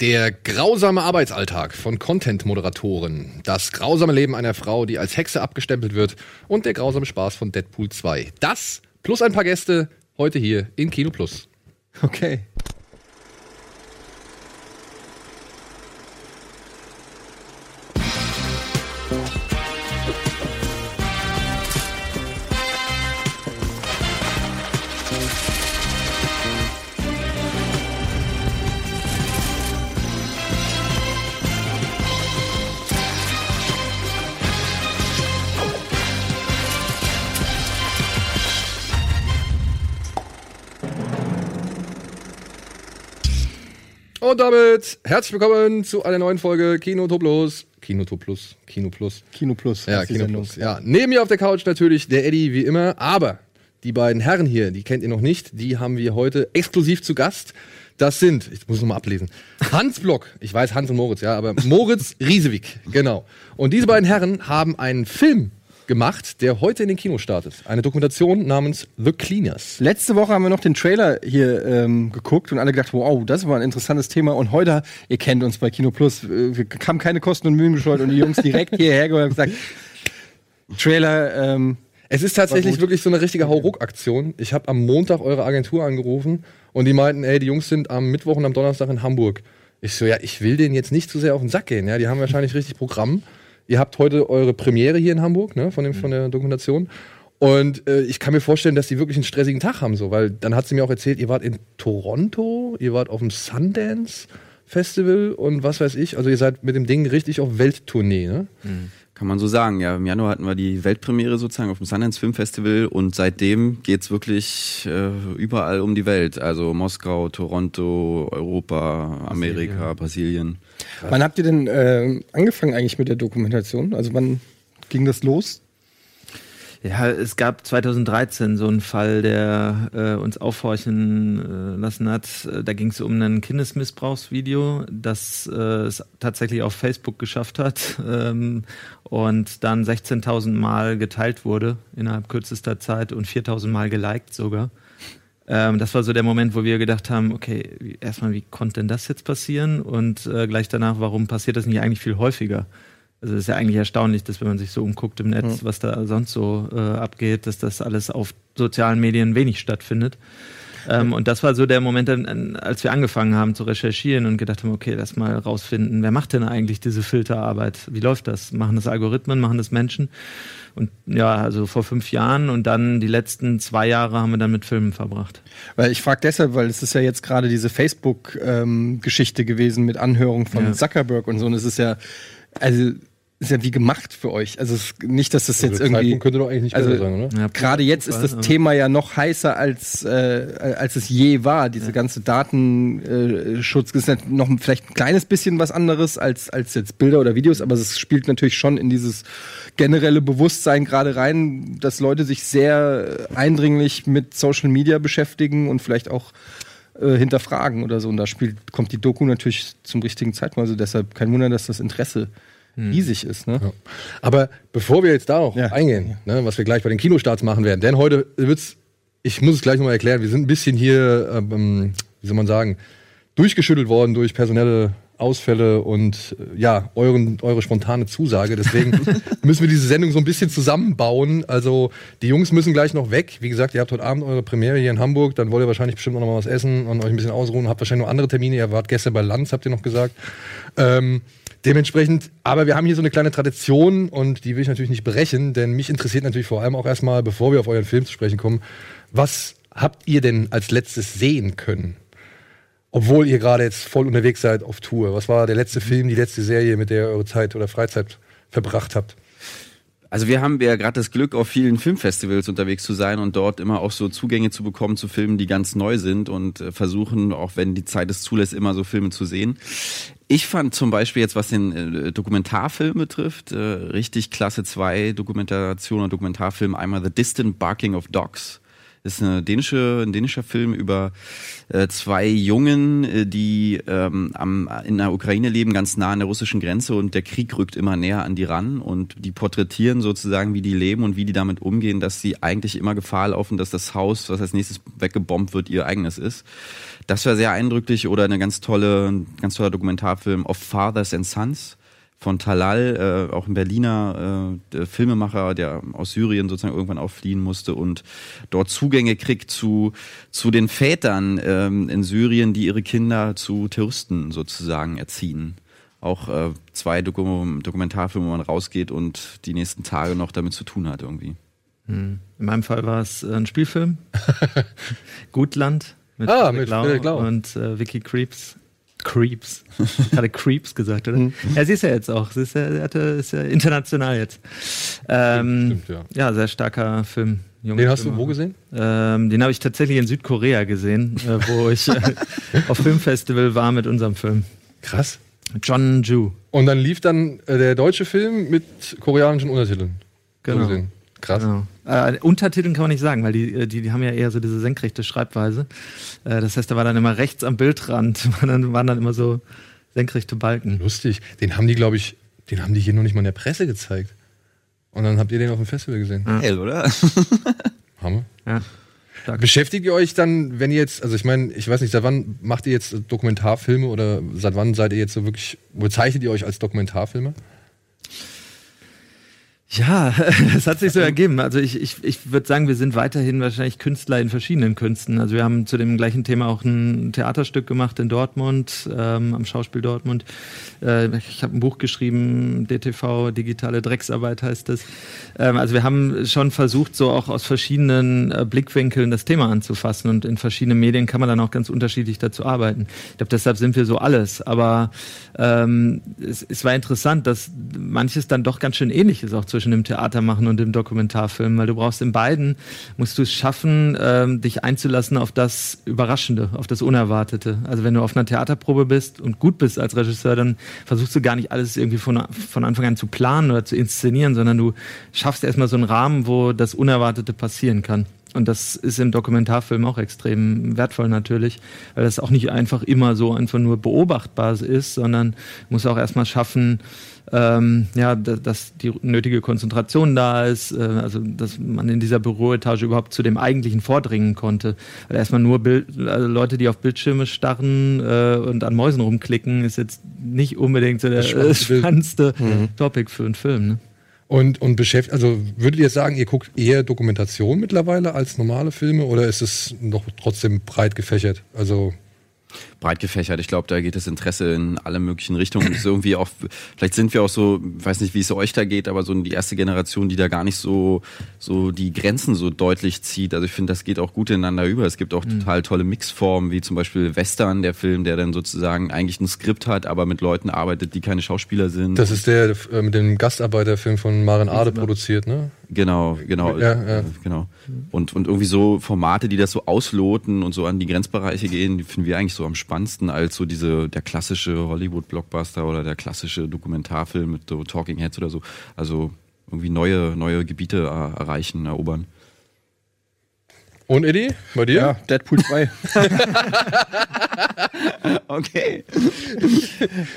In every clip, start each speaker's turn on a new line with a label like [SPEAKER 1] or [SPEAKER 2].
[SPEAKER 1] Der grausame Arbeitsalltag von Content-Moderatoren, das grausame Leben einer Frau, die als Hexe abgestempelt wird und der grausame Spaß von Deadpool 2. Das plus ein paar Gäste heute hier in Kino Plus.
[SPEAKER 2] Okay.
[SPEAKER 1] Damit herzlich willkommen zu einer neuen Folge Kino Plus. Kino Plus. Kino Plus.
[SPEAKER 2] Kino Plus.
[SPEAKER 1] Ja, Kino Plus. Ja. Neben mir auf der Couch natürlich der Eddie wie immer, aber die beiden Herren hier, die kennt ihr noch nicht, die haben wir heute exklusiv zu Gast. Das sind, ich muss nochmal ablesen, Hans Block, ich weiß Hans und Moritz, ja, aber Moritz Riesewig, genau. Und diese beiden Herren haben einen Film gemacht, der heute in den Kino startet. Eine Dokumentation namens The Cleaners.
[SPEAKER 2] Letzte Woche haben wir noch den Trailer hier ähm, geguckt und alle gedacht, wow, das war ein interessantes Thema. Und heute, ihr kennt uns bei Kino Plus, äh, wir haben keine Kosten und Mühen gescheut und die Jungs direkt hierher geholt und gesagt, Trailer, ähm,
[SPEAKER 1] es ist tatsächlich wirklich so eine richtige Hauruck-Aktion. Ich habe am Montag eure Agentur angerufen und die meinten, ey, die Jungs sind am Mittwoch und am Donnerstag in Hamburg. Ich so, ja, ich will denen jetzt nicht zu sehr auf den Sack gehen. Ja, die haben wahrscheinlich richtig Programm. Ihr habt heute eure Premiere hier in Hamburg, ne, von, dem, von der Dokumentation. Und äh, ich kann mir vorstellen, dass die wirklich einen stressigen Tag haben, so, weil dann hat sie mir auch erzählt, ihr wart in Toronto, ihr wart auf dem Sundance Festival und was weiß ich. Also ihr seid mit dem Ding richtig auf Welttournee, ne?
[SPEAKER 3] Mhm. Kann man so sagen, ja. Im Januar hatten wir die Weltpremiere sozusagen auf dem Sundance Film Festival und seitdem geht's wirklich äh, überall um die Welt. Also Moskau, Toronto, Europa, Amerika, Brasilien.
[SPEAKER 2] Wann habt ihr denn äh, angefangen eigentlich mit der Dokumentation? Also wann ging das los?
[SPEAKER 4] Ja, es gab 2013 so einen Fall, der äh, uns aufhorchen äh, lassen hat. Da ging es um ein Kindesmissbrauchsvideo, das äh, es tatsächlich auf Facebook geschafft hat ähm, und dann 16.000 Mal geteilt wurde innerhalb kürzester Zeit und 4.000 Mal geliked sogar. Ähm, das war so der Moment, wo wir gedacht haben, okay, erstmal, wie konnte denn das jetzt passieren? Und äh, gleich danach, warum passiert das nicht eigentlich viel häufiger? Also es ist ja eigentlich erstaunlich, dass wenn man sich so umguckt im Netz, was da sonst so äh, abgeht, dass das alles auf sozialen Medien wenig stattfindet. Ähm, und das war so der Moment, als wir angefangen haben zu recherchieren und gedacht haben, okay, lass mal rausfinden, wer macht denn eigentlich diese Filterarbeit? Wie läuft das? Machen das Algorithmen, machen das Menschen? Und ja, also vor fünf Jahren und dann die letzten zwei Jahre haben wir dann mit Filmen verbracht.
[SPEAKER 2] Weil ich frage deshalb, weil es ist ja jetzt gerade diese Facebook-Geschichte ähm, gewesen mit Anhörung von ja. Zuckerberg und so. Und es ist ja, also ist ja wie gemacht für euch. Also nicht, dass das also jetzt irgendwie. Zeitpunkt
[SPEAKER 1] könnte doch eigentlich nicht
[SPEAKER 2] also sein, oder? Ja, gerade jetzt ist das ja. Thema ja noch heißer als äh, als es je war. Diese ja. ganze Datenschutz ist ja noch vielleicht ein kleines bisschen was anderes als als jetzt Bilder oder Videos, aber es spielt natürlich schon in dieses generelle Bewusstsein gerade rein, dass Leute sich sehr eindringlich mit Social Media beschäftigen und vielleicht auch äh, hinterfragen oder so. Und da spielt kommt die Doku natürlich zum richtigen Zeitpunkt. Also deshalb kein Wunder, dass das Interesse hm. riesig ist. Ne? Ja.
[SPEAKER 1] Aber bevor wir jetzt da noch ja. eingehen, ne, was wir gleich bei den Kinostarts machen werden, denn heute wird's, ich muss es gleich nochmal erklären, wir sind ein bisschen hier, ähm, wie soll man sagen, durchgeschüttelt worden durch personelle Ausfälle und äh, ja, euren, eure spontane Zusage. Deswegen müssen wir diese Sendung so ein bisschen zusammenbauen. Also die Jungs müssen gleich noch weg. Wie gesagt, ihr habt heute Abend eure Premiere hier in Hamburg, dann wollt ihr wahrscheinlich bestimmt noch mal was essen und euch ein bisschen ausruhen. Habt wahrscheinlich noch andere Termine. Ihr wart gestern bei Lanz, habt ihr noch gesagt. Ähm, Dementsprechend, aber wir haben hier so eine kleine Tradition und die will ich natürlich nicht brechen, denn mich interessiert natürlich vor allem auch erstmal, bevor wir auf euren Film zu sprechen kommen, was habt ihr denn als letztes sehen können? Obwohl ihr gerade jetzt voll unterwegs seid auf Tour. Was war der letzte Film, die letzte Serie, mit der ihr eure Zeit oder Freizeit verbracht habt?
[SPEAKER 3] Also wir haben ja gerade das Glück, auf vielen Filmfestivals unterwegs zu sein und dort immer auch so Zugänge zu bekommen zu Filmen, die ganz neu sind und äh, versuchen, auch wenn die Zeit es zulässt, immer so Filme zu sehen. Ich fand zum Beispiel jetzt, was den äh, Dokumentarfilm betrifft, äh, richtig klasse zwei Dokumentation und Dokumentarfilm. Einmal The Distant Barking of Dogs ist eine dänische, ein dänischer Film über äh, zwei Jungen, äh, die ähm, am, in der Ukraine leben, ganz nah an der russischen Grenze und der Krieg rückt immer näher an die ran und die porträtieren sozusagen, wie die leben und wie die damit umgehen, dass sie eigentlich immer Gefahr laufen, dass das Haus, was als nächstes weggebombt wird, ihr eigenes ist. Das war sehr eindrücklich oder eine ganz tolle, ganz toller Dokumentarfilm of Fathers and Sons von Talal, äh, auch ein Berliner äh, Filmemacher, der aus Syrien sozusagen irgendwann auch fliehen musste und dort Zugänge kriegt zu, zu den Vätern ähm, in Syrien, die ihre Kinder zu Terroristen sozusagen erziehen. Auch äh, zwei Dokum Dokumentarfilme, wo man rausgeht und die nächsten Tage noch damit zu tun hat irgendwie.
[SPEAKER 4] Hm. In meinem Fall war es ein Spielfilm. Gutland
[SPEAKER 1] mit ah, mit Glau
[SPEAKER 4] und äh, Vicky Creeps. Creeps. Gerade Creeps gesagt, oder? Mhm. Ja, sie ist ja jetzt auch. Sie ist ja, ist ja international jetzt. Ähm, Stimmt, ja. ja. sehr starker Film.
[SPEAKER 1] Junge den hast Film. du wo gesehen?
[SPEAKER 4] Ähm, den habe ich tatsächlich in Südkorea gesehen, äh, wo ich äh, auf Filmfestival war mit unserem Film.
[SPEAKER 1] Krass.
[SPEAKER 4] John Ju.
[SPEAKER 1] Und dann lief dann äh, der deutsche Film mit koreanischen Untertiteln.
[SPEAKER 4] Genau. So
[SPEAKER 1] Krass.
[SPEAKER 4] Genau. Äh, Untertiteln kann man nicht sagen, weil die, äh, die, die haben ja eher so diese senkrechte Schreibweise. Äh, das heißt, da war dann immer rechts am Bildrand, waren dann, waren dann immer so senkrechte Balken.
[SPEAKER 1] Lustig. Den haben die, glaube ich, den haben die hier noch nicht mal in der Presse gezeigt. Und dann habt ihr den auf dem Festival gesehen.
[SPEAKER 3] Ja. Hell, oder?
[SPEAKER 1] Hammer. Ja. Stark. Beschäftigt ihr euch dann, wenn ihr jetzt, also ich meine, ich weiß nicht, seit wann macht ihr jetzt Dokumentarfilme oder seit wann seid ihr jetzt so wirklich, bezeichnet ihr euch als Dokumentarfilmer?
[SPEAKER 4] Ja, es hat sich so ergeben. Also ich, ich, ich würde sagen, wir sind weiterhin wahrscheinlich Künstler in verschiedenen Künsten. Also wir haben zu dem gleichen Thema auch ein Theaterstück gemacht in Dortmund, ähm, am Schauspiel Dortmund. Äh, ich habe ein Buch geschrieben, DTV, digitale Drecksarbeit heißt es. Ähm, also wir haben schon versucht, so auch aus verschiedenen äh, Blickwinkeln das Thema anzufassen und in verschiedenen Medien kann man dann auch ganz unterschiedlich dazu arbeiten. Ich glaube, deshalb sind wir so alles. Aber ähm, es, es war interessant, dass manches dann doch ganz schön ähnlich ist auch zu zwischen dem Theater machen und dem Dokumentarfilm, weil du brauchst in beiden, musst du es schaffen, ähm, dich einzulassen auf das Überraschende, auf das Unerwartete. Also wenn du auf einer Theaterprobe bist und gut bist als Regisseur, dann versuchst du gar nicht alles irgendwie von, von Anfang an zu planen oder zu inszenieren, sondern du schaffst erstmal so einen Rahmen, wo das Unerwartete passieren kann. Und das ist im Dokumentarfilm auch extrem wertvoll natürlich, weil das auch nicht einfach immer so einfach nur beobachtbar ist, sondern muss auch erstmal schaffen, ähm, ja, dass die nötige Konzentration da ist, äh, also dass man in dieser Büroetage überhaupt zu dem Eigentlichen vordringen konnte. Weil erstmal nur Bild, also Leute, die auf Bildschirme starren äh, und an Mäusen rumklicken, ist jetzt nicht unbedingt so der spannendste mhm. Topic für einen Film. Ne?
[SPEAKER 1] Und, und beschäftigt, also würdet ihr sagen, ihr guckt eher Dokumentation mittlerweile als normale Filme oder ist es noch trotzdem breit gefächert? Also
[SPEAKER 3] breit gefächert. Ich glaube, da geht das Interesse in alle möglichen Richtungen. ist irgendwie auch, vielleicht sind wir auch so, weiß nicht, wie es euch da geht, aber so die erste Generation, die da gar nicht so, so die Grenzen so deutlich zieht. Also ich finde, das geht auch gut ineinander über. Es gibt auch mhm. total tolle Mixformen, wie zum Beispiel Western, der Film, der dann sozusagen eigentlich ein Skript hat, aber mit Leuten arbeitet, die keine Schauspieler sind.
[SPEAKER 1] Das ist der äh, mit dem Gastarbeiterfilm von Maren Ade produziert, ne?
[SPEAKER 3] Genau, genau, ja, ja. genau. Und, und irgendwie so Formate, die das so ausloten und so an die Grenzbereiche gehen, die finden wir eigentlich so am spannendsten als so diese, der klassische Hollywood-Blockbuster oder der klassische Dokumentarfilm mit so Talking Heads oder so. Also irgendwie neue, neue Gebiete erreichen, erobern.
[SPEAKER 1] Und Eddie, bei dir? Ja,
[SPEAKER 2] Deadpool 2.
[SPEAKER 3] okay.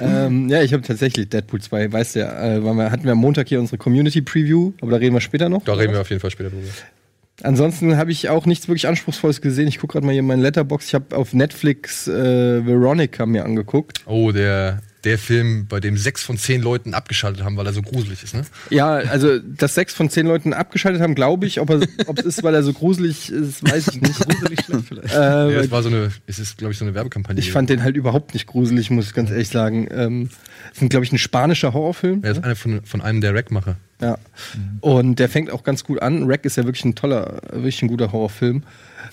[SPEAKER 2] ähm, ja, ich habe tatsächlich Deadpool 2, weißt du ja, äh, wir, hatten wir am Montag hier unsere Community Preview, aber da reden wir später noch.
[SPEAKER 1] Da reden wir auf jeden Fall später drüber.
[SPEAKER 2] Ansonsten habe ich auch nichts wirklich Anspruchsvolles gesehen. Ich gucke gerade mal hier in meinen Letterbox. Ich habe auf Netflix äh, Veronica mir angeguckt.
[SPEAKER 1] Oh, der der Film, bei dem sechs von zehn Leuten abgeschaltet haben, weil er so gruselig ist, ne?
[SPEAKER 2] Ja, also dass sechs von zehn Leuten abgeschaltet haben, glaube ich. Ob, ob es ist, weil er so gruselig ist, weiß ich nicht. gruselig schlecht
[SPEAKER 1] vielleicht. Äh, ja, es war so eine, es ist, glaube ich, so eine Werbekampagne.
[SPEAKER 2] Ich fand den halt überhaupt nicht gruselig, muss ich ganz ehrlich sagen. Ähm, ist, glaube ich, ein spanischer Horrorfilm.
[SPEAKER 1] Er ist einer von, von einem der Rack-Macher.
[SPEAKER 2] Ja. Und der fängt auch ganz gut an. Rack ist ja wirklich ein toller, wirklich ein guter Horrorfilm.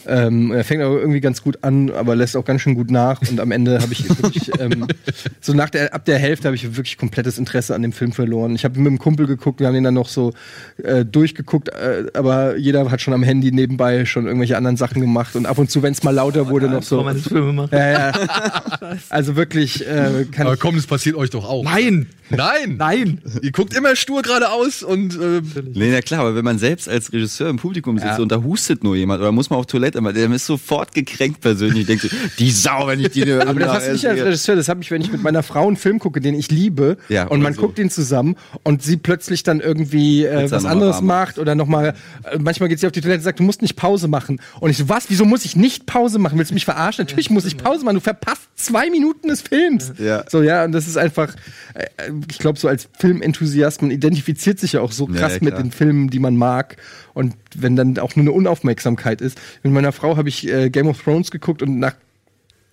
[SPEAKER 2] Ähm, er fängt aber irgendwie ganz gut an, aber lässt auch ganz schön gut nach. Und am Ende habe ich wirklich, ähm, so nach der, ab der Hälfte habe ich wirklich komplettes Interesse an dem Film verloren. Ich habe mit einem Kumpel geguckt, wir haben den dann noch so äh, durchgeguckt, äh, aber jeder hat schon am Handy nebenbei schon irgendwelche anderen Sachen gemacht. Und ab und zu, wenn es mal lauter wurde, noch so. Ja, ja. Also wirklich. Äh,
[SPEAKER 1] kann aber komm, das passiert euch doch auch.
[SPEAKER 2] Nein!
[SPEAKER 1] Nein! Nein! Ihr guckt immer stur geradeaus und. Äh,
[SPEAKER 3] nee, na klar, aber wenn man selbst als Regisseur im Publikum sitzt ja. und da hustet nur jemand oder muss man auf Toilette, der ist sofort gekränkt persönlich. Denkt so, die Sau, wenn ich die.
[SPEAKER 2] aber das hast du nicht als Regisseur, das habe ich, wenn ich mit meiner Frau einen Film gucke, den ich liebe, ja, und man so. guckt ihn zusammen und sie plötzlich dann irgendwie äh, was anderes macht oder nochmal, äh, manchmal geht sie auf die Toilette und sagt, du musst nicht Pause machen. Und ich so, was? Wieso muss ich nicht Pause machen? Willst du mich verarschen? Natürlich muss ich Pause machen. Du verpasst zwei Minuten des Films. Ja. So, ja, und das ist einfach, äh, ich glaube, so als Filmenthusiast, man identifiziert sich ja auch so krass ja, mit den Filmen, die man mag. Und wenn dann auch nur eine Unaufmerksamkeit ist. Mit meiner Frau habe ich äh, Game of Thrones geguckt und nach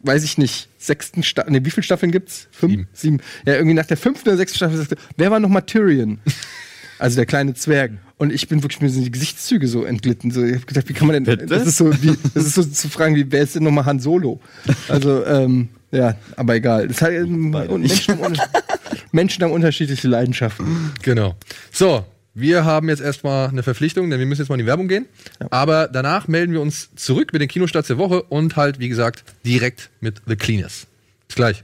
[SPEAKER 2] weiß ich nicht, sechsten Staffel, ne, wie viele Staffeln gibt's? Fünf? Sieben. Sieben. Ja, irgendwie nach der fünften oder sechsten Staffel sagte, wer war nochmal Tyrion? also der kleine Zwerg. Und ich bin wirklich mir sind die Gesichtszüge so entglitten. So, ich hab gedacht, wie kann man denn, Bitte? das ist so, wie, das ist so zu fragen, wie, wer ist denn nochmal Han Solo? Also, ähm, ja, aber egal. Das heißt, Menschen, haben, Menschen haben unterschiedliche Leidenschaften.
[SPEAKER 1] Genau. So, wir haben jetzt erstmal eine Verpflichtung, denn wir müssen jetzt mal in die Werbung gehen. Ja. Aber danach melden wir uns zurück mit den Kinostarts der Woche und halt, wie gesagt, direkt mit The Cleaners. Bis gleich.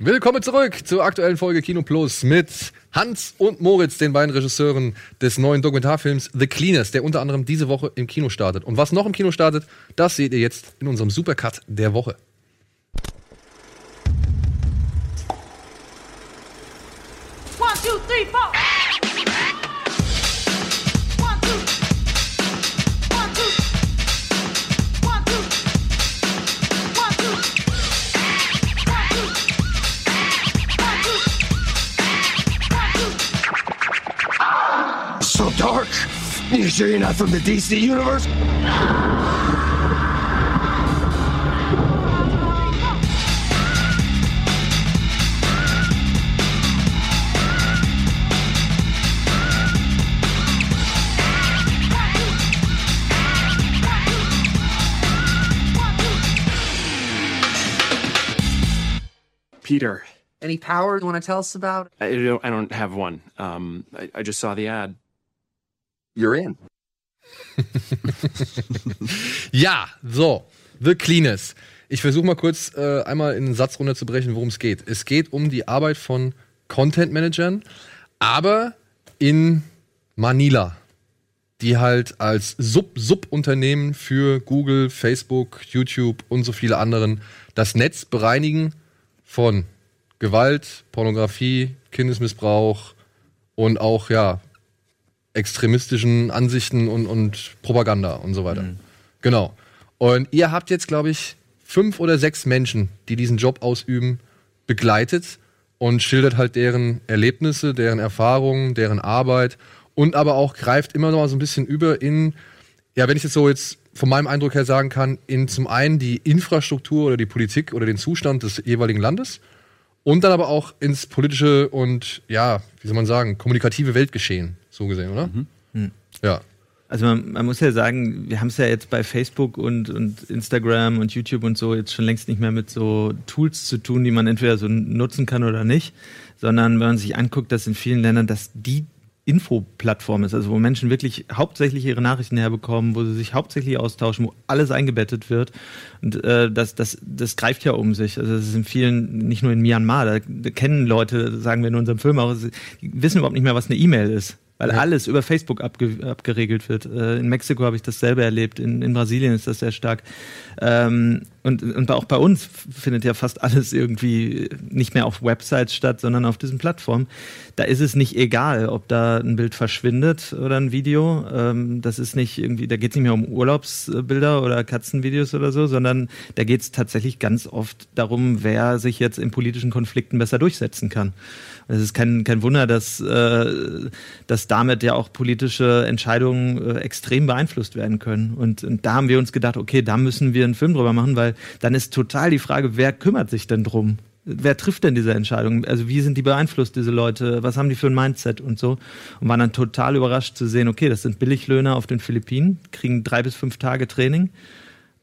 [SPEAKER 1] Willkommen zurück zur aktuellen Folge Kino Plus mit Hans und Moritz, den beiden Regisseuren des neuen Dokumentarfilms The Cleaners, der unter anderem diese Woche im Kino startet. Und was noch im Kino startet, das seht ihr jetzt in unserem Supercut der Woche. One, two, three, four. Dark. You sure you're not from the DC universe?
[SPEAKER 5] Peter.
[SPEAKER 6] Any power you want to tell us about?
[SPEAKER 5] I don't, I don't have one. Um, I, I just saw the ad.
[SPEAKER 6] You're in.
[SPEAKER 1] ja, so, The Cleanest. Ich versuche mal kurz äh, einmal in einen Satz runterzubrechen, worum es geht. Es geht um die Arbeit von Content Managern, aber in Manila, die halt als Sub-Sub-Unternehmen für Google, Facebook, YouTube und so viele anderen das Netz bereinigen von Gewalt, Pornografie, Kindesmissbrauch und auch ja extremistischen Ansichten und, und Propaganda und so weiter. Mhm. Genau. Und ihr habt jetzt, glaube ich, fünf oder sechs Menschen, die diesen Job ausüben, begleitet und schildert halt deren Erlebnisse, deren Erfahrungen, deren Arbeit und aber auch greift immer noch mal so ein bisschen über in, ja, wenn ich es so jetzt von meinem Eindruck her sagen kann, in zum einen die Infrastruktur oder die Politik oder den Zustand des jeweiligen Landes und dann aber auch ins politische und, ja, wie soll man sagen, kommunikative Weltgeschehen. So gesehen, oder? Mhm. Mhm. Ja.
[SPEAKER 4] Also man, man, muss ja sagen, wir haben es ja jetzt bei Facebook und, und Instagram und YouTube und so jetzt schon längst nicht mehr mit so Tools zu tun, die man entweder so nutzen kann oder nicht, sondern wenn man sich anguckt, dass in vielen Ländern das die Infoplattform ist, also wo Menschen wirklich hauptsächlich ihre Nachrichten herbekommen, wo sie sich hauptsächlich austauschen, wo alles eingebettet wird. Und äh, das, das, das greift ja um sich. Also das ist in vielen, nicht nur in Myanmar, da, da kennen Leute, sagen wir in unserem Film auch, die wissen überhaupt nicht mehr, was eine E-Mail ist weil ja. alles über Facebook abge abgeregelt wird. Äh, in Mexiko habe ich das selber erlebt, in, in Brasilien ist das sehr stark. Ähm, und, und auch bei uns findet ja fast alles irgendwie nicht mehr auf Websites statt, sondern auf diesen Plattformen. Da ist es nicht egal, ob da ein Bild verschwindet oder ein Video. Ähm, das ist nicht irgendwie, da geht es nicht mehr um Urlaubsbilder oder Katzenvideos oder so, sondern da geht es tatsächlich ganz oft darum, wer sich jetzt in politischen Konflikten besser durchsetzen kann. Es ist kein, kein Wunder, dass, äh, dass damit ja auch politische Entscheidungen äh, extrem beeinflusst werden können. Und, und da haben wir uns gedacht, okay, da müssen wir einen Film drüber machen, weil dann ist total die Frage, wer kümmert sich denn drum? wer trifft denn diese Entscheidung? Also wie sind die beeinflusst, diese Leute? Was haben die für ein Mindset und so? Und waren dann total überrascht zu sehen, okay, das sind Billiglöhner auf den Philippinen, kriegen drei bis fünf Tage Training.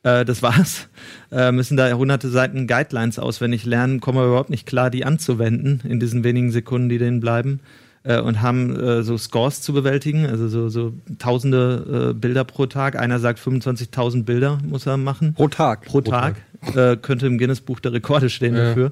[SPEAKER 4] Äh, das war's. Äh, müssen da hunderte Seiten Guidelines auswendig lernen, kommen aber überhaupt nicht klar, die anzuwenden in diesen wenigen Sekunden, die denen bleiben äh, und haben äh, so Scores zu bewältigen, also so, so tausende äh, Bilder pro Tag. Einer sagt 25.000 Bilder muss er machen.
[SPEAKER 2] Pro Tag.
[SPEAKER 4] Pro Tag. Äh, könnte im Guinness-Buch der Rekorde stehen
[SPEAKER 1] Ja.
[SPEAKER 4] dafür.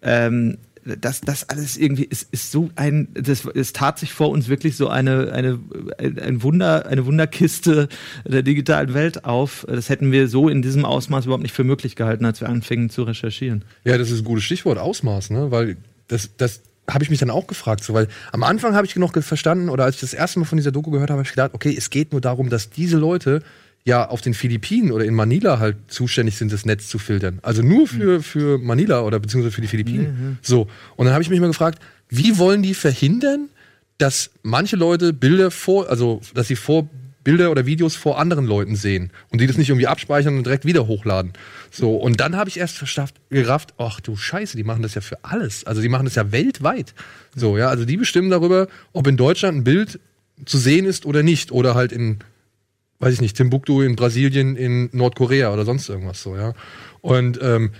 [SPEAKER 4] Ähm, das, das alles irgendwie ist, ist so ein, das, es tat sich vor uns wirklich so eine, eine, ein ein Wunder, eine Wunderkiste der digitalen Welt auf. Das hätten wir so in diesem Ausmaß überhaupt nicht für möglich gehalten, als wir anfingen zu recherchieren.
[SPEAKER 1] Ja, das ist ein gutes Stichwort, Ausmaß, ne? Weil das, das habe ich mich dann auch gefragt, so, weil am Anfang habe ich noch verstanden, oder als ich das erste Mal von dieser Doku gehört habe, habe ich gedacht, okay, es geht nur darum, dass diese Leute ja auf den Philippinen oder in Manila halt zuständig sind, das Netz zu filtern. Also nur für, für Manila oder beziehungsweise für die Philippinen. So. Und dann habe ich mich mal gefragt, wie wollen die verhindern, dass manche Leute Bilder vor, also dass sie vor Bilder oder Videos vor anderen Leuten sehen und die das nicht irgendwie abspeichern und direkt wieder hochladen. So, und dann habe ich erst verstafft, gerafft, ach du Scheiße, die machen das ja für alles. Also die machen das ja weltweit. So, ja, also die bestimmen darüber, ob in Deutschland ein Bild zu sehen ist oder nicht. Oder halt in, weiß ich nicht, Timbuktu, in Brasilien, in Nordkorea oder sonst irgendwas so, ja. Und ähm,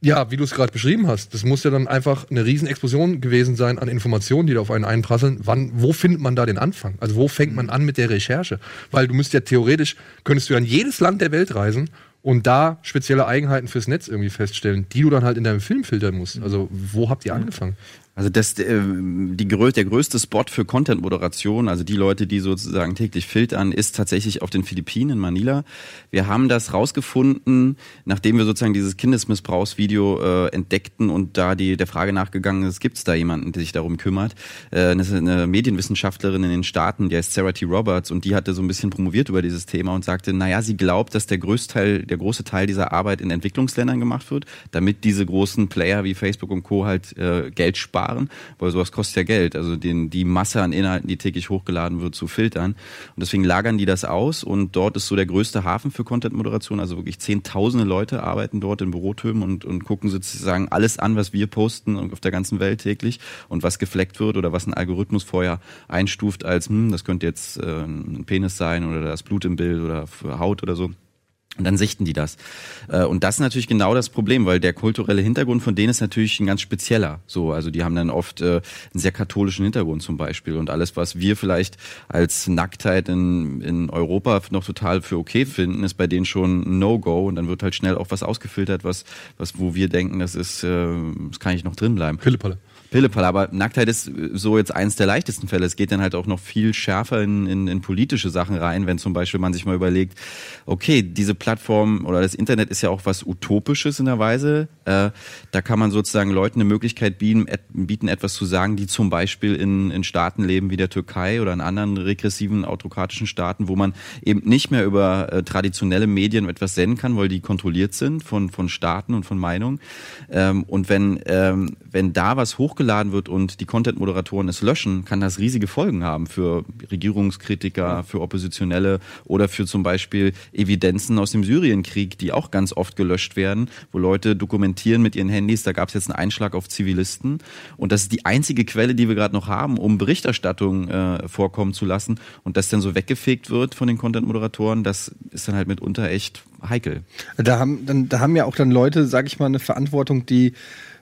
[SPEAKER 1] ja, wie du es gerade beschrieben hast, das muss ja dann einfach eine Riesenexplosion gewesen sein an Informationen, die da auf einen einprasseln. Wann, wo findet man da den Anfang? Also wo fängt man an mit der Recherche? Weil du müsst ja theoretisch, könntest du an jedes Land der Welt reisen und da spezielle Eigenheiten fürs Netz irgendwie feststellen, die du dann halt in deinem Film filtern musst. Also wo habt ihr angefangen?
[SPEAKER 3] Also das, äh, die, der größte Spot für Content-Moderation, also die Leute, die sozusagen täglich filtern, ist tatsächlich auf den Philippinen in Manila. Wir haben das rausgefunden, nachdem wir sozusagen dieses Kindesmissbrauchsvideo äh, entdeckten und da die der Frage nachgegangen ist, gibt es da jemanden, der sich darum kümmert? Äh, das ist eine Medienwissenschaftlerin in den Staaten, die heißt Sarah T. Roberts und die hatte so ein bisschen promoviert über dieses Thema und sagte, naja, sie glaubt, dass der größte Teil, der große Teil dieser Arbeit in Entwicklungsländern gemacht wird, damit diese großen Player wie Facebook und Co. halt äh, Geld sparen, weil sowas kostet ja Geld, also den, die Masse an Inhalten, die täglich hochgeladen wird, zu filtern. Und deswegen lagern die das aus und dort ist so der größte Hafen für Content-Moderation, also wirklich zehntausende Leute arbeiten dort in Bürotömen und, und gucken sozusagen alles an, was wir posten auf der ganzen Welt täglich und was gefleckt wird oder was ein Algorithmus vorher einstuft als, hm, das könnte jetzt äh, ein Penis sein oder das Blut im Bild oder Haut oder so. Und dann sichten die das. Äh, Und das ist natürlich genau das Problem, weil der kulturelle Hintergrund von denen ist natürlich ein ganz spezieller. So, also die haben dann oft äh, einen sehr katholischen Hintergrund zum Beispiel. Und alles, was wir vielleicht als Nacktheit in, in Europa noch total für okay finden, ist bei denen schon No-Go. Und dann wird halt schnell auch was ausgefiltert, was, was wo wir denken, das ist, äh, das kann ich noch drin bleiben.
[SPEAKER 1] Pillepalle.
[SPEAKER 3] Pillepalle, aber Nacktheit ist so jetzt eins der leichtesten Fälle. Es geht dann halt auch noch viel schärfer in, in, in politische Sachen rein, wenn zum Beispiel man sich mal überlegt, okay, diese Plattform oder das Internet ist ja auch was Utopisches in der Weise. Äh, da kann man sozusagen Leuten eine Möglichkeit bieten, et, bieten, etwas zu sagen, die zum Beispiel in, in Staaten leben wie der Türkei oder in anderen regressiven, autokratischen Staaten, wo man eben nicht mehr über äh, traditionelle Medien etwas senden kann, weil die kontrolliert sind von, von Staaten und von Meinungen. Ähm, und wenn, ähm, wenn da was hochgeladen wird und die Content-Moderatoren es löschen, kann das riesige Folgen haben für Regierungskritiker, für Oppositionelle oder für zum Beispiel Evidenzen aus dem Syrienkrieg, die auch ganz oft gelöscht werden, wo Leute dokumentieren mit ihren Handys, da gab es jetzt einen Einschlag auf Zivilisten. Und das ist die einzige Quelle, die wir gerade noch haben, um Berichterstattung äh, vorkommen zu lassen. Und das dann so weggefegt wird von den Content-Moderatoren, das ist dann halt mitunter echt heikel.
[SPEAKER 2] Da haben, dann, da haben ja auch dann Leute, sag ich mal, eine Verantwortung, die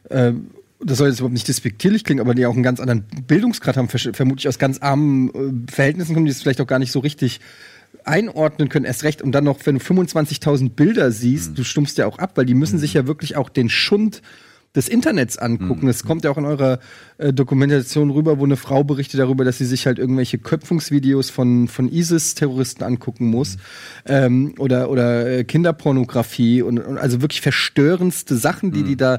[SPEAKER 2] äh, das soll jetzt überhaupt nicht despektierlich klingen, aber die auch einen ganz anderen Bildungsgrad haben, vermutlich aus ganz armen äh, Verhältnissen kommen, die es vielleicht auch gar nicht so richtig einordnen können, erst recht. Und dann noch, wenn du 25.000 Bilder siehst, du stummst ja auch ab, weil die müssen sich ja wirklich auch den Schund des Internets angucken. Es kommt ja auch in eurer äh, Dokumentation rüber, wo eine Frau berichtet darüber, dass sie sich halt irgendwelche Köpfungsvideos von, von ISIS-Terroristen angucken muss. Ähm, oder oder äh, Kinderpornografie und, und also wirklich verstörendste Sachen, die die da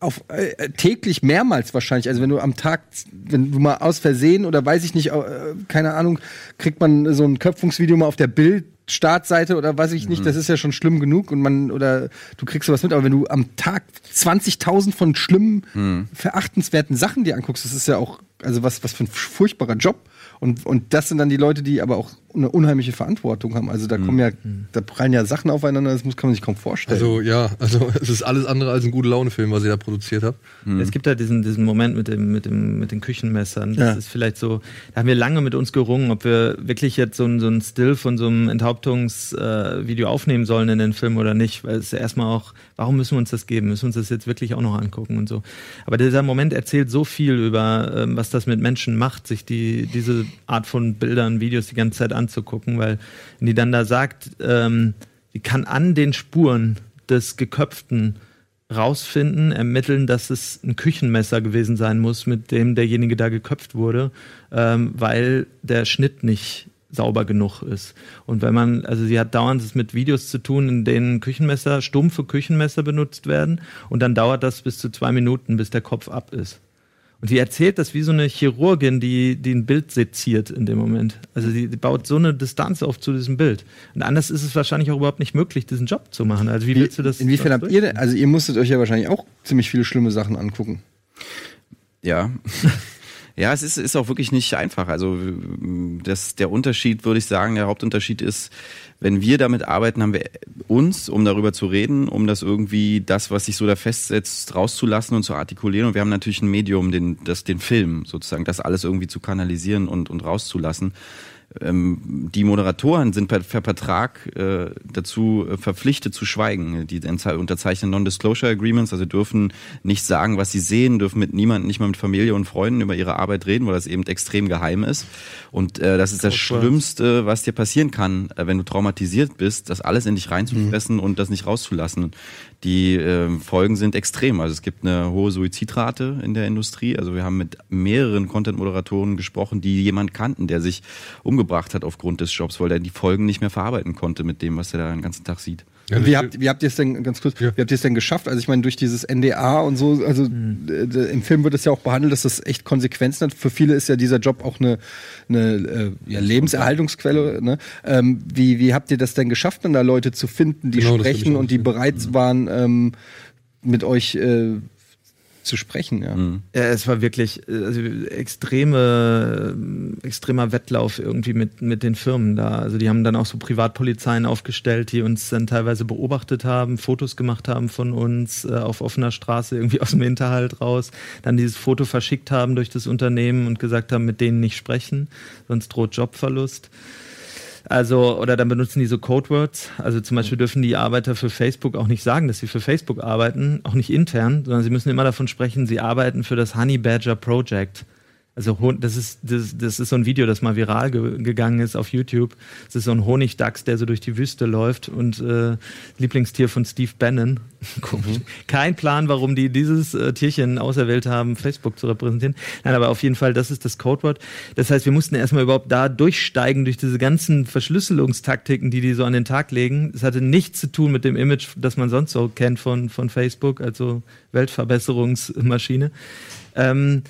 [SPEAKER 2] auf äh, täglich mehrmals wahrscheinlich. Also wenn du am Tag, wenn du mal aus Versehen oder weiß ich nicht, äh, keine Ahnung, kriegt man so ein Köpfungsvideo mal auf der Bild. Startseite oder weiß ich nicht, das ist ja schon schlimm genug und man oder du kriegst sowas mit, aber wenn du am Tag 20.000 von schlimmen, verachtenswerten Sachen dir anguckst, das ist ja auch also was was für ein furchtbarer Job und und das sind dann die Leute, die aber auch eine unheimliche Verantwortung haben. Also da kommen ja, da prallen ja Sachen aufeinander, das muss, kann man sich kaum vorstellen.
[SPEAKER 1] Also ja, also es ist alles andere als ein gute Laune-Film, was ihr da produziert habt.
[SPEAKER 4] Es gibt da diesen, diesen Moment mit, dem, mit, dem, mit den Küchenmessern. Das
[SPEAKER 2] Ja.
[SPEAKER 4] ist vielleicht so, da haben wir lange mit uns gerungen, ob wir wirklich jetzt so ein, so ein Still von so einem Enthauptungsvideo äh, aufnehmen sollen in den Film oder nicht. Weil es ist ja erstmal auch, warum müssen wir uns das geben? Müssen wir uns das jetzt wirklich auch noch angucken und so. Aber dieser Moment erzählt so viel über, ähm, was das mit Menschen macht, sich die, diese Art von Bildern, Videos die ganze Zeit anzugucken, weil wenn die dann da sagt, ähm, die kann an den Spuren des Geköpften rausfinden, ermitteln, dass es ein Küchenmesser gewesen sein muss, mit dem derjenige da geköpft wurde, ähm, weil der Schnitt nicht sauber genug ist. Und wenn man, also sie hat dauernd es mit Videos zu tun, in denen Küchenmesser, stumpfe Küchenmesser benutzt werden und dann dauert das bis zu zwei Minuten, bis der Kopf ab ist. Und sie erzählt das wie so eine Chirurgin, die, die ein Bild seziert in dem Moment. Also sie, die baut so eine Distanz auf zu diesem Bild. Und anders ist es wahrscheinlich auch überhaupt nicht möglich, diesen Job zu machen. Also wie
[SPEAKER 2] Wie,
[SPEAKER 4] willst du das?
[SPEAKER 2] inwiefern habt ihr denn, also ihr musstet euch ja wahrscheinlich auch ziemlich viele schlimme Sachen angucken.
[SPEAKER 3] Ja. Ja, es ist, ist auch wirklich nicht einfach. Also das, der Unterschied, würde ich sagen, der Hauptunterschied ist, wenn wir damit arbeiten, haben wir uns, um darüber zu reden, um das irgendwie, das, was sich so da festsetzt, rauszulassen und zu artikulieren. Und wir haben natürlich ein Medium, den, das, den Film sozusagen, das alles irgendwie zu kanalisieren und, und rauszulassen. Ähm, die Moderatoren sind per, per Vertrag äh, dazu äh, verpflichtet zu schweigen. Die unterzeichnen Non-Disclosure Agreements, also dürfen nicht sagen, was sie sehen, dürfen mit niemandem, nicht mal mit Familie und Freunden über ihre Arbeit reden, weil das eben extrem geheim ist. Und äh, das ist das Schlimmste, was dir passieren kann, äh, wenn du traumatisiert bist, das alles in dich reinzufressen und das nicht rauszulassen. Die äh, Folgen sind extrem. Also es gibt eine hohe Suizidrate in der Industrie. Also wir haben mit mehreren Content-Moderatoren gesprochen, die jemand kannten, der sich umgebracht hat aufgrund des Jobs, weil er die Folgen nicht mehr verarbeiten konnte mit dem, was er da den ganzen Tag sieht.
[SPEAKER 1] Ja,
[SPEAKER 2] wie, habt, wie habt ihr es denn, ganz kurz, wie habt ihr es denn geschafft? Also ich meine, durch dieses NDA und so, also d- im Film wird es ja auch behandelt, dass das echt Konsequenzen hat. Für viele ist ja dieser Job auch eine, eine äh, ja, Lebenserhaltungsquelle. Ne? Ähm, wie, wie habt ihr das denn geschafft, dann da Leute zu finden, die
[SPEAKER 1] Genau,
[SPEAKER 2] sprechen und die bereit waren, ähm, mit euch äh, zu sprechen? Ja.
[SPEAKER 4] Ja, es war wirklich äh, also extreme, äh, extremer Wettlauf irgendwie mit, mit den Firmen da. Also die haben dann auch so Privatpolizeien aufgestellt, die uns dann teilweise beobachtet haben, Fotos gemacht haben von uns äh, auf offener Straße irgendwie aus dem Hinterhalt raus, dann dieses Foto verschickt haben durch das Unternehmen und gesagt haben, mit denen nicht sprechen, sonst droht Jobverlust. Also, oder dann benutzen die so Codewords. Also zum Beispiel dürfen die Arbeiter für Facebook auch nicht sagen, dass sie für Facebook arbeiten, auch nicht intern, sondern sie müssen immer davon sprechen, sie arbeiten für das Honey Badger Project. Also das ist, das, das ist so ein Video, das mal viral ge gegangen ist auf YouTube. Das ist so ein Honigdachs, der so durch die Wüste läuft und äh, Lieblingstier von Steve Bannon. Komisch. Kein Plan, warum die dieses äh, Tierchen auserwählt haben, Facebook zu repräsentieren. Nein, aber auf jeden Fall, das ist das Codewort. Das heißt, wir mussten erstmal überhaupt da durchsteigen durch diese ganzen Verschlüsselungstaktiken, die die so an den Tag legen. Das hatte nichts zu tun mit dem Image, das man sonst so kennt von, von Facebook, also Weltverbesserungsmaschine. Ähm,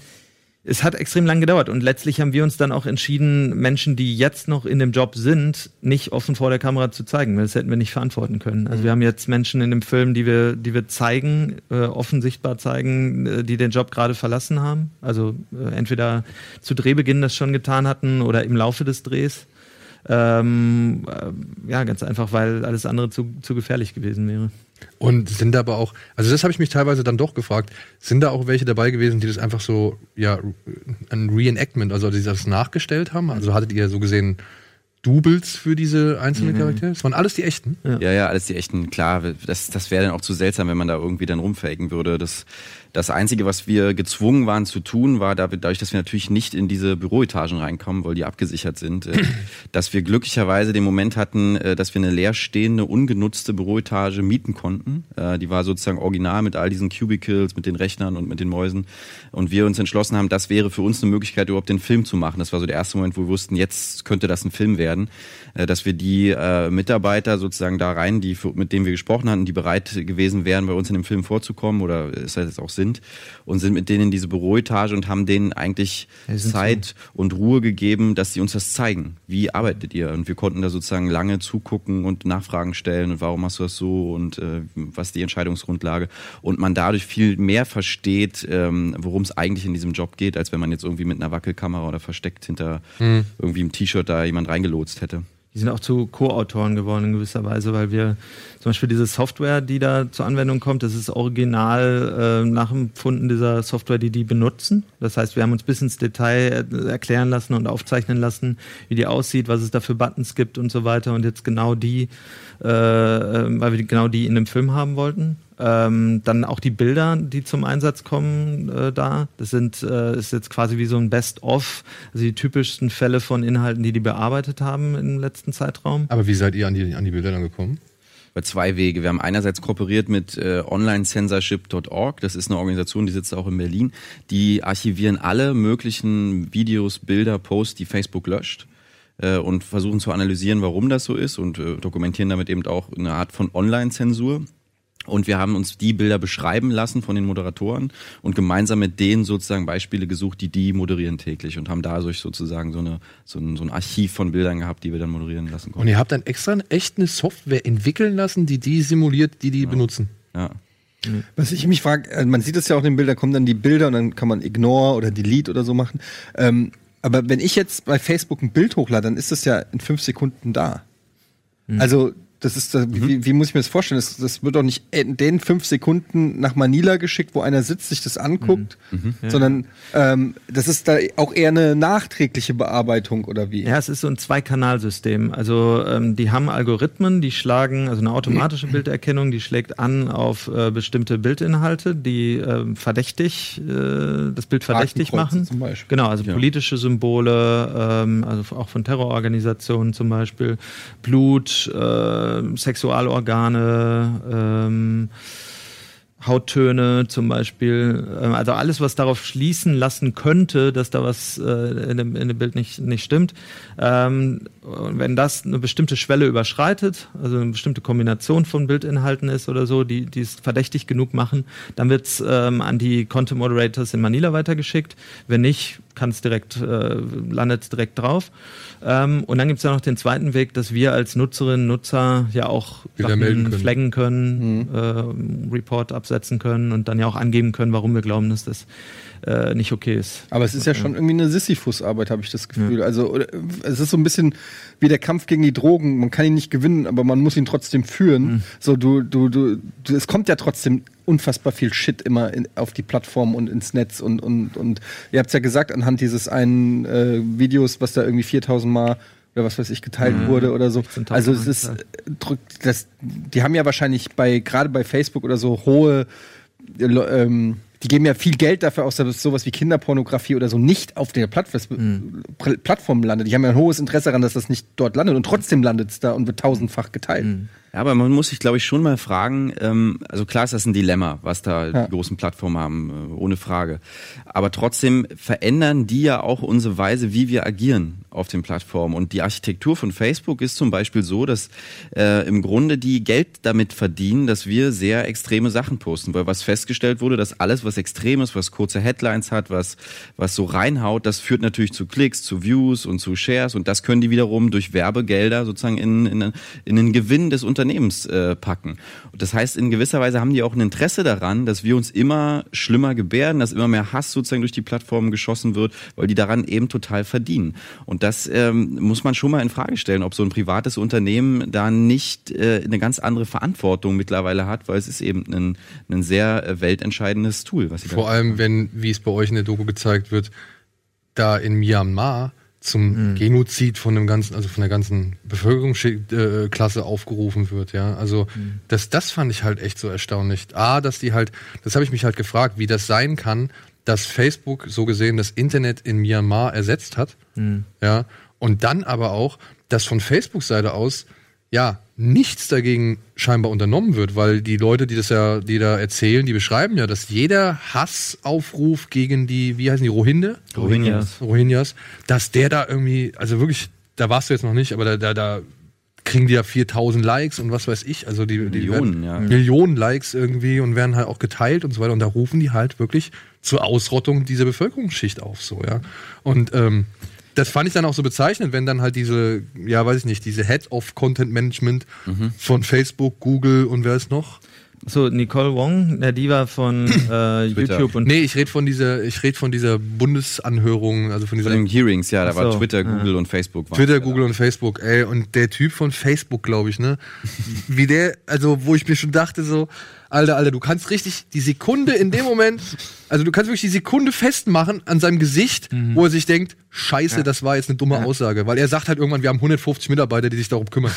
[SPEAKER 4] es hat extrem lang gedauert und letztlich haben wir uns dann auch entschieden, Menschen, die jetzt noch in dem Job sind, nicht offen vor der Kamera zu zeigen, weil das hätten wir nicht verantworten können. Also wir haben jetzt Menschen in dem Film, die wir, die wir zeigen, äh, offen sichtbar zeigen, äh, die den Job gerade verlassen haben. Also äh, entweder zu Drehbeginn das schon getan hatten oder im Laufe des Drehs. Ähm, äh, ja, ganz einfach, weil alles andere zu, zu gefährlich gewesen wäre.
[SPEAKER 1] Und sind da aber auch, also das habe ich mich teilweise dann doch gefragt, sind da auch welche dabei gewesen, die das einfach so, ja, ein Reenactment, also die das nachgestellt haben? Also hattet ihr so gesehen Doubles für diese einzelnen Charaktere? Das waren alles die echten?
[SPEAKER 3] Ja, ja, alles die echten, klar, das, das wäre dann auch zu seltsam, wenn man da irgendwie dann rumfaken würde. Das, das Einzige, was wir gezwungen waren zu tun, war dadurch, dass wir natürlich nicht in diese Büroetagen reinkommen, weil die abgesichert sind, äh, dass wir glücklicherweise den Moment hatten, äh, dass wir eine leerstehende, ungenutzte Büroetage mieten konnten. Äh, Die war sozusagen original mit all diesen Cubicles, mit den Rechnern und mit den Mäusen. Und wir uns entschlossen haben, das wäre für uns eine Möglichkeit, überhaupt den Film zu machen. Das war so der erste Moment, wo wir wussten, jetzt könnte das ein Film werden. Äh, Dass wir die äh, Mitarbeiter sozusagen da rein, die mit denen wir gesprochen hatten, die bereit gewesen wären, bei uns in dem Film vorzukommen oder es hat jetzt auch sind und sind mit denen in diese Büroetage und haben denen eigentlich Zeit und Ruhe gegeben, dass sie uns das zeigen. Wie arbeitet ihr? Und wir konnten da sozusagen lange zugucken und Nachfragen stellen und warum hast du das so und äh, was ist die Entscheidungsgrundlage und man dadurch viel mehr versteht, ähm, worum es eigentlich in diesem Job geht, als wenn man jetzt irgendwie mit einer Wackelkamera oder versteckt hinter
[SPEAKER 1] Hm.
[SPEAKER 3] irgendwie im T-Shirt da jemand reingelotst hätte.
[SPEAKER 4] Die sind auch zu Co-Autoren geworden in gewisser Weise, weil wir zum Beispiel diese Software, die da zur Anwendung kommt, das ist original äh, nachempfunden dieser Software, die die benutzen. Das heißt, wir haben uns bis ins Detail erklären lassen und aufzeichnen lassen, wie die aussieht, was es da für Buttons gibt und so weiter. Und jetzt genau die, äh, äh, weil wir genau die in dem Film haben wollten. Ähm, dann auch die Bilder, die zum Einsatz kommen äh, da. Das sind äh, ist jetzt quasi wie so ein Best-of, also die typischsten Fälle von Inhalten, die die bearbeitet haben im letzten Zeitraum.
[SPEAKER 1] Aber wie seid ihr an die, an die Bilder dann gekommen?
[SPEAKER 3] Über zwei Wege. Wir haben einerseits kooperiert mit äh, onlinecensorship.org. Das ist eine Organisation, die sitzt auch in Berlin. Die archivieren alle möglichen Videos, Bilder, Posts, die Facebook löscht äh, und versuchen zu analysieren, warum das so ist und äh, dokumentieren damit eben auch eine Art von Online-Zensur. Und wir haben uns die Bilder beschreiben lassen von den Moderatoren und gemeinsam mit denen sozusagen Beispiele gesucht, die die moderieren täglich und haben dadurch sozusagen so, eine, so, ein, so ein Archiv von Bildern gehabt, die wir dann moderieren lassen
[SPEAKER 1] Und
[SPEAKER 3] konnten.
[SPEAKER 1] ihr habt dann extra echt eine Software entwickeln lassen, die die simuliert, die die benutzen.
[SPEAKER 3] Ja.
[SPEAKER 2] Was ich mich frage, man sieht es ja auch in den Bildern, kommen dann die Bilder und dann kann man Ignore oder Delete oder so machen. Ähm, aber wenn ich jetzt bei Facebook ein Bild hochlade, dann ist das ja in fünf Sekunden da. Also das ist, da- wie, wie muss ich mir das vorstellen? Das, das wird doch nicht in den fünf Sekunden nach Manila geschickt, wo einer sitzt, sich das anguckt, sondern ähm, das ist da auch eher eine nachträgliche Bearbeitung oder wie?
[SPEAKER 4] Ja, es ist so ein Zweikanalsystem. Also ähm, die haben Algorithmen, die schlagen, also eine automatische Bilderkennung, die schlägt an auf äh, bestimmte Bildinhalte, die ähm, verdächtig, äh, das Bild verdächtig machen.
[SPEAKER 2] zum Beispiel.
[SPEAKER 4] Genau, also politische Symbole, ähm, also auch von Terrororganisationen zum Beispiel, Blut, äh, Sexualorgane, ähm, Hauttöne zum Beispiel, ähm, also alles, was darauf schließen lassen könnte, dass da was äh, in, dem, in dem Bild nicht, nicht stimmt. Ähm, wenn das eine bestimmte Schwelle überschreitet, also eine bestimmte Kombination von Bildinhalten ist oder so, die die es verdächtig genug machen, dann wird's ähm, an die Content Moderators in Manila weitergeschickt. Wenn nicht, kann es direkt, äh, landet direkt drauf. Ähm, und dann gibt's ja noch den zweiten Weg, dass wir als Nutzerinnen Nutzer ja auch
[SPEAKER 1] melden
[SPEAKER 4] Sachen
[SPEAKER 1] können.
[SPEAKER 4] flaggen können, äh, Report absetzen können und dann ja auch angeben können, warum wir glauben, dass das äh, nicht okay ist.
[SPEAKER 2] Aber es ist ja schon irgendwie eine Sisyphus-Arbeit, habe ich das Gefühl. Also oder, es ist so ein bisschen wie der Kampf gegen die Drogen. Man kann ihn nicht gewinnen, aber man muss ihn trotzdem führen. So du, du, du, du, es kommt ja trotzdem unfassbar viel Shit immer in, auf die Plattform und ins Netz und und und ihr habt ja gesagt anhand dieses einen äh, Videos, was da irgendwie 4000 Mal oder was weiß ich geteilt wurde oder so.
[SPEAKER 4] 16.000
[SPEAKER 2] Also es ist drückt das die haben ja wahrscheinlich bei gerade bei Facebook oder so hohe äh, ähm, die geben ja viel Geld dafür aus, dass sowas wie Kinderpornografie oder so nicht auf der Plattform, Plattform landet. Die haben ja ein hohes Interesse daran, dass das nicht dort landet und trotzdem landet es da und wird tausendfach geteilt.
[SPEAKER 3] Ja, aber man muss sich, glaube ich, schon mal fragen, ähm, also klar ist das ein Dilemma, was da
[SPEAKER 2] Ja.
[SPEAKER 3] die großen Plattformen haben, äh, ohne Frage. Aber trotzdem verändern die ja auch unsere Weise, wie wir agieren auf den Plattformen. Und die Architektur von Facebook ist zum Beispiel so, dass äh, im Grunde die Geld damit verdienen, dass wir sehr extreme Sachen posten. Weil was festgestellt wurde, dass alles, was extrem ist, was kurze Headlines hat, was, was so reinhaut, das führt natürlich zu Klicks, zu Views und zu Shares. Und das können die wiederum durch Werbegelder sozusagen in, in, in den Gewinn des Unternehmens äh, packen. Das heißt, in gewisser Weise haben die auch ein Interesse daran, dass wir uns immer schlimmer gebärden, dass immer mehr Hass sozusagen durch die Plattformen geschossen wird, weil die daran eben total verdienen. Und das ähm, muss man schon mal in Frage stellen, ob so ein privates Unternehmen da nicht äh, eine ganz andere Verantwortung mittlerweile hat, weil es ist eben ein, ein sehr äh, weltentscheidendes Tool, was sie
[SPEAKER 1] Vor allem, wenn, wie es bei euch in der Doku gezeigt wird, da in Myanmar zum Genozid von dem ganzen, also von der ganzen Bevölkerungsklasse aufgerufen wird, ja. Also das, das fand ich halt echt so erstaunlich. A, dass die halt, das habe ich mich halt gefragt, wie das sein kann, dass Facebook so gesehen das Internet in Myanmar ersetzt hat, ja. Und dann aber auch, dass von Facebook-Seite aus ja nichts dagegen scheinbar unternommen wird, weil die Leute, die das ja, die da erzählen, die beschreiben ja, dass jeder Hassaufruf gegen die, wie heißen die, Rohingya?
[SPEAKER 4] Rohingyas.
[SPEAKER 1] Rohingyas, dass der da irgendwie, also wirklich, da warst du jetzt noch nicht, aber da, da, da kriegen die ja 4000 Likes und was weiß ich. Also die, die
[SPEAKER 3] Millionen,
[SPEAKER 1] werden,
[SPEAKER 3] ja.
[SPEAKER 1] Millionen Likes irgendwie und werden halt auch geteilt und so weiter. Und da rufen die halt wirklich zur Ausrottung dieser Bevölkerungsschicht auf, so, ja. Und ähm, das fand ich dann auch so bezeichnend, wenn dann halt diese, ja, weiß ich nicht, diese Head of Content Management
[SPEAKER 3] Mhm.
[SPEAKER 1] von Facebook, Google und wer ist noch?
[SPEAKER 4] So, Nicole Wong, der Diva von äh, YouTube und
[SPEAKER 1] Nee, ich rede von dieser, ich rede von dieser Bundesanhörung, also von dieser
[SPEAKER 3] Von den Hearings, ja, da war
[SPEAKER 4] so,
[SPEAKER 3] Twitter,
[SPEAKER 4] ja.
[SPEAKER 3] Google und Facebook. waren
[SPEAKER 1] Twitter. Google und Facebook, ey, und der Typ von Facebook, glaube ich, ne? Wie der, also wo ich mir schon dachte, so, Alter, Alter, du kannst richtig die Sekunde in dem Moment, also du kannst wirklich die Sekunde festmachen an seinem Gesicht, wo er sich denkt, scheiße, das war jetzt eine dumme Aussage. Weil er sagt halt irgendwann, wir haben 150 Mitarbeiter, die sich darum kümmern.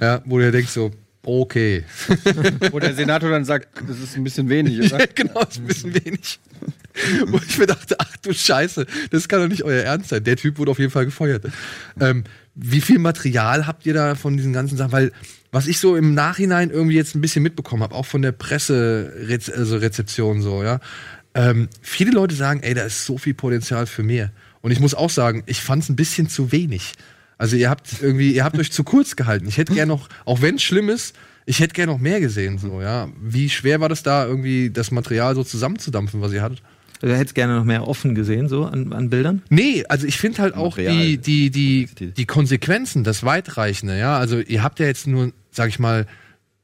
[SPEAKER 1] Ja, wo du dir denkst so, okay.
[SPEAKER 2] Wo der Senator dann sagt, das ist ein bisschen wenig,
[SPEAKER 1] Ja,
[SPEAKER 2] oder?
[SPEAKER 1] genau, ist ein bisschen wenig. Wo ich mir dachte, ach du Scheiße, das kann doch nicht euer Ernst sein. Der Typ wurde auf jeden Fall gefeuert. Ähm, wie viel Material habt ihr da von diesen ganzen Sachen? Weil, was ich so im Nachhinein irgendwie jetzt ein bisschen mitbekommen habe, auch von der Presse, also so, ja. Ähm, viele Leute sagen, ey, da ist so viel Potenzial für mehr. Und ich muss auch sagen, ich fand es ein bisschen zu wenig. Also ihr habt irgendwie, ihr habt euch zu kurz gehalten. Ich hätte gern noch, auch wenn es schlimm ist, ich hätte gern noch mehr gesehen, so, ja. Wie schwer war das da, irgendwie das Material so zusammenzudampfen, was ihr hattet?
[SPEAKER 4] du hättest gerne noch mehr offen gesehen, so an, an Bildern.
[SPEAKER 1] Nee, also ich finde halt auch
[SPEAKER 3] Material.
[SPEAKER 1] die, die, die, die Konsequenzen, das Weitreichende, ja. Also ihr habt ja jetzt nur, sag ich mal,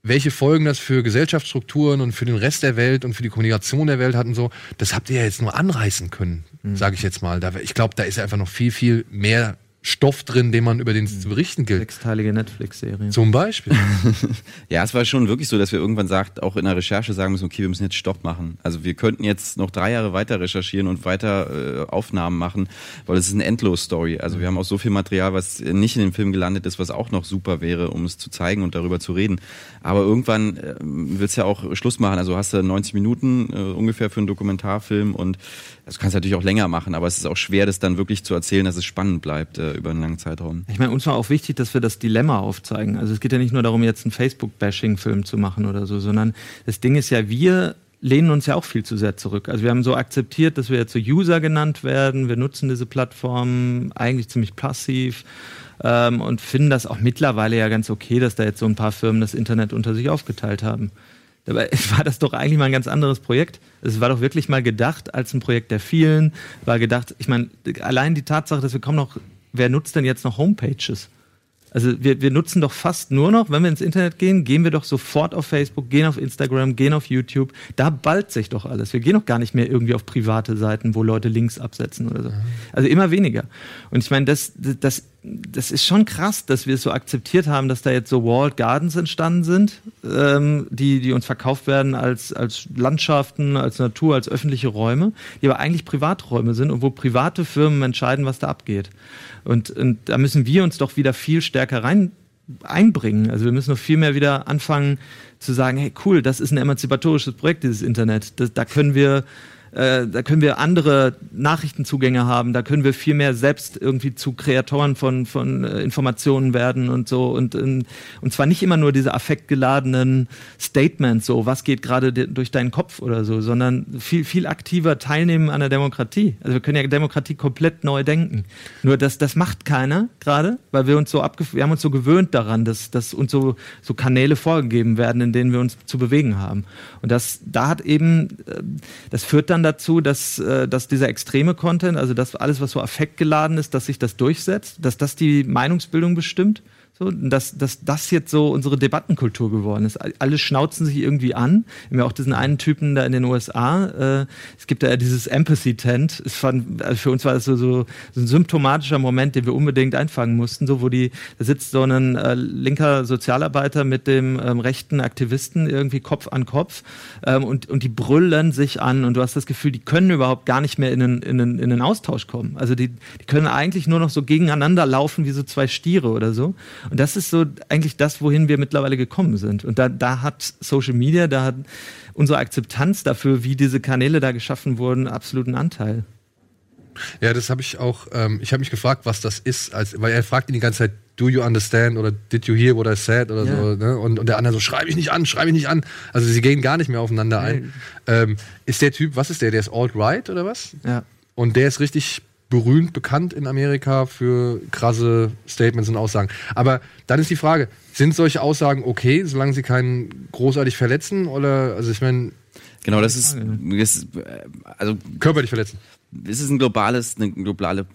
[SPEAKER 1] welche Folgen das für Gesellschaftsstrukturen und für den Rest der Welt und für die Kommunikation der Welt hat und so, das habt ihr ja jetzt nur anreißen können, sage ich jetzt mal. Ich glaube, da ist einfach noch viel, viel mehr Stoff drin, den man über den zu berichten gilt.
[SPEAKER 4] Sechsteilige Netflix-Serie.
[SPEAKER 1] Zum Beispiel.
[SPEAKER 3] Ja, es war schon wirklich so, dass wir irgendwann sagt, auch in der Recherche sagen müssen, okay, wir müssen jetzt Stopp machen. Also wir könnten jetzt noch drei Jahre weiter recherchieren und weiter äh, Aufnahmen machen, weil es ist eine Endlos-Story. Also wir haben auch so viel Material, was nicht in dem Film gelandet ist, was auch noch super wäre, um es zu zeigen und darüber zu reden. Aber irgendwann äh, willst du ja auch Schluss machen. Also hast du 90 Minuten äh, ungefähr für einen Dokumentarfilm und das kannst du natürlich auch länger machen, aber es ist auch schwer, das dann wirklich zu erzählen, dass es spannend bleibt äh, über einen langen Zeitraum.
[SPEAKER 4] Ich meine, uns war auch wichtig, dass wir das Dilemma aufzeigen. Also es geht ja nicht nur darum, jetzt einen Facebook-Bashing-Film zu machen oder so, sondern das Ding ist ja, wir lehnen uns ja auch viel zu sehr zurück. Also wir haben so akzeptiert, dass wir jetzt so User genannt werden. Wir nutzen diese Plattform eigentlich ziemlich passiv ähm, und finden das auch mittlerweile ja ganz okay, dass da jetzt so ein paar Firmen das Internet unter sich aufgeteilt haben. War das doch eigentlich mal ein ganz anderes Projekt. Es war doch wirklich mal gedacht als ein Projekt der vielen, war gedacht, ich meine, allein die Tatsache, dass wir kaum noch, wer nutzt denn jetzt noch Homepages? Also wir, wir nutzen doch fast nur noch, wenn wir ins Internet gehen, gehen wir doch sofort auf Facebook, gehen auf Instagram, gehen auf YouTube. Da ballt sich doch alles. Wir gehen doch gar nicht mehr irgendwie auf private Seiten, wo Leute Links absetzen oder so. Also immer weniger. Und ich meine, das, das, das ist schon krass, dass wir es so akzeptiert haben, dass da jetzt so Walled Gardens entstanden sind, ähm, die, die uns verkauft werden als, als Landschaften, als Natur, als öffentliche Räume, die aber eigentlich Privaträume sind und wo private Firmen entscheiden, was da abgeht. Und, und da müssen wir uns doch wieder viel stärker rein einbringen. Also wir müssen noch viel mehr wieder anfangen zu sagen, hey cool, das ist ein emanzipatorisches Projekt, dieses Internet. Das, da können wir äh, da können wir andere Nachrichtenzugänge haben, da können wir viel mehr selbst irgendwie zu Kreatoren von, von äh, Informationen werden und so und, und, und zwar nicht immer nur diese affektgeladenen Statements, so was geht gerade de- durch deinen Kopf oder so, sondern viel, viel aktiver teilnehmen an der Demokratie. Also wir können ja Demokratie komplett neu denken. Nur das, das macht keiner gerade, weil wir uns so abge wir haben uns so gewöhnt daran, dass, dass uns so, so Kanäle vorgegeben werden, in denen wir uns zu bewegen haben. Und das, da hat eben, äh, das führt dann dazu, dass, äh, dass dieser extreme Content, also das alles, was so affektgeladen ist, dass sich das durchsetzt, dass das die Meinungsbildung bestimmt. So, dass, dass das jetzt so unsere Debattenkultur geworden ist. Alle schnauzen sich irgendwie an. Wir haben ja auch diesen einen Typen da in den USA. Äh, es gibt ja dieses Empathy-Tent. Also für uns war das so, so, so ein symptomatischer Moment, den wir unbedingt einfangen mussten. So, wo die, da sitzt so ein äh, linker Sozialarbeiter mit dem ähm, rechten Aktivisten irgendwie Kopf an Kopf ähm, und, und die brüllen sich an und du hast das Gefühl, die können überhaupt gar nicht mehr in einen, in einen, in einen Austausch kommen. Also die, die können eigentlich nur noch so gegeneinander laufen wie so zwei Stiere oder so. Und das ist so eigentlich das, wohin wir mittlerweile gekommen sind. Und da, da hat Social Media, da hat unsere Akzeptanz dafür, wie diese Kanäle da geschaffen wurden, absoluten Anteil.
[SPEAKER 1] Ja, das habe ich auch, ähm, ich habe mich gefragt, was das ist, als, weil er fragt ihn die ganze Zeit, do you understand oder did you hear what I said oder
[SPEAKER 4] Ja.
[SPEAKER 1] so, ne? Und, und der andere so, schreib ich nicht an, schreib ich nicht an. Also sie gehen gar nicht mehr aufeinander ein. Ähm, ist der Typ, was ist der? Der ist alt-right oder was?
[SPEAKER 4] Ja.
[SPEAKER 1] Und der ist richtig berühmt bekannt in Amerika für krasse Statements und Aussagen. Aber dann ist die Frage, sind solche Aussagen okay, solange sie keinen großartig verletzen? Oder, also ich meine,
[SPEAKER 3] Genau, das ist, ist also
[SPEAKER 1] körperlich verletzen.
[SPEAKER 3] es ist ein globales, eine globale,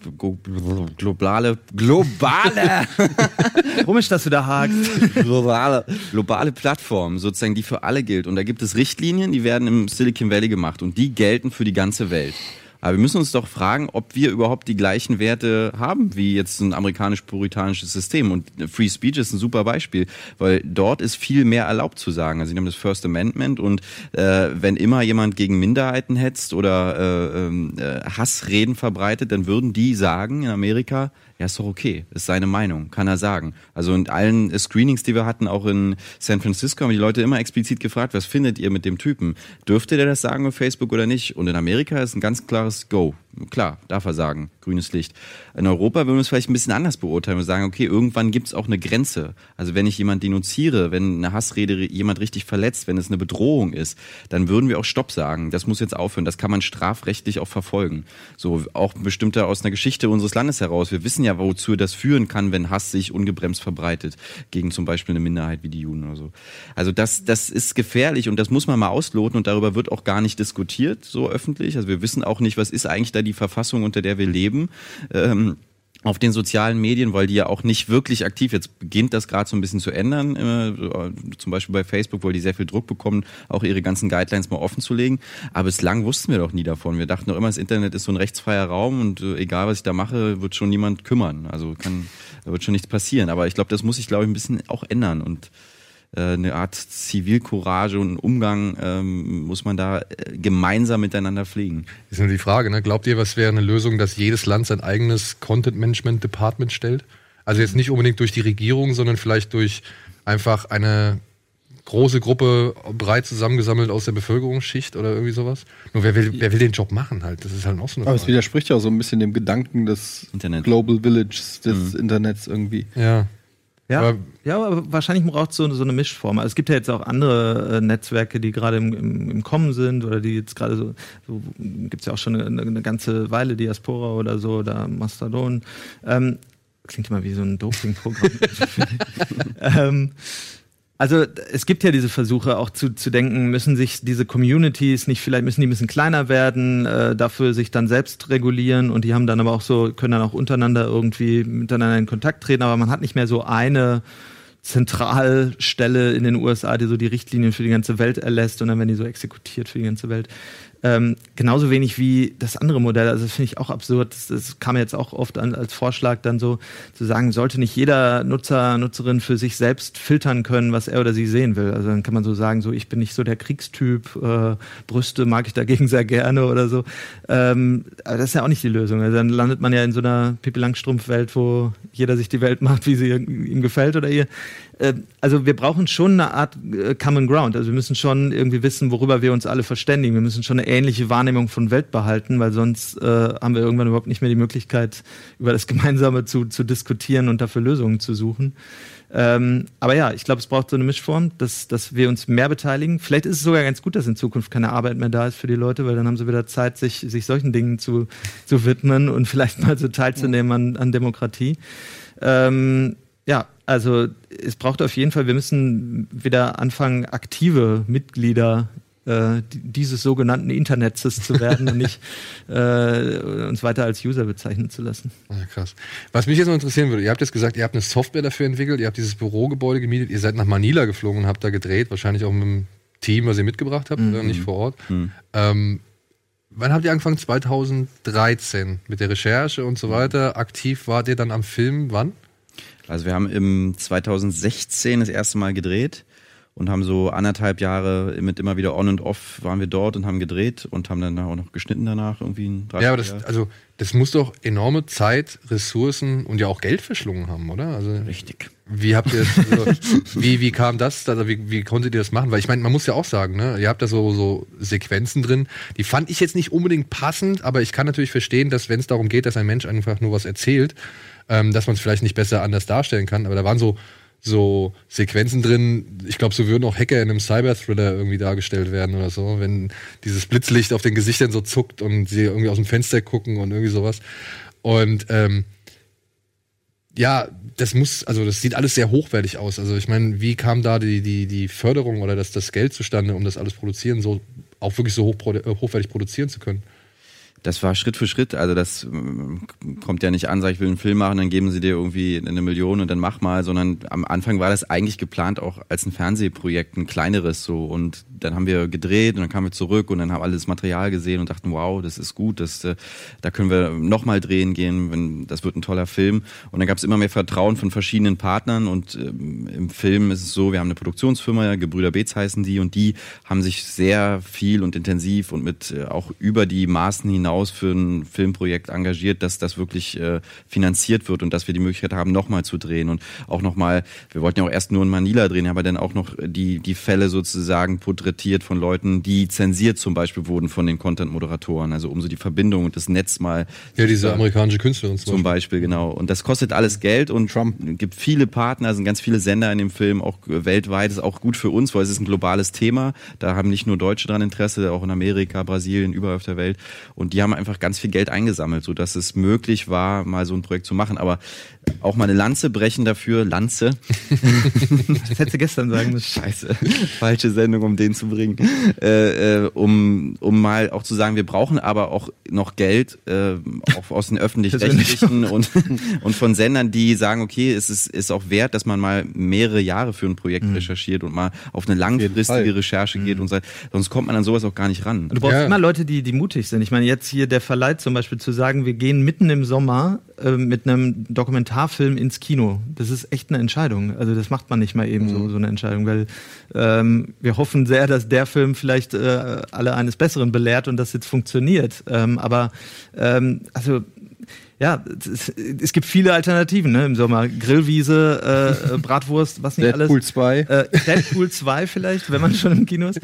[SPEAKER 3] globale, globale,
[SPEAKER 4] Komisch, dass du da hakst.
[SPEAKER 3] globale, globale Plattform, sozusagen, die für alle gilt. Und da gibt es Richtlinien, die werden im Silicon Valley gemacht und die gelten für die ganze Welt. Aber wir müssen uns doch fragen, ob wir überhaupt die gleichen Werte haben wie jetzt ein amerikanisch-puritanisches System. Und Free Speech ist ein super Beispiel, weil dort ist viel mehr erlaubt zu sagen. Also sie haben das First Amendment und äh, wenn immer jemand gegen Minderheiten hetzt oder äh, ähm, äh, Hassreden verbreitet, dann würden die sagen in Amerika, ja, ist doch okay, ist seine Meinung, kann er sagen. Also in allen Screenings, die wir hatten, auch in San Francisco, haben die Leute immer explizit gefragt, was findet ihr mit dem Typen? Dürfte der das sagen auf Facebook oder nicht? Und in Amerika ist ein ganz klares Go. Klar, darf er sagen, grünes Licht. In Europa würden wir es vielleicht ein bisschen anders beurteilen. Wir sagen, okay, irgendwann gibt es auch eine Grenze. Also wenn ich jemand denunziere, wenn eine Hassrede jemand richtig verletzt, wenn es eine Bedrohung ist, dann würden wir auch Stopp sagen. Das muss jetzt aufhören. Das kann man strafrechtlich auch verfolgen. So auch bestimmte aus einer Geschichte unseres Landes heraus. Wir wissen ja, wozu das führen kann, wenn Hass sich ungebremst verbreitet gegen zum Beispiel eine Minderheit wie die Juden oder so. Also das, das ist gefährlich und das muss man mal ausloten und darüber wird auch gar nicht diskutiert so öffentlich. Also wir wissen auch nicht, was ist eigentlich da die Verfassung, unter der wir leben. Ähm, auf den sozialen Medien, weil die ja auch nicht wirklich aktiv, jetzt beginnt das gerade so ein bisschen zu ändern, äh, zum Beispiel bei Facebook, weil die sehr viel Druck bekommen, auch ihre ganzen Guidelines mal offen zu legen. Aber bislang wussten wir doch nie davon. Wir dachten doch immer, das Internet ist so ein rechtsfreier Raum und äh, egal was ich da mache, wird schon niemand kümmern. Also kann, da wird schon nichts passieren. Aber ich glaube, das muss sich, glaube ich, ein bisschen auch ändern und eine Art Zivilcourage und Umgang ähm, muss man da äh, gemeinsam miteinander pflegen.
[SPEAKER 1] Ist nur die Frage, ne? Glaubt ihr, was wäre eine Lösung, dass jedes Land sein eigenes Content-Management-Department stellt? Also jetzt nicht unbedingt durch die Regierung, sondern vielleicht durch einfach eine große Gruppe breit zusammengesammelt aus der Bevölkerungsschicht oder irgendwie sowas. Nur wer will, wer will den Job machen halt? Das ist halt auch so eine
[SPEAKER 2] Aber es
[SPEAKER 1] Frage.
[SPEAKER 2] widerspricht ja auch so ein bisschen dem Gedanken des
[SPEAKER 3] Internet.
[SPEAKER 2] Global Villages, des Internets irgendwie.
[SPEAKER 1] Ja.
[SPEAKER 4] Ja,
[SPEAKER 1] Aber-
[SPEAKER 4] ja, aber wahrscheinlich braucht es so, so eine Mischform. Also es gibt ja jetzt auch andere äh, Netzwerke, die gerade im, im, im Kommen sind oder die jetzt gerade so, so gibt es ja auch schon eine, eine ganze Weile, Diaspora oder so oder Mastodon. Ähm, klingt immer wie so ein Doping-Programm. ähm, also es gibt ja diese Versuche auch zu, zu denken, müssen sich diese Communities nicht vielleicht müssen die ein bisschen kleiner werden, äh, dafür sich dann selbst regulieren und die haben dann aber auch so können dann auch untereinander irgendwie miteinander in Kontakt treten, aber man hat nicht mehr so eine Zentralstelle in den USA, die so die Richtlinien für die ganze Welt erlässt und dann werden die so exekutiert für die ganze Welt. Ähm, genauso wenig wie das andere Modell. Also das finde ich auch absurd. Das, das kam jetzt auch oft an, als Vorschlag dann so zu sagen, sollte nicht jeder Nutzer, Nutzerin für sich selbst filtern können, was er oder sie sehen will. Also dann kann man so sagen, so ich bin nicht so der Kriegstyp, äh, Brüste mag ich dagegen sehr gerne oder so. Ähm, aber das ist ja auch nicht die Lösung. Also dann landet man ja in so einer Pippi Langstrumpf-Welt, wo jeder sich die Welt macht, wie sie ihm gefällt oder ihr. Äh, also wir brauchen schon eine Art äh, Common Ground. Also wir müssen schon irgendwie wissen, worüber wir uns alle verständigen. Wir müssen schon eine ähnliche Wahrnehmung von Welt behalten, weil sonst äh, haben wir irgendwann überhaupt nicht mehr die Möglichkeit, über das Gemeinsame zu, zu diskutieren und dafür Lösungen zu suchen. Ähm, aber ja, ich glaube, es braucht so eine Mischform, dass, dass wir uns mehr beteiligen. Vielleicht ist es sogar ganz gut, dass in Zukunft keine Arbeit mehr da ist für die Leute, weil dann haben sie wieder Zeit, sich, sich solchen Dingen zu, zu widmen und vielleicht mal so teilzunehmen an, an Demokratie. Ähm, ja, also es braucht auf jeden Fall, wir müssen wieder anfangen, aktive Mitglieder äh, di- dieses sogenannten Internets zu werden und nicht äh, uns weiter als User bezeichnen zu lassen.
[SPEAKER 1] Ja, krass. Was mich jetzt noch interessieren würde, ihr habt jetzt gesagt, ihr habt eine Software dafür entwickelt, ihr habt dieses Bürogebäude gemietet, ihr seid nach Manila geflogen und habt da gedreht, wahrscheinlich auch mit dem Team, was ihr mitgebracht habt, oder nicht vor Ort. Ähm, wann habt ihr angefangen? 2013 mit der Recherche und so weiter. Aktiv wart ihr dann am Film, wann?
[SPEAKER 3] Also wir haben im 2016 das erste Mal gedreht und haben so anderthalb Jahre mit immer wieder on und off waren wir dort und haben gedreht und haben dann auch noch geschnitten danach irgendwie ein
[SPEAKER 1] Ja, aber das, also, das muss doch enorme Zeit, Ressourcen und ja auch Geld verschlungen haben, oder? Also,
[SPEAKER 3] richtig.
[SPEAKER 1] Wie habt ihr also, wie, wie kam das? Also wie, wie konntet ihr das machen? Weil ich meine, man muss ja auch sagen, ne, ihr habt da so, so Sequenzen drin, die fand ich jetzt nicht unbedingt passend, aber ich kann natürlich verstehen, dass wenn es darum geht, dass ein Mensch einfach nur was erzählt, ähm, dass man es vielleicht nicht besser anders darstellen kann. Aber da waren so, so Sequenzen drin, ich glaube, so würden auch Hacker in einem Cyber-Thriller irgendwie dargestellt werden oder so, wenn dieses Blitzlicht auf den Gesichtern so zuckt und sie irgendwie aus dem Fenster gucken und irgendwie sowas. Und ähm, ja, das muss, also das sieht alles sehr hochwertig aus. Also ich meine, wie kam da die, die, die Förderung oder das, das Geld zustande, um das alles produzieren, so auch wirklich so hoch, hochwertig produzieren zu können?
[SPEAKER 3] Das war Schritt für Schritt. Also das äh, kommt ja nicht an, sag ich will einen Film machen, dann geben sie dir irgendwie eine Million und dann mach mal, sondern am Anfang war das eigentlich geplant auch als ein Fernsehprojekt, ein kleineres so. Und dann haben wir gedreht und dann kamen wir zurück und dann haben alle das Material gesehen und dachten, wow, das ist gut, das, äh, da können wir nochmal drehen gehen, das wird ein toller Film. Und dann gab es immer mehr Vertrauen von verschiedenen Partnern und ähm, im Film ist es so, wir haben eine Produktionsfirma, Gebrüder Beetz heißen die und die haben sich sehr viel und intensiv und mit äh, auch über die Maßen hinaus hinaus für ein Filmprojekt engagiert, dass das wirklich äh, finanziert wird und dass wir die Möglichkeit haben, nochmal zu drehen und auch nochmal, wir wollten ja auch erst nur in Manila drehen, aber dann auch noch die, die Fälle sozusagen porträtiert von Leuten, die zensiert zum Beispiel wurden von den Content-Moderatoren, also um so die Verbindung und das Netz mal.
[SPEAKER 1] Ja, diese amerikanische Künstlerin
[SPEAKER 3] zum, zum Beispiel. genau. Und das kostet alles Geld und Trump gibt viele Partner, sind ganz viele Sender in dem Film, auch weltweit, ist auch gut für uns, weil es ist ein globales Thema. Da haben nicht nur Deutsche dran Interesse, auch in Amerika, Brasilien, überall auf der Welt. Und die haben einfach ganz viel Geld eingesammelt, so dass es möglich war, mal so ein Projekt zu machen. Aber auch mal eine Lanze brechen dafür, Lanze.
[SPEAKER 4] das hättest du gestern sagen müssen.
[SPEAKER 3] Scheiße, falsche Sendung, um den zu bringen. Äh, äh, um, um mal auch zu sagen, wir brauchen aber auch noch Geld, äh, auch aus den öffentlich-rechtlichen und, und von Sendern, die sagen, okay, es ist, ist auch wert, dass man mal mehrere Jahre für ein Projekt mhm. recherchiert und mal auf eine langfristige Recherche geht mhm. und so, sonst kommt man an sowas auch gar nicht ran.
[SPEAKER 4] Du brauchst ja. immer Leute, die, die mutig sind. Ich meine, jetzt hier der Verleih zum Beispiel zu sagen, wir gehen mitten im Sommer äh, mit einem Dokumentarfilm ins Kino. Das ist echt eine Entscheidung. Also das macht man nicht mal eben mhm. so, so eine Entscheidung, weil ähm, wir hoffen sehr, dass der Film vielleicht äh, alle eines Besseren belehrt und das jetzt funktioniert. Ähm, aber ähm, also ja, es, gibt viele Alternativen ne, im Sommer. Grillwiese, äh, äh Bratwurst, was nicht
[SPEAKER 2] Deadpool
[SPEAKER 4] alles.
[SPEAKER 2] Deadpool 2.
[SPEAKER 4] Äh, Deadpool 2 vielleicht, wenn man schon im Kino ist.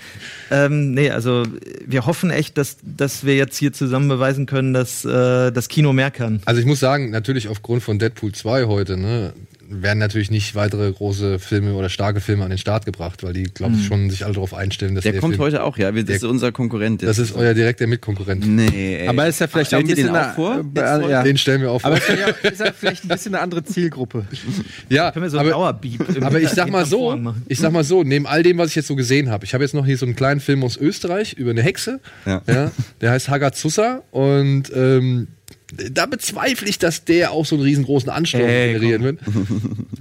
[SPEAKER 4] Ähm, nee, also wir hoffen echt, dass, dass wir jetzt hier zusammen beweisen können, dass äh, das Kino mehr kann.
[SPEAKER 1] Also ich muss sagen, natürlich aufgrund von Deadpool 2 heute, ne, werden natürlich nicht weitere große Filme oder starke Filme an den Start gebracht, weil die, glaube ich, mhm. schon sich alle darauf einstellen, dass
[SPEAKER 3] der, der kommt Film, heute auch, ja. Das der, ist unser Konkurrent.
[SPEAKER 1] Das ist euer direkter Mitkonkurrent.
[SPEAKER 2] Nee. Ey. Aber ist ja vielleicht Ach, auch ein bisschen den auch
[SPEAKER 1] vor? Äh, ja. Den stellen wir auch
[SPEAKER 2] vor. Aber ist ja, ist ja vielleicht ein bisschen eine andere Zielgruppe.
[SPEAKER 1] ja. Können wir so aber, aber ich sag mal so, ich sag mal so, neben all dem, was ich jetzt so gesehen habe, ich habe jetzt noch hier so einen kleinen Film aus Österreich über eine Hexe. Ja. ja der heißt Hagazusa und ähm, da bezweifle ich, dass der auch so einen riesengroßen Ansturm hey, generieren wird.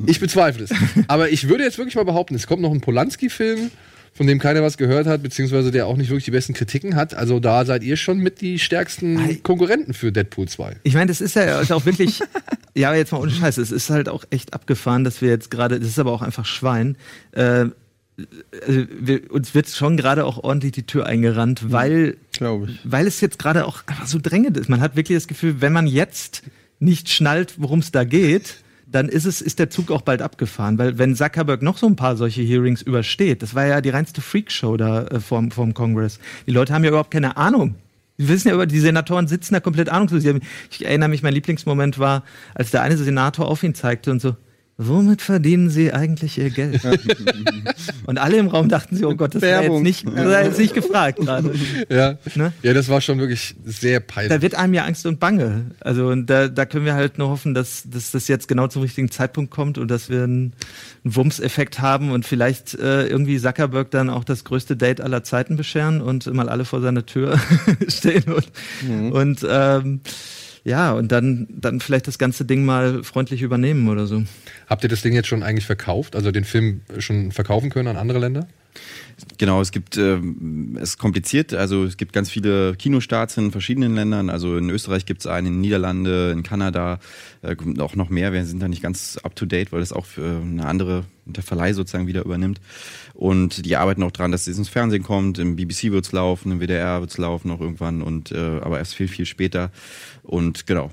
[SPEAKER 1] Ich bezweifle es. Aber ich würde jetzt wirklich mal behaupten, es kommt noch ein Polanski-Film, von dem keiner was gehört hat, beziehungsweise der auch nicht wirklich die besten Kritiken hat. Also da seid ihr schon mit die stärksten Konkurrenten für Deadpool 2.
[SPEAKER 4] Ich meine, das ist ja auch wirklich, ja, jetzt mal ohne Scheiß, es ist halt auch echt abgefahren, dass wir jetzt gerade, das ist aber auch einfach Schwein, äh, also wir, uns wird schon gerade auch ordentlich die Tür eingerannt, mhm. weil, weil es jetzt gerade auch einfach so drängend ist. Man hat wirklich das Gefühl, wenn man jetzt nicht schnallt, worum es da geht, dann ist es, ist der Zug auch bald abgefahren. Weil wenn Zuckerberg noch so ein paar solche Hearings übersteht, das war ja die reinste Freakshow da äh, vom, vom Kongress. Die Leute haben ja überhaupt keine Ahnung. Die wissen ja über, die Senatoren sitzen da komplett ahnungslos. Ich erinnere mich, mein Lieblingsmoment war, als der eine Senator auf ihn zeigte und so, womit verdienen Sie eigentlich Ihr Geld? und alle im Raum dachten sich, oh Gott, das war jetzt nicht, das jetzt nicht gefragt gerade.
[SPEAKER 1] Ja. Ne? ja, das war schon wirklich sehr peinlich.
[SPEAKER 4] Da wird einem ja Angst und Bange. Also und da, da können wir halt nur hoffen, dass, dass das jetzt genau zum richtigen Zeitpunkt kommt und dass wir einen, einen Wumms-Effekt haben und vielleicht äh, irgendwie Zuckerberg dann auch das größte Date aller Zeiten bescheren und mal alle vor seiner Tür stehen und, mhm. und ähm, ja, und dann, dann vielleicht das ganze Ding mal freundlich übernehmen oder so.
[SPEAKER 1] Habt ihr das Ding jetzt schon eigentlich verkauft? Also den Film schon verkaufen können an andere Länder?
[SPEAKER 3] Genau, es gibt, ähm, es ist kompliziert, also es gibt ganz viele Kinostarts in verschiedenen Ländern, also in Österreich gibt es einen, in den Niederlande, in Kanada, äh, auch noch mehr, wir sind da nicht ganz up to date, weil das auch für eine andere, der Verleih sozusagen wieder übernimmt. Und die arbeiten auch dran, dass es ins Fernsehen kommt, im BBC wird's laufen, im WDR wird's laufen noch irgendwann und äh, aber erst viel, viel später. Und genau.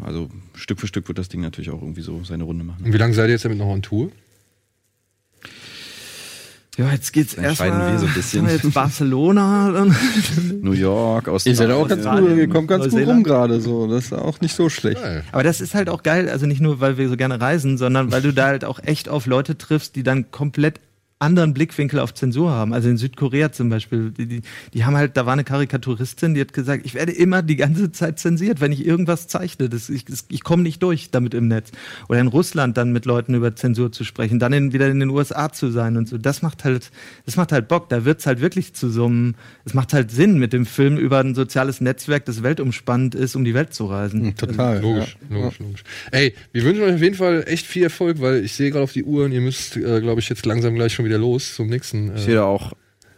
[SPEAKER 3] Also Stück für Stück wird das Ding natürlich auch irgendwie so seine Runde machen.
[SPEAKER 1] Und wie lange seid ihr jetzt damit noch on Tour?
[SPEAKER 4] Ja, jetzt geht's erstmal. Wir so ein bisschen. Jetzt Barcelona,
[SPEAKER 3] New York,
[SPEAKER 2] Australien. Ihr seid auch ganz gut, ihr kommt ganz gut rum gerade so. Das ist auch nicht so schlecht.
[SPEAKER 4] Aber das ist halt auch geil, also nicht nur, weil wir so gerne reisen, sondern weil du da halt auch echt auf Leute triffst, die dann komplett anderen Blickwinkel auf Zensur haben. Also in Südkorea zum Beispiel, die, die, die haben halt, da war eine Karikaturistin, die hat gesagt, ich werde immer die ganze Zeit zensiert, wenn ich irgendwas zeichne. Das, ich das, ich komme nicht durch damit im Netz. Oder in Russland dann mit Leuten über Zensur zu sprechen, dann in, wieder in den USA zu sein und so. Das macht halt, das macht halt Bock. Da wird's halt wirklich zu so einem, es macht halt Sinn mit dem Film über ein soziales Netzwerk, das weltumspannend ist, um die Welt zu reisen.
[SPEAKER 1] Mhm, total. Logisch, ja. logisch, logisch. Ey, wir wünschen euch auf jeden Fall echt viel Erfolg, weil ich sehe gerade auf die Uhr und ihr müsst, äh, glaube ich, jetzt langsam gleich schon wieder los zum nächsten.
[SPEAKER 3] Äh. Ich sehe da auch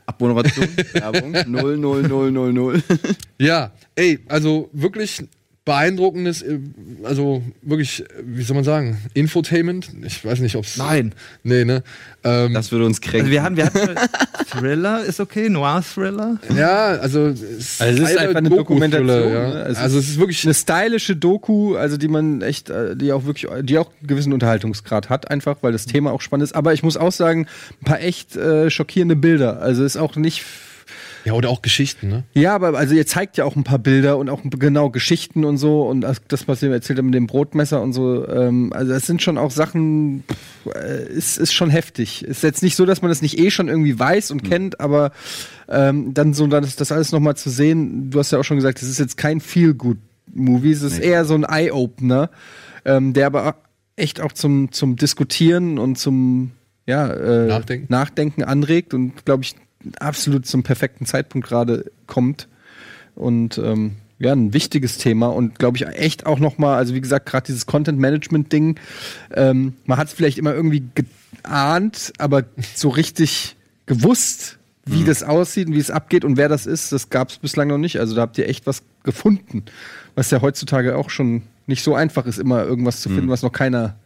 [SPEAKER 3] Abmoderation, Werbung, 00000.
[SPEAKER 1] ja, ey, also wirklich beeindruckendes, äh, also wirklich, wie soll man sagen, Infotainment. Ich weiß nicht, ob es.
[SPEAKER 4] Nein.
[SPEAKER 1] Nee, ne?
[SPEAKER 3] Ähm, das würde uns kränken.
[SPEAKER 4] Also wir haben, wir hatten Thriller ist okay, Noir-Thriller.
[SPEAKER 1] Ja, also es,
[SPEAKER 2] also es ist einfach eine Dokumentation. Ja.
[SPEAKER 1] Ne? Also, also, es ist wirklich
[SPEAKER 2] eine stylische Doku, also die man echt, äh, die auch wirklich, die auch einen gewissen Unterhaltungsgrad hat, einfach, weil das Thema auch spannend ist. Aber ich muss auch sagen, ein paar echt äh, schockierende Bilder. Also ist auch nicht
[SPEAKER 1] ja, oder auch Geschichten, ne?
[SPEAKER 2] Ja, aber also ihr zeigt ja auch ein paar Bilder und auch genau Geschichten und so und das, was ihr erzählt habt mit dem Brotmesser und so. Ähm, also das sind schon auch Sachen, äh, ist, ist schon heftig. Ist jetzt nicht so, dass man das nicht eh schon irgendwie weiß und mhm. kennt, aber ähm, dann so das, das alles nochmal zu sehen, du hast ja auch schon gesagt, das ist jetzt kein Feel-Good-Movie, es ist nee. eher so ein Eye-Opener, ähm, der aber echt auch zum, zum Diskutieren und zum ja, äh, Nachdenken. Nachdenken anregt und glaube ich absolut zum perfekten Zeitpunkt gerade kommt. Und ähm, ja, ein wichtiges Thema und glaube ich echt auch nochmal, also wie gesagt, gerade dieses Content-Management-Ding, ähm, man hat es vielleicht immer irgendwie geahnt, aber so richtig gewusst, wie mhm. das aussieht und wie es abgeht und wer das ist, das gab es bislang noch nicht. Also da habt ihr echt was gefunden, was ja heutzutage auch schon nicht so einfach ist, immer irgendwas zu finden, mhm. was noch keiner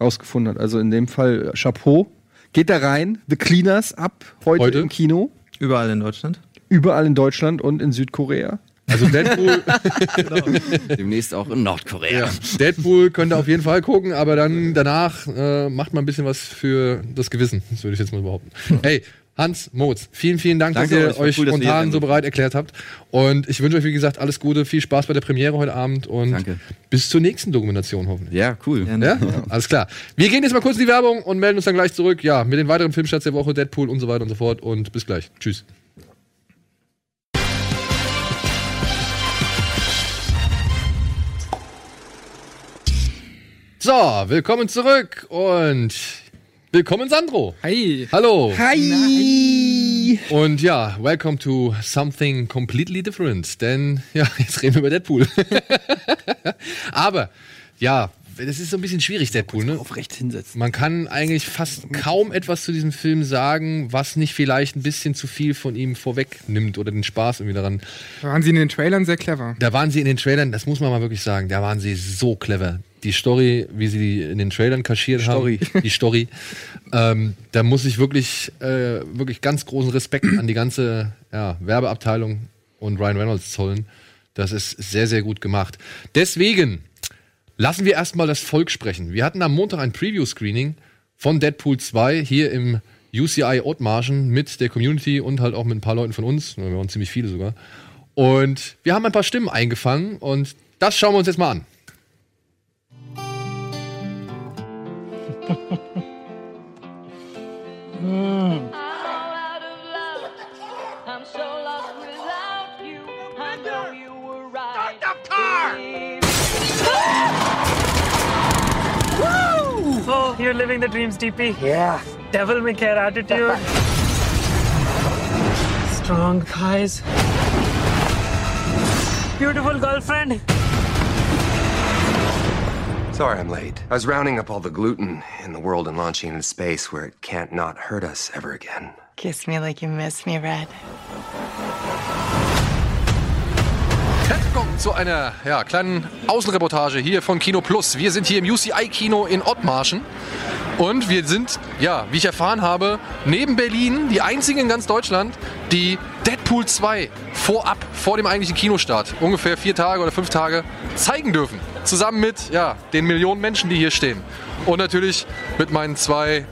[SPEAKER 2] rausgefunden hat. Also in dem Fall Chapeau Geht da rein, The Cleaners ab, heute, heute? im Kino.
[SPEAKER 4] Überall in Deutschland?
[SPEAKER 2] Überall in Deutschland und in Südkorea.
[SPEAKER 1] Also Deadpool.
[SPEAKER 3] genau. Demnächst auch in Nordkorea. Ja.
[SPEAKER 1] Deadpool könnt ihr auf jeden Fall gucken, aber dann danach äh, macht man ein bisschen was für das Gewissen. Das würde ich jetzt mal behaupten. Hey, Hans Moritz, vielen, vielen Dank, Danke dass ihr euch cool, spontan so bereit erklärt habt. Und ich wünsche euch, wie gesagt, alles Gute, viel Spaß bei der Premiere heute Abend und Danke. bis zur nächsten Dokumentation hoffentlich.
[SPEAKER 3] Ja, cool.
[SPEAKER 1] Ja, ja? Alles klar. Wir gehen jetzt mal kurz in die Werbung und melden uns dann gleich zurück. Ja, mit den weiteren Filmstarts der Woche, Deadpool und so weiter und so fort. Und bis gleich. Tschüss. So, willkommen zurück und Willkommen, Sandro.
[SPEAKER 2] Hi.
[SPEAKER 1] Hallo.
[SPEAKER 2] Hi.
[SPEAKER 1] Und ja, welcome to something completely different. Denn ja, jetzt reden wir über Deadpool. Aber ja, das ist so ein bisschen schwierig, Deadpool, ne?
[SPEAKER 2] Aufrecht hinsetzen.
[SPEAKER 1] Man kann eigentlich fast kaum etwas zu diesem Film sagen, was nicht vielleicht ein bisschen zu viel von ihm vorwegnimmt oder den Spaß irgendwie daran.
[SPEAKER 7] Da waren sie in den Trailern sehr clever.
[SPEAKER 1] Da waren sie in den Trailern, das muss man mal wirklich sagen, da waren sie so clever die Story, wie sie die in den Trailern kaschiert Story. haben, die Story, ähm, da muss ich wirklich, äh, wirklich ganz großen Respekt an die ganze ja, Werbeabteilung und Ryan Reynolds zollen. Das ist sehr, sehr gut gemacht. Deswegen lassen wir erstmal das Volk sprechen. Wir hatten am Montag ein Preview-Screening von Deadpool 2 hier im UCI Ottmarschen mit der Community und halt auch mit ein paar Leuten von uns. Wir waren ziemlich viele sogar. Und wir haben ein paar Stimmen eingefangen und das schauen wir uns jetzt mal an. Start the car!
[SPEAKER 8] Oh, you're living the dreams, DP.
[SPEAKER 6] Yeah.
[SPEAKER 8] Devil may care attitude. Strong guys. Beautiful girlfriend.
[SPEAKER 6] Sorry I'm late. I was rounding up all the gluten in the world and launching into space where it can't not hurt us ever again.
[SPEAKER 9] Kiss me like you miss me, Red.
[SPEAKER 1] Willkommen zu einer ja, kleinen Außenreportage hier von Kino Plus. Wir sind hier im UCI-Kino in Ottmarschen. Und wir sind, ja, wie ich erfahren habe, neben Berlin die einzigen in ganz Deutschland, die Deadpool 2 vorab, vor dem eigentlichen Kinostart, ungefähr vier Tage oder fünf Tage, zeigen dürfen. Zusammen mit ja, den Millionen Menschen, die hier stehen. Und natürlich mit meinen zwei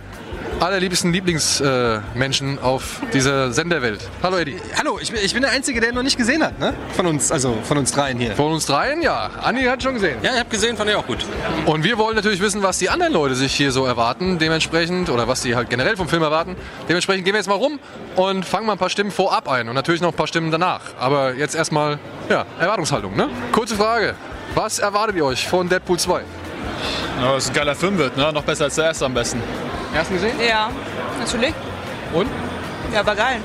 [SPEAKER 1] allerliebsten Lieblingsmenschen äh, auf dieser Senderwelt. Hallo Eddie.
[SPEAKER 2] Hallo, ich bin, ich bin der Einzige, der ihn noch nicht gesehen hat, ne? Von uns, also von uns dreien hier.
[SPEAKER 1] Von uns dreien, ja. Andi hat schon gesehen.
[SPEAKER 2] Ja, ich habe gesehen, fand ich auch gut.
[SPEAKER 1] Und wir wollen natürlich wissen, was die anderen Leute sich hier so erwarten, dementsprechend, oder was sie halt generell vom Film erwarten. Dementsprechend gehen wir jetzt mal rum und fangen mal ein paar Stimmen vorab ein und natürlich noch ein paar Stimmen danach. Aber jetzt erstmal, ja, Erwartungshaltung, ne? Kurze Frage. Was erwartet ihr euch von Deadpool 2?
[SPEAKER 10] Ja, dass es ein geiler Film wird, ne? Noch besser als der erste am besten.
[SPEAKER 1] Ersten gesehen?
[SPEAKER 11] Ja, natürlich.
[SPEAKER 1] Und?
[SPEAKER 11] Ja, war geil.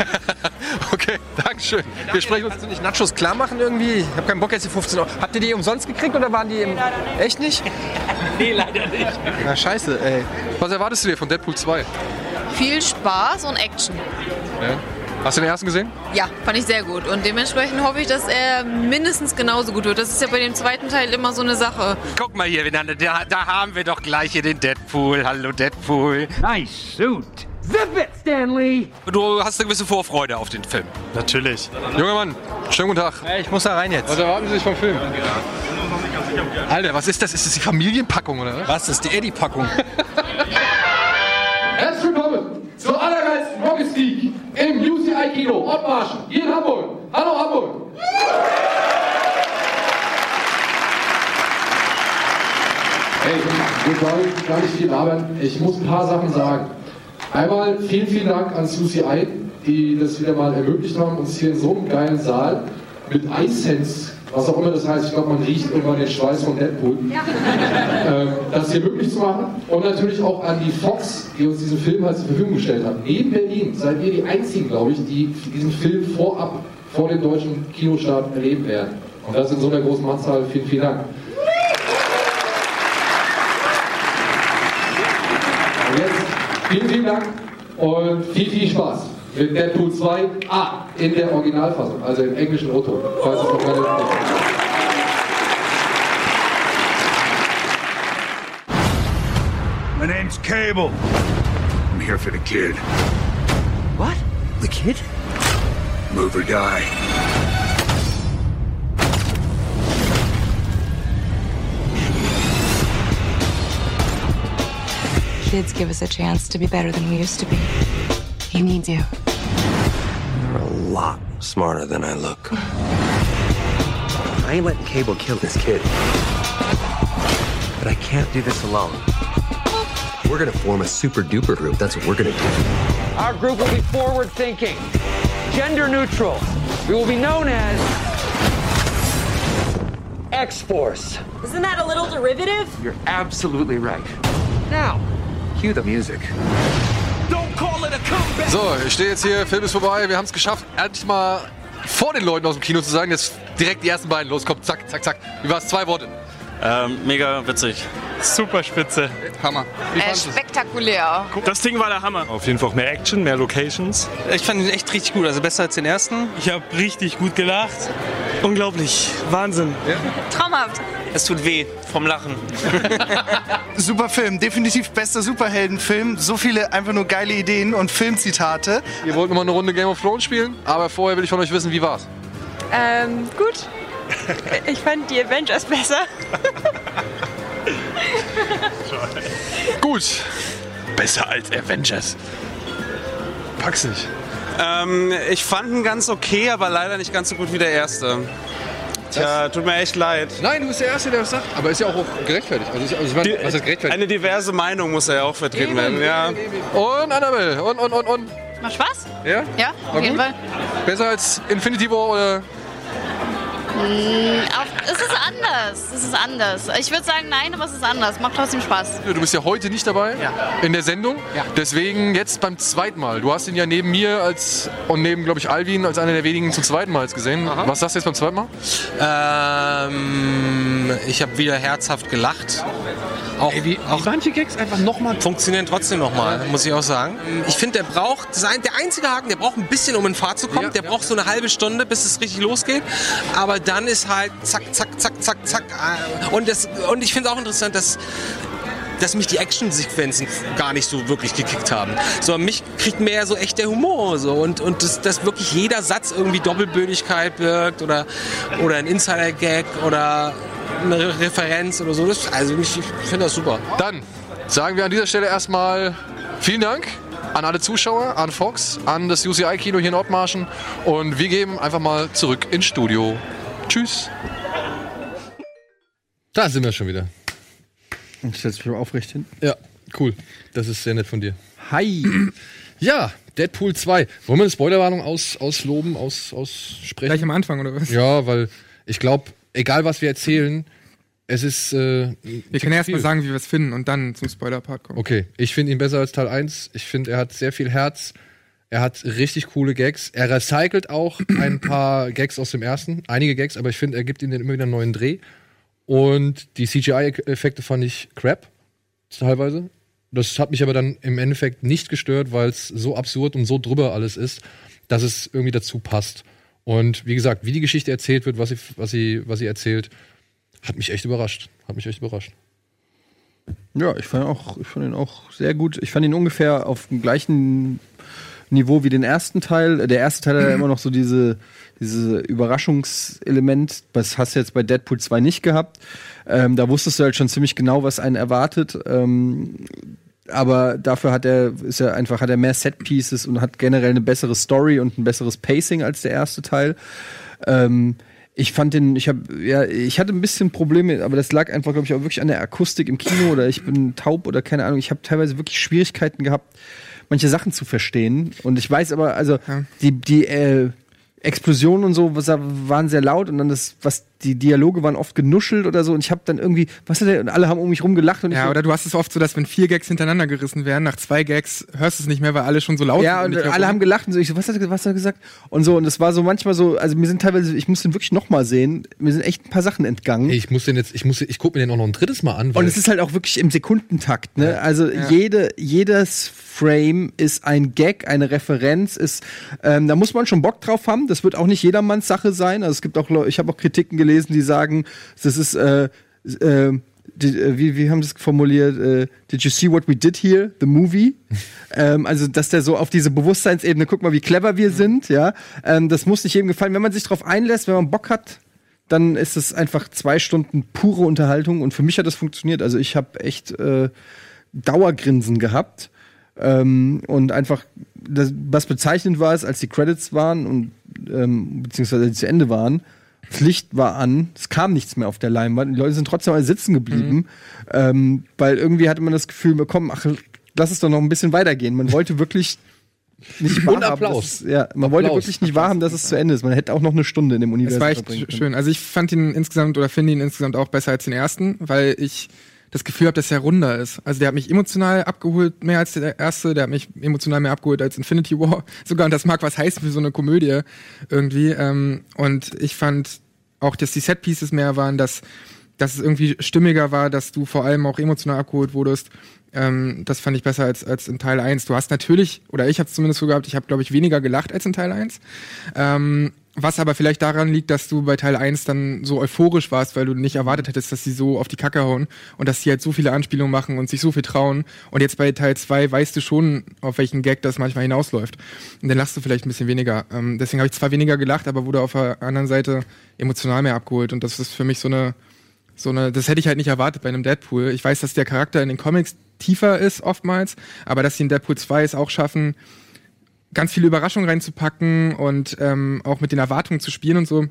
[SPEAKER 1] okay, Dankeschön. Wir sprechen uns.
[SPEAKER 2] Kannst du nicht Nachos klar machen irgendwie? Ich habe keinen Bock jetzt die 15 Euro. Habt ihr die umsonst gekriegt oder waren die im. Echt nicht?
[SPEAKER 11] Nee, leider nicht.
[SPEAKER 2] Na scheiße, ey.
[SPEAKER 1] Was erwartest du dir von Deadpool 2?
[SPEAKER 11] Viel Spaß und Action.
[SPEAKER 1] Ja. Hast du den ersten gesehen?
[SPEAKER 11] Ja, fand ich sehr gut. Und dementsprechend hoffe ich, dass er mindestens genauso gut wird. Das ist ja bei dem zweiten Teil immer so eine Sache.
[SPEAKER 12] Guck mal hier, da, da haben wir doch gleich hier den Deadpool. Hallo Deadpool.
[SPEAKER 13] Nice suit. Zip it, Stanley!
[SPEAKER 12] Du hast eine gewisse Vorfreude auf den Film.
[SPEAKER 10] Natürlich.
[SPEAKER 1] Junger Mann, schönen guten Tag.
[SPEAKER 2] Ja, ich muss da rein jetzt.
[SPEAKER 1] Was erwarten Sie sich vom Film? Alter, was ist das? Ist das die Familienpackung oder was?
[SPEAKER 2] Was ist die Eddie-Packung?
[SPEAKER 1] Herzlich willkommen zur allergeilsten Rocket League im UCI Kino Ottmarschen hier in Hamburg. Hallo Hamburg! Hey, wir sollen gar nicht viel labern. Ich muss ein paar Sachen sagen. Einmal vielen, vielen Dank an UCI, die das wieder mal ermöglicht haben, uns hier in so einem geilen Saal mit iSense, was auch immer das heißt, ich glaube, man riecht irgendwann den Schweiß von Deadpool, ähm, das hier möglich zu machen. Und natürlich auch an die Fox, die uns diesen Film halt zur Verfügung gestellt hat. Neben Berlin seid ihr die einzigen, glaube ich, die diesen Film vorab vor dem deutschen Kinostart erleben werden. Und das in so einer großen Anzahl. Vielen, vielen Dank. Und jetzt vielen, vielen Dank und viel, viel Spaß mit Deadpool 2 A in der Originalfassung, also im englischen O-Ton. Falls es noch keine
[SPEAKER 13] My name's Cable. I'm here for the kid.
[SPEAKER 14] What? The kid?
[SPEAKER 13] Move or die.
[SPEAKER 9] Kids give us a chance to be better than we used to be. He needs you.
[SPEAKER 6] You're a lot smarter than I look.
[SPEAKER 14] I ain't letting Cable kill this kid. But I can't do this alone. We're gonna form a super duper group. That's what we're gonna do.
[SPEAKER 15] Our group will be forward thinking, gender neutral. We will be known as X Force.
[SPEAKER 16] Isn't that a little derivative?
[SPEAKER 14] You're absolutely right. Now, cue the music.
[SPEAKER 1] So, ich stehe jetzt hier, Film ist vorbei, wir haben es geschafft, endlich mal vor den Leuten aus dem Kino zu sein. Jetzt direkt die ersten beiden, los, kommt, zack, zack, zack. Wie war es? Zwei Worte.
[SPEAKER 17] Ähm, mega witzig. Super spitze.
[SPEAKER 2] Hammer.
[SPEAKER 11] Äh, spektakulär.
[SPEAKER 17] Das Ding war der Hammer.
[SPEAKER 10] Auf jeden Fall mehr Action, mehr Locations.
[SPEAKER 2] Ich fand ihn echt richtig gut, also besser als den ersten.
[SPEAKER 17] Ich habe richtig gut gelacht. Unglaublich. Wahnsinn.
[SPEAKER 11] Traumhaft.
[SPEAKER 12] Es tut weh vom Lachen.
[SPEAKER 18] Super Film, definitiv bester Superheldenfilm. So viele einfach nur geile Ideen und Filmzitate.
[SPEAKER 1] Ihr wollt nochmal eine Runde Game of Thrones spielen, aber vorher will ich von euch wissen, wie war's?
[SPEAKER 16] Ähm, gut. Ich fand die Avengers besser.
[SPEAKER 1] Gut.
[SPEAKER 12] Besser als Avengers.
[SPEAKER 1] Pack's nicht.
[SPEAKER 17] Ähm, ich fand ihn ganz okay, aber leider nicht ganz so gut wie der erste. Tja, tut mir echt leid.
[SPEAKER 1] Nein, du bist der Erste, der das sagt. Aber ist ja auch, auch gerechtfertigt. Also, also ich meine, was ist gerechtfertigt?
[SPEAKER 17] Eine diverse Meinung muss ja auch vertreten werden. Ja.
[SPEAKER 1] Und Annabelle. Und, und, und, und.
[SPEAKER 11] Macht Spaß?
[SPEAKER 1] Ja?
[SPEAKER 11] Ja, auf jeden? Fall.
[SPEAKER 1] Besser als Infinity War oder.
[SPEAKER 11] Mm, auf, es ist anders. Es ist anders. Ich würde sagen, nein, aber es ist anders. Macht trotzdem Spaß.
[SPEAKER 1] Du bist ja heute nicht dabei in der Sendung. Deswegen jetzt beim zweiten Mal. Du hast ihn ja neben mir als und neben, glaube ich, Alvin als einer der wenigen zum zweiten Mal jetzt gesehen. Was sagst du jetzt beim zweiten Mal?
[SPEAKER 19] Ähm, ich habe wieder herzhaft gelacht. Auch,
[SPEAKER 12] wie,
[SPEAKER 19] auch
[SPEAKER 12] manche Gags einfach nochmal
[SPEAKER 19] funktionieren trotzdem nochmal, muss ich auch sagen. Ich finde, der braucht, das ein- der einzige Haken, der braucht ein bisschen, um in Fahrt zu kommen. der braucht so eine halbe Stunde, bis es richtig losgeht. Aber dann ist halt zack, zack, zack, zack, zack. äh, Und, das, und ich finde auch interessant, dass dass mich die Actionsequenzen gar nicht so wirklich gekickt haben. Sondern mich kriegt mehr so echt der Humor so und, und dass, dass wirklich jeder Satz irgendwie Doppelbödigkeit wirkt oder, oder ein Insider-Gag oder eine Referenz oder so. Das, also ich, ich finde das super.
[SPEAKER 1] Dann
[SPEAKER 20] sagen wir an dieser Stelle erstmal vielen Dank an alle Zuschauer, an Fox, an das UCI-Kino hier in Ottmarschen und wir geben einfach mal zurück ins Studio. Tschüss.
[SPEAKER 1] Da sind wir schon wieder.
[SPEAKER 2] Und stellst mich mal aufrecht hin.
[SPEAKER 1] Ja, cool. Das ist sehr nett von dir.
[SPEAKER 2] Hi.
[SPEAKER 1] Ja, Deadpool 2. Wollen wir eine Spoilerwarnung aus, ausloben, aus, aussprechen?
[SPEAKER 7] Gleich am Anfang, oder was?
[SPEAKER 1] Ja, weil ich glaube, egal was wir erzählen, es ist. Äh,
[SPEAKER 7] Wir können erst mal sagen, wie wir es finden und dann zum Spoiler-Part kommen.
[SPEAKER 1] Okay, ich finde ihn besser als Teil 1. Ich finde, er hat sehr viel Herz. Er hat richtig coole Gags. Er recycelt auch ein paar Gags aus dem ersten. Einige Gags, aber ich finde, er gibt ihnen immer wieder einen neuen Dreh. Und die CGI-Effekte fand ich crap. Teilweise. Das hat mich aber dann im Endeffekt nicht gestört, weil es so absurd und so drüber alles ist, dass es irgendwie dazu passt. Und wie gesagt, wie die Geschichte erzählt wird, was sie, was sie, was sie erzählt, hat mich echt überrascht. Hat mich echt überrascht.
[SPEAKER 2] Ja, ich fand, auch, ich fand ihn auch sehr gut. Ich fand ihn ungefähr auf dem gleichen Niveau wie den ersten Teil. Der erste Teil hat ja immer noch so diese, diese Überraschungselement. Das hast du jetzt bei Deadpool 2 nicht gehabt. Ähm, da wusstest du halt schon ziemlich genau, was einen erwartet. Ähm, aber dafür hat er, ist er einfach, hat er mehr Set-Pieces und hat generell eine bessere Story und ein besseres Pacing als der erste Teil. Ähm, ich fand den, ich habe, ja, ich hatte ein bisschen Probleme, aber das lag einfach, glaube ich, auch wirklich an der Akustik im Kino oder ich bin taub oder keine Ahnung. Ich habe teilweise wirklich Schwierigkeiten gehabt, manche Sachen zu verstehen. Und ich weiß aber, also die, die äh, Explosionen und so was, waren sehr laut und dann das, was die Dialoge waren oft genuschelt oder so und ich habe dann irgendwie, was hat der, und alle haben um mich rum gelacht und ich
[SPEAKER 7] Ja,
[SPEAKER 2] so,
[SPEAKER 7] oder du hast es oft so, dass wenn vier Gags hintereinander gerissen werden, nach zwei Gags hörst du es nicht mehr, weil alle schon so laut
[SPEAKER 2] ja,
[SPEAKER 7] sind.
[SPEAKER 2] und
[SPEAKER 7] um dich
[SPEAKER 2] alle haben gelacht und so. Ich so, was hat, er, was hat er gesagt? Und so, und es war so manchmal so, also mir sind teilweise, ich muss den wirklich nochmal sehen, mir sind echt ein paar Sachen entgangen.
[SPEAKER 1] Ich muss den jetzt, ich muss, ich gucke mir den auch noch ein drittes Mal an.
[SPEAKER 2] Und es ist halt auch wirklich im Sekundentakt, ne? Also
[SPEAKER 1] Ja.
[SPEAKER 2] jede, jedes Frame ist ein Gag, eine Referenz, ist, ähm, da muss man schon Bock drauf haben. Das wird auch nicht jedermanns Sache sein. Also es gibt auch, ich habe auch Kritiken gelesen, die sagen, das ist, äh, äh, die, äh, wie, wie haben sie es formuliert? Äh, did you see what we did here? The movie? ähm, also, dass der so auf diese Bewusstseinsebene, guck mal, wie clever wir sind, ja. Ähm, das muss nicht jedem gefallen. Wenn man sich drauf einlässt, wenn man Bock hat, dann ist es einfach zwei Stunden pure Unterhaltung und für mich hat das funktioniert. Also ich habe echt äh, Dauergrinsen gehabt ähm, und einfach, das, was bezeichnend war, ist, als die Credits waren und ähm, beziehungsweise zu Ende waren, das Licht war an, es kam nichts mehr auf der Leinwand, die Leute sind trotzdem alle sitzen geblieben, ähm, weil irgendwie hatte man das Gefühl, komm, ach, lass es doch noch ein bisschen weitergehen. Man wollte wirklich nicht
[SPEAKER 1] Und
[SPEAKER 2] wahrhaben,
[SPEAKER 1] Applaus.
[SPEAKER 2] dass es- Ja, man wollte
[SPEAKER 1] Applaus.
[SPEAKER 2] wirklich nicht wahrhaben, dass es zu Ende ist. Man hätte auch noch eine Stunde in dem Universum
[SPEAKER 7] Es war echt schön. Also ich fand ihn insgesamt oder finde ihn insgesamt auch besser als den ersten, weil ich das Gefühl habe, dass er runder ist. Also der hat mich emotional abgeholt mehr als der erste, der hat mich emotional mehr abgeholt als Infinity War. Sogar und das mag was heißen für so eine Komödie irgendwie. Ähm, und ich fand auch, dass die Setpieces mehr waren, dass dass es irgendwie stimmiger war, dass du vor allem auch emotional abgeholt wurdest. Ähm, das fand ich besser als, als in Teil 1. Du hast natürlich, oder ich habe es zumindest so gehabt, ich habe, glaube ich, weniger gelacht als in Teil 1. Ähm, was aber vielleicht daran liegt, dass du bei Teil 1 dann so euphorisch warst, weil du nicht erwartet hättest, dass sie so auf die Kacke hauen und dass sie halt so viele Anspielungen machen und sich so viel trauen. Und jetzt bei Teil 2 weißt du schon, auf welchen Gag das manchmal hinausläuft. Und dann lachst du vielleicht ein bisschen weniger. Ähm, deswegen habe ich zwar weniger gelacht, aber wurde auf der anderen Seite emotional mehr abgeholt. Und das ist für mich so eine, so eine, das hätte ich halt nicht erwartet bei einem Deadpool. Ich weiß, dass der Charakter in den Comics tiefer ist oftmals, aber dass sie in Deadpool 2 es auch schaffen, ganz viele Überraschungen reinzupacken und ähm, auch mit den Erwartungen zu spielen und so,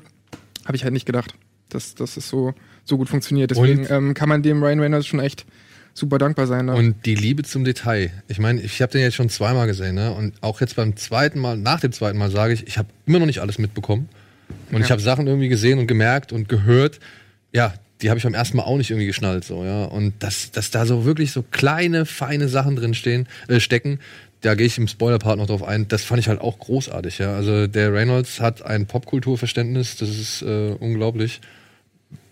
[SPEAKER 7] habe ich halt nicht gedacht, dass, dass es so, so gut funktioniert. Deswegen ähm, kann man dem Ryan Reynolds schon echt super dankbar sein. Ne?
[SPEAKER 1] Und die Liebe zum Detail. Ich meine, ich habe den jetzt schon zweimal gesehen, ne? Und auch jetzt beim zweiten Mal, nach dem zweiten Mal sage ich, ich habe immer noch nicht alles mitbekommen. Und
[SPEAKER 7] Ja.
[SPEAKER 1] ich habe Sachen irgendwie gesehen und gemerkt und gehört. Ja, die habe ich beim ersten Mal auch nicht irgendwie geschnallt, so, ja. Und dass, dass da so wirklich so kleine, feine Sachen drin stehen, äh, stecken, da gehe ich im Spoiler-Part noch drauf ein. Das fand ich halt auch großartig, ja. Also der Reynolds hat ein Popkulturverständnis, das ist äh, unglaublich.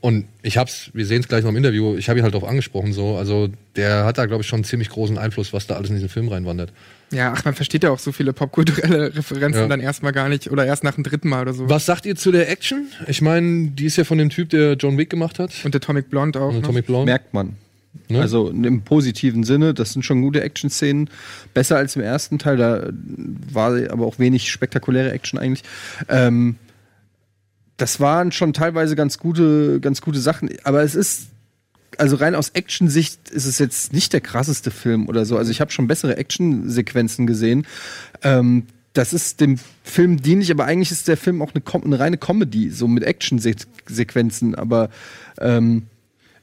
[SPEAKER 1] Und ich hab's, wir sehen es gleich noch im Interview, ich habe ihn halt darauf angesprochen, so. Also der hat da, glaube ich, schon einen ziemlich großen Einfluss, was da alles in diesen Film reinwandert.
[SPEAKER 7] ja, ach, man versteht ja auch so viele popkulturelle Referenzen
[SPEAKER 1] Ja.
[SPEAKER 7] dann erstmal gar nicht oder erst nach dem dritten Mal oder so.
[SPEAKER 1] Was sagt ihr zu der Action? Ich meine, die ist ja von dem Typ, der John Wick gemacht hat.
[SPEAKER 7] Und der Atomic Blonde auch.
[SPEAKER 1] Und? Atomic Blonde.
[SPEAKER 2] Merkt man.
[SPEAKER 1] Ne?
[SPEAKER 2] Also im positiven Sinne, das sind schon gute Action-Szenen. Besser als im ersten Teil, da war aber auch wenig spektakuläre Action eigentlich. Ähm, das waren schon teilweise ganz gute, ganz gute Sachen, aber es ist also rein aus Action-Sicht ist es jetzt nicht der krasseste Film oder so. Also ich habe schon bessere Action-Sequenzen gesehen. Ähm, das ist dem Film dienlich, aber eigentlich ist der Film auch eine, eine reine Comedy, so mit Action-Sequenzen. Aber ähm,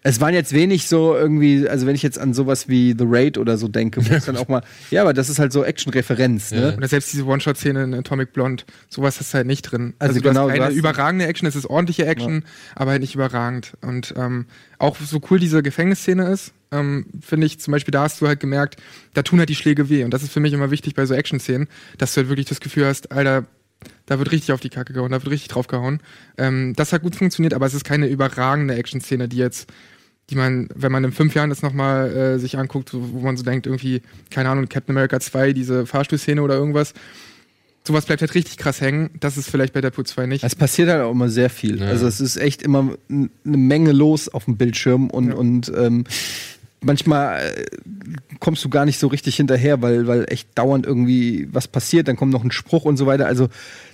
[SPEAKER 2] es waren jetzt wenig so irgendwie, also wenn ich jetzt an sowas wie The Raid oder so denke, wo es dann auch mal, ja, aber das ist halt so Action-Referenz, ne?
[SPEAKER 7] Oder selbst diese One-Shot-Szene in Atomic Blonde, sowas hast du halt nicht drin.
[SPEAKER 2] Also
[SPEAKER 7] Also, du
[SPEAKER 2] genau,
[SPEAKER 7] hast keine überragende Action, es ist ordentliche Action, aber halt nicht überragend. Und ähm, auch so cool diese Gefängnisszene ist, ähm, finde ich zum Beispiel, da hast du halt gemerkt, da tun halt die Schläge weh. Und das ist für mich immer wichtig bei so Action-Szenen, dass du halt wirklich das Gefühl hast, Alter, da wird richtig auf die Kacke gehauen, da wird richtig draufgehauen. Ähm, das hat gut funktioniert, aber es ist keine überragende Action-Szene, die jetzt die man, wenn man in fünf Jahren das nochmal äh, sich anguckt, wo man so denkt, irgendwie, keine Ahnung, Captain America 2, diese Fahrstuhlszene oder irgendwas, sowas bleibt halt richtig krass hängen. Das ist vielleicht bei Deadpool 2 nicht.
[SPEAKER 2] Es passiert halt auch immer sehr viel. Also es ist echt immer eine Menge los auf dem Bildschirm und, und ähm, manchmal äh, kommst du gar nicht so richtig hinterher, weil, weil echt dauernd irgendwie was passiert, dann kommt noch ein Spruch und so weiter. Also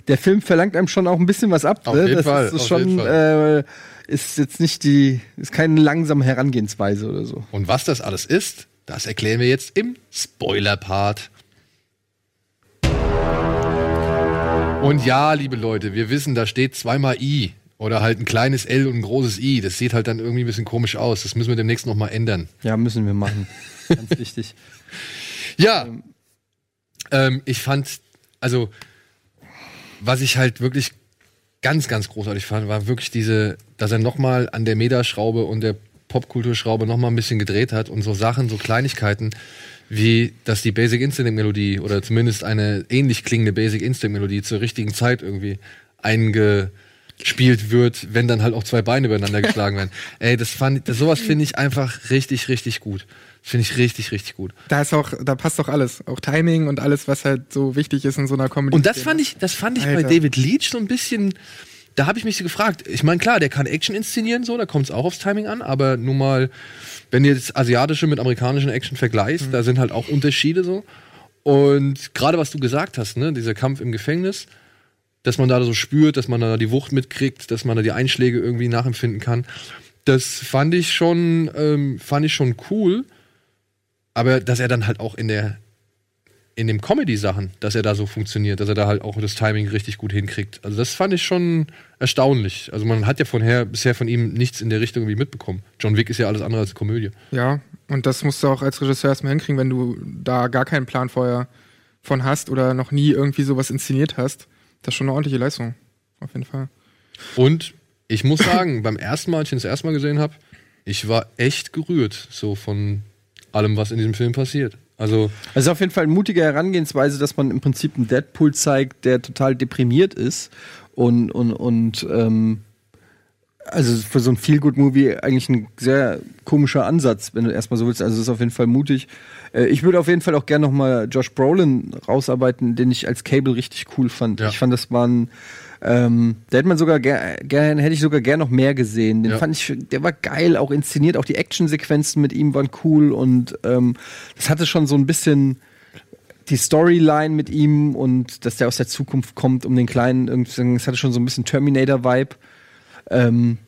[SPEAKER 2] der Film verlangt einem schon auch ein bisschen was ab.
[SPEAKER 1] Auf
[SPEAKER 2] ne?
[SPEAKER 1] jeden
[SPEAKER 2] das
[SPEAKER 1] Fall,
[SPEAKER 2] ist, ist
[SPEAKER 1] auf
[SPEAKER 2] schon
[SPEAKER 1] jeden Fall.
[SPEAKER 2] äh, ist jetzt nicht die, ist keine langsame Herangehensweise oder so.
[SPEAKER 1] Und was das alles ist, das erklären wir jetzt im Spoiler-Part. Und ja, liebe Leute, wir wissen, da steht zweimal I oder halt ein kleines L und ein großes I. Das sieht halt dann irgendwie ein bisschen komisch aus. Das müssen wir demnächst noch mal ändern.
[SPEAKER 2] Ja, müssen wir machen. Ganz wichtig.
[SPEAKER 1] Ja, ähm, ich fand, also, was ich halt wirklich ganz, ganz großartig fand, war wirklich diese, dass er nochmal an der Metaschraube und der Popkulturschraube nochmal ein bisschen gedreht hat und so Sachen, so Kleinigkeiten, wie dass die Basic Instinct Melodie oder zumindest eine ähnlich klingende Basic Instinct Melodie zur richtigen Zeit irgendwie eingespielt wird, wenn dann halt auch zwei Beine übereinander geschlagen werden. Ey, das fand, das, sowas finde ich einfach richtig, richtig gut. Finde ich richtig, richtig gut.
[SPEAKER 7] Da ist auch, da passt doch alles. Auch Timing und alles, was halt so wichtig ist in so einer Comedy.
[SPEAKER 1] Und das fand ich, das fand ich bei
[SPEAKER 7] Alter.
[SPEAKER 1] David Leach so ein bisschen. Da habe ich mich so gefragt. Ich meine, klar, der kann Action inszenieren, so, da kommt es auch aufs Timing an, aber nun mal, wenn du jetzt asiatische mit amerikanischen Action vergleichst,
[SPEAKER 7] Mhm.
[SPEAKER 1] da sind halt auch Unterschiede so. Und gerade was du gesagt hast, ne, dieser Kampf im Gefängnis, dass man da so spürt, dass man da die Wucht mitkriegt, dass man da die Einschläge irgendwie nachempfinden kann, das fand ich schon, ähm, fand ich schon cool. Aber dass er dann halt auch in der in dem Comedy-Sachen, dass er da so funktioniert, dass er da halt auch das Timing richtig gut hinkriegt. Also das fand ich schon erstaunlich. Also man hat ja vorher bisher von ihm nichts in der Richtung irgendwie mitbekommen. John Wick ist ja alles andere als Komödie.
[SPEAKER 7] Ja, und das musst du auch als Regisseur erstmal hinkriegen, wenn du da gar keinen Plan vorher von hast oder noch nie irgendwie sowas inszeniert hast. Das ist schon eine ordentliche Leistung. Auf jeden Fall.
[SPEAKER 1] Und ich muss sagen, beim ersten Mal, als ich ihn das erste Mal gesehen habe, ich war echt gerührt, so von allem, was in diesem Film passiert. Also
[SPEAKER 2] Also auf jeden Fall eine mutige Herangehensweise, dass man im Prinzip einen Deadpool zeigt, der total deprimiert ist und und und ähm, also für so ein Feel-Good-Movie eigentlich ein sehr komischer Ansatz, wenn du erstmal so willst. Also es ist auf jeden Fall mutig. Äh, ich würde auf jeden Fall auch gerne noch mal Josh Brolin rausarbeiten, den ich als Cable richtig cool fand. Ich fand, das war ein ähm, da hätte man sogar gern, gern, hätte ich sogar gern noch mehr gesehen. Den
[SPEAKER 1] Ja.
[SPEAKER 2] fand ich, der war geil, auch inszeniert, auch die Actionsequenzen mit ihm waren cool und ähm, das hatte schon so ein bisschen die Storyline mit ihm und dass der aus der Zukunft kommt, um den kleinen irgendwie, es hatte schon so ein bisschen Terminator-Vibe. Ähm,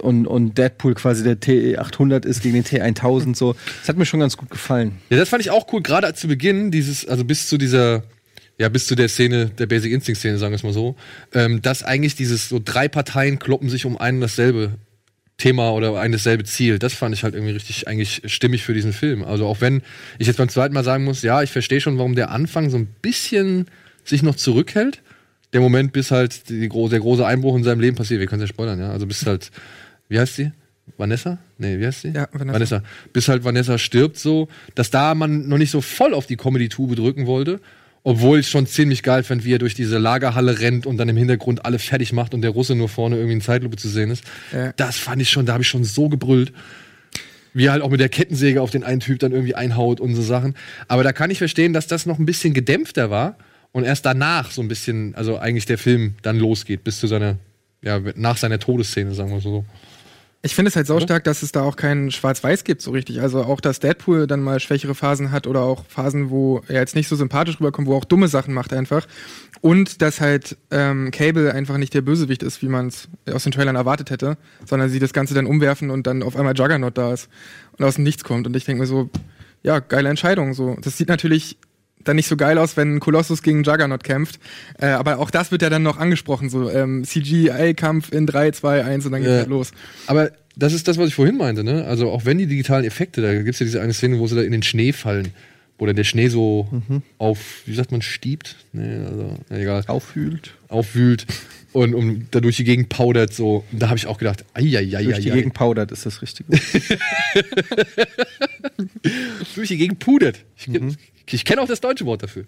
[SPEAKER 2] und, und Deadpool quasi der T800 ist gegen den T1000 so. Das hat mir schon ganz gut gefallen.
[SPEAKER 1] Ja, das fand ich auch cool, gerade zu Beginn, dieses, also bis zu dieser, ja, bis zu der Szene, der Basic Instinct Szene, sagen wir es mal so, ähm, dass eigentlich dieses, so drei Parteien kloppen sich um ein und dasselbe Thema oder ein dasselbe Ziel. Das fand ich halt irgendwie richtig eigentlich stimmig für diesen Film. Also auch wenn ich jetzt beim zweiten Mal sagen muss, ja, ich verstehe schon, warum der Anfang so ein bisschen sich noch zurückhält. Der Moment, bis halt die, der große Einbruch in seinem Leben passiert. Wir können es ja spoilern, ja. Also bis halt, wie heißt sie? Vanessa? Nee, wie heißt sie?
[SPEAKER 7] Ja, Vanessa.
[SPEAKER 1] Vanessa. Bis halt Vanessa stirbt so, dass da man noch nicht so voll auf die Comedy-Tube drücken wollte. Obwohl ich schon ziemlich geil fand, wie er durch diese Lagerhalle rennt und dann im Hintergrund alle fertig macht und der Russe nur vorne irgendwie in Zeitlupe zu sehen ist.
[SPEAKER 7] Ja.
[SPEAKER 1] Das fand ich schon, da habe ich schon so gebrüllt. Wie er halt auch mit der Kettensäge auf den einen Typ dann irgendwie einhaut und so Sachen. Aber da kann ich verstehen, dass das noch ein bisschen gedämpfter war und erst danach so ein bisschen, also eigentlich der Film dann losgeht, bis zu seiner, ja, nach seiner Todesszene, sagen wir so.
[SPEAKER 7] Ich finde es halt so stark, dass es da auch kein Schwarz-Weiß gibt, so richtig. Also auch, dass Deadpool dann mal schwächere Phasen hat oder auch Phasen, wo er jetzt nicht so sympathisch rüberkommt, wo er auch dumme Sachen macht einfach. Und dass halt ähm, Cable einfach nicht der Bösewicht ist, wie man es aus den Trailern erwartet hätte, sondern sie das Ganze dann umwerfen und dann auf einmal Juggernaut da ist und aus dem Nichts kommt. Und ich denke mir so, ja, geile Entscheidung. So, das sieht natürlich dann nicht so geil aus, wenn Kolossus gegen Juggernaut kämpft. Äh, aber auch das wird ja dann noch angesprochen, so ähm, CGI-Kampf in 3, 2, 1 und dann geht's
[SPEAKER 1] Ja.
[SPEAKER 7] halt los.
[SPEAKER 1] Aber das ist das, was ich vorhin meinte, ne? Also auch wenn die digitalen Effekte, da gibt's ja diese eine Szene, wo sie da in den Schnee fallen, wo dann der Schnee so
[SPEAKER 2] Mhm.
[SPEAKER 1] auf, wie sagt man, stiebt? Nee, also, ja, egal.
[SPEAKER 2] Aufwühlt.
[SPEAKER 1] Aufwühlt und, und da durch die Gegend powdert so. Und da habe ich auch gedacht, eieieiei.
[SPEAKER 2] Durch die Gegend powdert ist das Richtige.
[SPEAKER 1] durch die Gegend pudert. Ich,
[SPEAKER 2] Mhm.
[SPEAKER 1] Ich kenne auch das deutsche Wort dafür.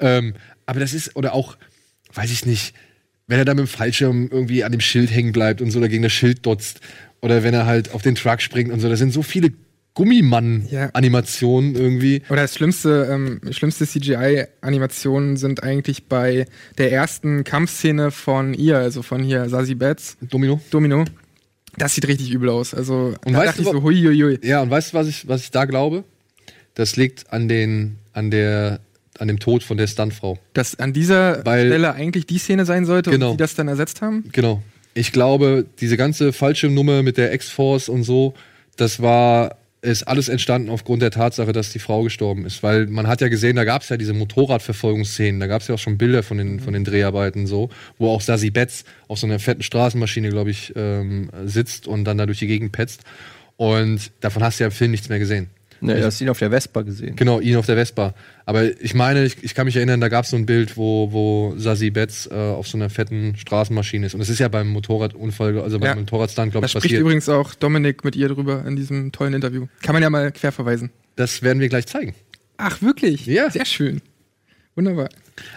[SPEAKER 1] Ähm, aber das ist, oder auch, weiß ich nicht, wenn er da mit dem Fallschirm irgendwie an dem Schild hängen bleibt und so oder gegen das Schild dotzt. Oder wenn er halt auf den Truck springt und so. Das sind so viele Gummimann-Animationen irgendwie.
[SPEAKER 7] Oder das schlimmste, ähm, schlimmste CGI-Animationen sind eigentlich bei der ersten Kampfszene von ihr, also von hier Sassy Betts.
[SPEAKER 1] Domino.
[SPEAKER 7] Domino. Das sieht richtig übel aus. Also
[SPEAKER 1] Und
[SPEAKER 7] da
[SPEAKER 1] weißt
[SPEAKER 7] dachte
[SPEAKER 1] du,
[SPEAKER 7] ich so, hui, hui, hui.
[SPEAKER 1] Ja, und weißt du, was ich, was ich da glaube? Das liegt an den, an der, an dem Tod von der Stuntfrau.
[SPEAKER 7] Dass an dieser
[SPEAKER 1] Weil-
[SPEAKER 7] Stelle eigentlich die Szene sein sollte
[SPEAKER 1] Genau.
[SPEAKER 7] und die das dann ersetzt haben.
[SPEAKER 1] Genau. Ich glaube, diese ganze Fallschirmnummer mit der X-Force und so, das war, ist alles entstanden aufgrund der Tatsache, dass die Frau gestorben ist. Weil man hat ja gesehen, da gab es ja diese Motorradverfolgungsszenen, da gab es ja auch schon Bilder von den, von den Dreharbeiten so, wo auch Sassy Betts auf so einer fetten Straßenmaschine, glaube ich, ähm, sitzt und dann da durch die Gegend petzt. Und davon hast du ja im Film nichts mehr gesehen.
[SPEAKER 2] Ne, du hast ihn auf der Vespa gesehen.
[SPEAKER 1] Genau, ihn auf der Vespa. Aber ich meine, ich, ich kann mich erinnern, da gab es so ein Bild, wo, wo Sassy Betts äh, auf so einer fetten Straßenmaschine ist. Und das ist ja beim Motorradunfall, also beim
[SPEAKER 7] Ja.
[SPEAKER 1] Motorradstunt, glaube
[SPEAKER 7] Da
[SPEAKER 1] ich,
[SPEAKER 7] spricht
[SPEAKER 1] passiert.
[SPEAKER 7] übrigens auch Dominik mit ihr drüber in diesem tollen Interview. Kann man ja mal querverweisen.
[SPEAKER 1] Das werden wir gleich zeigen.
[SPEAKER 7] Ach, wirklich?
[SPEAKER 1] Ja.
[SPEAKER 7] Sehr schön. Wunderbar.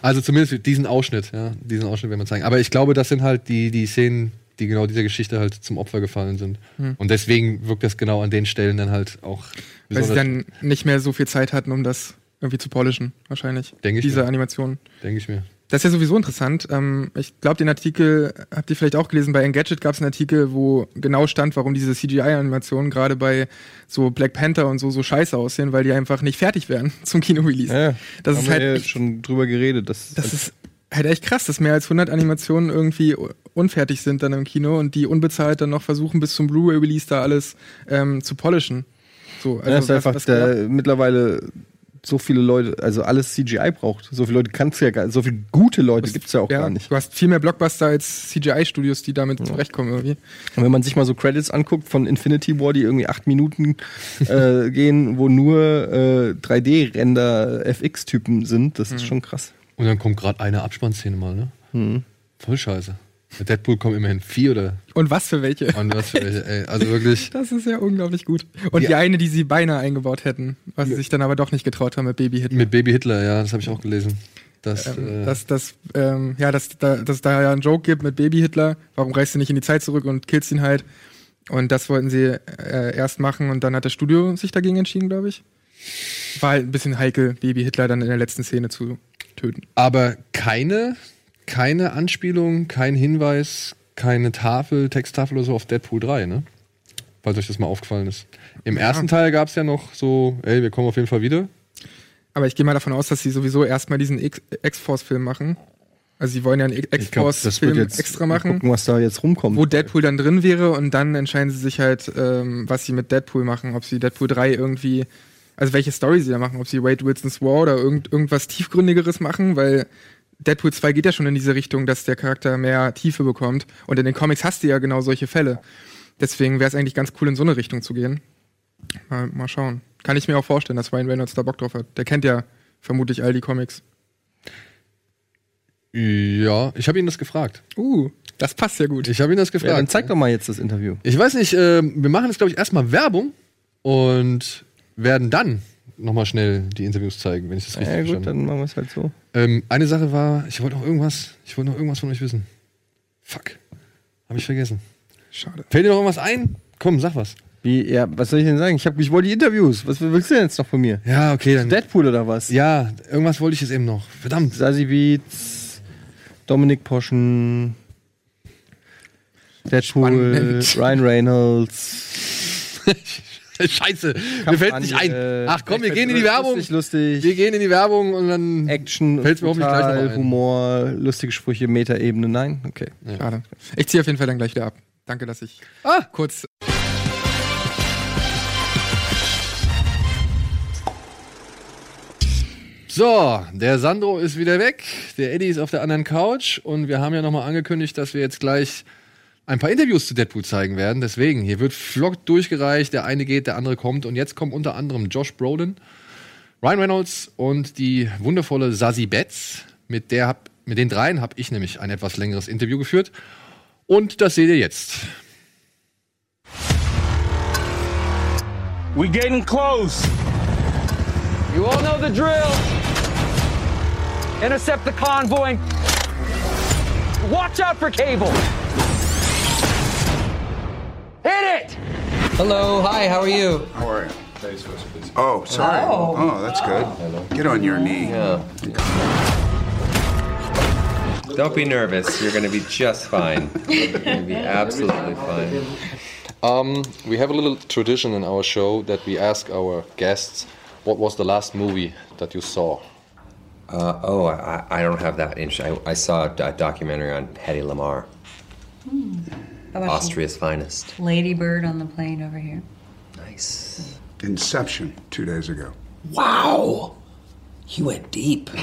[SPEAKER 1] Also zumindest diesen Ausschnitt, ja, diesen Ausschnitt werden wir zeigen. Aber ich glaube, das sind halt die, die Szenen, die genau dieser Geschichte halt zum Opfer gefallen sind.
[SPEAKER 7] Hm.
[SPEAKER 1] Und deswegen wirkt das genau an den Stellen dann halt auch
[SPEAKER 7] Weil sie dann nicht mehr so viel Zeit hatten, um das irgendwie zu polischen, wahrscheinlich.
[SPEAKER 1] Denke ich
[SPEAKER 7] Diese
[SPEAKER 1] mir.
[SPEAKER 7] Animation.
[SPEAKER 1] denke ich mir.
[SPEAKER 7] Das ist ja sowieso interessant. Ähm, ich glaube, den Artikel habt ihr vielleicht auch gelesen. Bei Engadget gab es einen Artikel, wo genau stand, warum diese CGI-Animationen gerade bei so Black Panther und so so scheiße aussehen, weil die einfach nicht fertig werden zum Kino-Release.
[SPEAKER 2] Ja,
[SPEAKER 7] das
[SPEAKER 2] haben
[SPEAKER 7] ist
[SPEAKER 2] wir
[SPEAKER 7] halt
[SPEAKER 2] ja schon drüber geredet. Das,
[SPEAKER 7] das ist halt echt krass, dass mehr als 100 Animationen irgendwie unfertig sind dann im Kino und die unbezahlt dann noch versuchen, bis zum Blu-ray-Release da alles ähm, zu polischen. So, also
[SPEAKER 2] ja, ist
[SPEAKER 7] was-
[SPEAKER 2] einfach
[SPEAKER 7] was
[SPEAKER 2] da mittlerweile so viele Leute, also alles CGI braucht. So viele Leute kannst du ja gar, so viele gute Leute gibt's ja auch
[SPEAKER 7] ja,
[SPEAKER 2] gar nicht.
[SPEAKER 7] Du hast viel mehr Blockbuster als CGI-Studios, die damit zurechtkommen irgendwie.
[SPEAKER 2] Und wenn man sich mal so Credits anguckt von Infinity War, die irgendwie acht Minuten äh, gehen, wo nur äh, 3D-Render FX-Typen sind, das ist
[SPEAKER 7] Mhm.
[SPEAKER 2] schon krass.
[SPEAKER 1] Und dann kommt gerade eine Abspannszene mal, ne?
[SPEAKER 2] Mhm.
[SPEAKER 1] Voll scheiße. Bei Deadpool kommen immerhin vier oder.
[SPEAKER 7] Und was für welche?
[SPEAKER 1] Und was für welche, ey. Also wirklich.
[SPEAKER 7] Das ist ja unglaublich gut. Und
[SPEAKER 1] Die-
[SPEAKER 7] die, eine, die sie beinahe eingebaut hätten, was sie sich dann aber doch nicht getraut haben mit Baby Hitler.
[SPEAKER 1] Mit Baby Hitler, ja, das habe ich auch gelesen. Das,
[SPEAKER 7] Ähm,
[SPEAKER 1] äh,
[SPEAKER 7] dass, dass, ähm, ja, dass, da, dass es da ja einen Joke gibt mit Baby Hitler. Warum reist du nicht in die Zeit zurück und killst ihn halt? Und das wollten sie äh, erst machen und dann hat das Studio sich dagegen entschieden, glaube ich. War halt ein bisschen heikel, Baby Hitler dann in der letzten Szene zu töten.
[SPEAKER 1] aber keine, keine Anspielung, kein Hinweis, keine Tafel, Texttafel oder so auf Deadpool 3, ne? Falls euch das mal aufgefallen ist. Im ersten Teil gab es ja noch so, ey, wir kommen auf jeden Fall wieder.
[SPEAKER 7] Aber ich gehe mal davon aus, dass sie sowieso erstmal diesen X-Force-Film machen. Also sie wollen ja einen X-Force-Film extra machen.
[SPEAKER 2] gucken, was da jetzt rumkommt.
[SPEAKER 7] wo Deadpool dann drin wäre und dann entscheiden sie sich halt, ähm, was sie mit Deadpool machen. Ob sie Deadpool 3 irgendwie, also welche Story sie da machen, ob sie Wade Wilson's War oder irgend, irgendwas tiefgründigeres machen, weil Deadpool 2 geht ja schon in diese Richtung, dass der Charakter mehr Tiefe bekommt. Und in den Comics hast du ja genau solche Fälle. Deswegen wäre es eigentlich ganz cool, in so eine Richtung zu gehen. Mal, mal schauen. Kann ich mir auch vorstellen, dass Ryan Reynolds da Bock drauf hat. Der kennt ja vermutlich all die Comics.
[SPEAKER 1] Ja, ich habe ihn das gefragt.
[SPEAKER 7] Uh, das passt ja gut.
[SPEAKER 1] Ich habe ihn das gefragt.
[SPEAKER 2] Ja, dann zeig doch mal jetzt das Interview.
[SPEAKER 1] Ich weiß nicht, äh, wir machen jetzt, glaube ich, erstmal Werbung und werden dann nochmal schnell die Interviews zeigen, wenn ich das richtig
[SPEAKER 2] Ja, gut, dann machen wir es halt so.
[SPEAKER 1] Ähm, eine Sache war, ich wollte noch irgendwas, ich wollte noch irgendwas von euch wissen. Fuck. Habe ich vergessen.
[SPEAKER 7] Schade.
[SPEAKER 1] Fällt dir noch irgendwas ein? Komm, sag was.
[SPEAKER 2] Wie, ja, was soll ich denn sagen? Ich, hab, ich wollte die Interviews. Was willst du denn jetzt noch von mir?
[SPEAKER 1] Ja, okay, dann.
[SPEAKER 2] Deadpool oder was?
[SPEAKER 1] Ja, irgendwas wollte ich jetzt eben noch. Verdammt.
[SPEAKER 2] Sasi Beats, Dominik Poschen. Deadpool, Ryan Reynolds.
[SPEAKER 1] Scheiße, mir fällt nicht ein. Ach komm, wir gehen in die Werbung.
[SPEAKER 2] Lustig, lustig.
[SPEAKER 1] Wir gehen in die Werbung und dann
[SPEAKER 2] Action,
[SPEAKER 1] fällt's mir hoffentlich gleich noch ein.
[SPEAKER 2] Humor, lustige Sprüche, Metaebene. Nein? Okay.
[SPEAKER 7] Schade. Ich ziehe auf jeden Fall dann gleich wieder ab. Danke, dass ich
[SPEAKER 1] Ah.
[SPEAKER 7] kurz.
[SPEAKER 1] So, der Sandro ist wieder weg, der Eddie ist auf der anderen Couch und wir haben ja nochmal angekündigt, dass wir jetzt gleich ein paar Interviews zu Deadpool zeigen werden. Deswegen, hier wird flott durchgereicht, der eine geht, der andere kommt und jetzt kommen unter anderem Josh Brolin, Ryan Reynolds und die wundervolle Sassy Betts. Mit, der hab, mit den dreien habe ich nämlich ein etwas längeres Interview geführt und das seht ihr jetzt.
[SPEAKER 21] We getting close.
[SPEAKER 15] You all know the drill. Intercept the convoy. Watch out for cable. Hit it!
[SPEAKER 14] Hello, hi, how are you?
[SPEAKER 22] How are you? Oh, sorry.
[SPEAKER 14] Oh.
[SPEAKER 22] Oh, that's good. Get on your knee.
[SPEAKER 14] Yeah. Don't be nervous. You're going to be just fine. You're going to be absolutely fine.
[SPEAKER 1] Um, we have a little tradition in our show that we ask our guests, what was the last movie that you saw?
[SPEAKER 14] Uh, oh, I, I don't have that. Inch. I, I saw a, documentary on Hedy Lamar,
[SPEAKER 23] How about
[SPEAKER 14] Austria's finest.
[SPEAKER 23] Lady Bird on the plane over here.
[SPEAKER 14] Nice.
[SPEAKER 22] Inception, two days ago.
[SPEAKER 24] Wow. You went deep.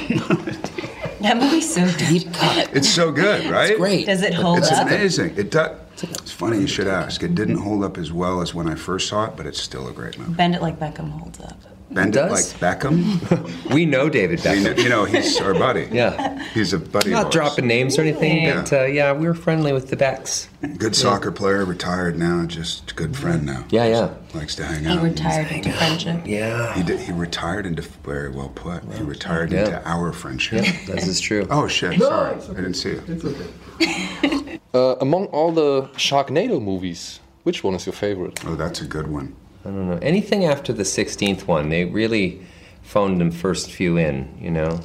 [SPEAKER 23] That movie's so deep cut.
[SPEAKER 22] It's so good, right?
[SPEAKER 23] It's great. Does it hold
[SPEAKER 22] it's
[SPEAKER 23] up?
[SPEAKER 22] It's amazing. It does. It's funny you should ask. It didn't hold up as well as when I first saw it, but it's still a great movie.
[SPEAKER 23] Bend it like Beckham holds up.
[SPEAKER 22] Bend it like Beckham.
[SPEAKER 14] we know David
[SPEAKER 22] We
[SPEAKER 14] Beckham.
[SPEAKER 22] know, you know, he's our buddy.
[SPEAKER 14] Yeah.
[SPEAKER 22] He's a buddy.
[SPEAKER 14] Not
[SPEAKER 22] of ours.
[SPEAKER 14] dropping names or anything,
[SPEAKER 22] Yeah.
[SPEAKER 14] but uh, yeah, we were friendly with the Becks.
[SPEAKER 22] Good soccer player, retired now, just good friend now.
[SPEAKER 14] Yeah, yeah.
[SPEAKER 22] Likes to hang
[SPEAKER 23] He
[SPEAKER 22] out.
[SPEAKER 23] retired into friendship.
[SPEAKER 14] Yeah.
[SPEAKER 22] He did, he retired into very well put. He retired
[SPEAKER 14] Yeah.
[SPEAKER 22] into our friendship.
[SPEAKER 14] Yeah, this is true.
[SPEAKER 22] Oh shit!
[SPEAKER 1] No,
[SPEAKER 22] Sorry,
[SPEAKER 1] it's
[SPEAKER 22] I didn't see it.
[SPEAKER 1] Uh, among all the Sharknado movies, which one is your favorite?
[SPEAKER 22] Oh, that's a good one.
[SPEAKER 14] I don't know. Anything after the 16th one, they really phoned them first few in, you know?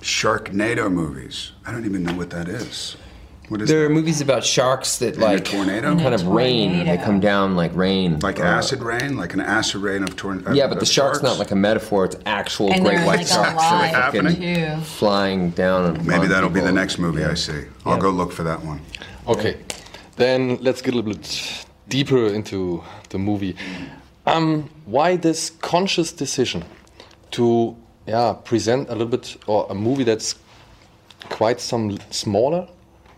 [SPEAKER 22] Sharknado movies. I don't even know what that is. What is
[SPEAKER 14] There are movies about sharks that
[SPEAKER 22] In a
[SPEAKER 14] like
[SPEAKER 22] tornado?
[SPEAKER 14] kind
[SPEAKER 22] In a
[SPEAKER 14] of rain. They come down like rain.
[SPEAKER 22] like
[SPEAKER 14] Uh,
[SPEAKER 22] acid rain, like an acid rain of torn.
[SPEAKER 14] Yeah, but the shark's
[SPEAKER 22] sharks?
[SPEAKER 14] not like a metaphor. It's actual
[SPEAKER 22] And
[SPEAKER 14] great
[SPEAKER 22] they're,
[SPEAKER 14] white
[SPEAKER 22] like,
[SPEAKER 14] sharks that are
[SPEAKER 22] alive,
[SPEAKER 14] flying down.
[SPEAKER 22] Maybe that'll be the next movie I see. I'll
[SPEAKER 14] Yeah.
[SPEAKER 22] go look for that one.
[SPEAKER 1] Okay, then let's get a little bit deeper into the movie. Um, why this conscious decision to yeah present a little bit or a movie that's quite some smaller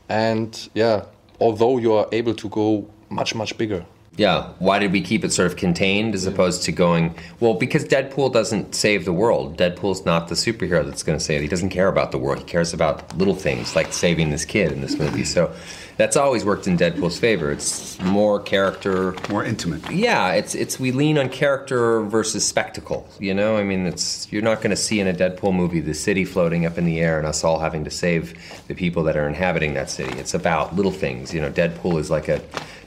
[SPEAKER 1] and yeah although you are able to go much much bigger
[SPEAKER 14] Yeah, why did we keep it sort of contained as opposed to going, well, because Deadpool doesn't save the world. Deadpool's not the superhero that's going to save it. He doesn't care about the world. He cares about little things like saving this kid in this mm-hmm. movie. So that's always worked in Deadpool's favor. It's more character,
[SPEAKER 22] more intimate.
[SPEAKER 14] Yeah, it's it's we lean on character versus spectacle, you know? I mean, it's you're not going to see in a Deadpool movie the city floating up in the air and us all having to save the people that are inhabiting that city. It's about little things, you know. Deadpool is like a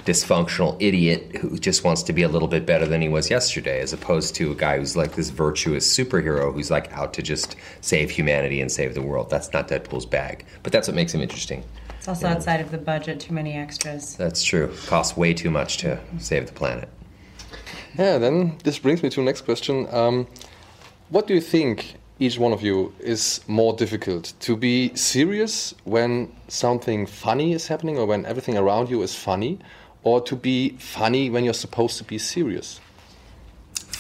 [SPEAKER 14] dysfunctional idiot who just wants to be a little bit better than he was yesterday, as opposed to a guy who's like this virtuous superhero who's like out to just save humanity and save the world. That's not Deadpool's bag, but that's what makes him interesting.
[SPEAKER 23] It's also outside of the budget, too many extras.
[SPEAKER 14] That's true. Costs way too much to save the planet.
[SPEAKER 1] yeah then this brings me to the next question um, what do you think each one of you is more difficult to be serious when something funny is happening or when everything around you is funny or to be funny when you're supposed to be serious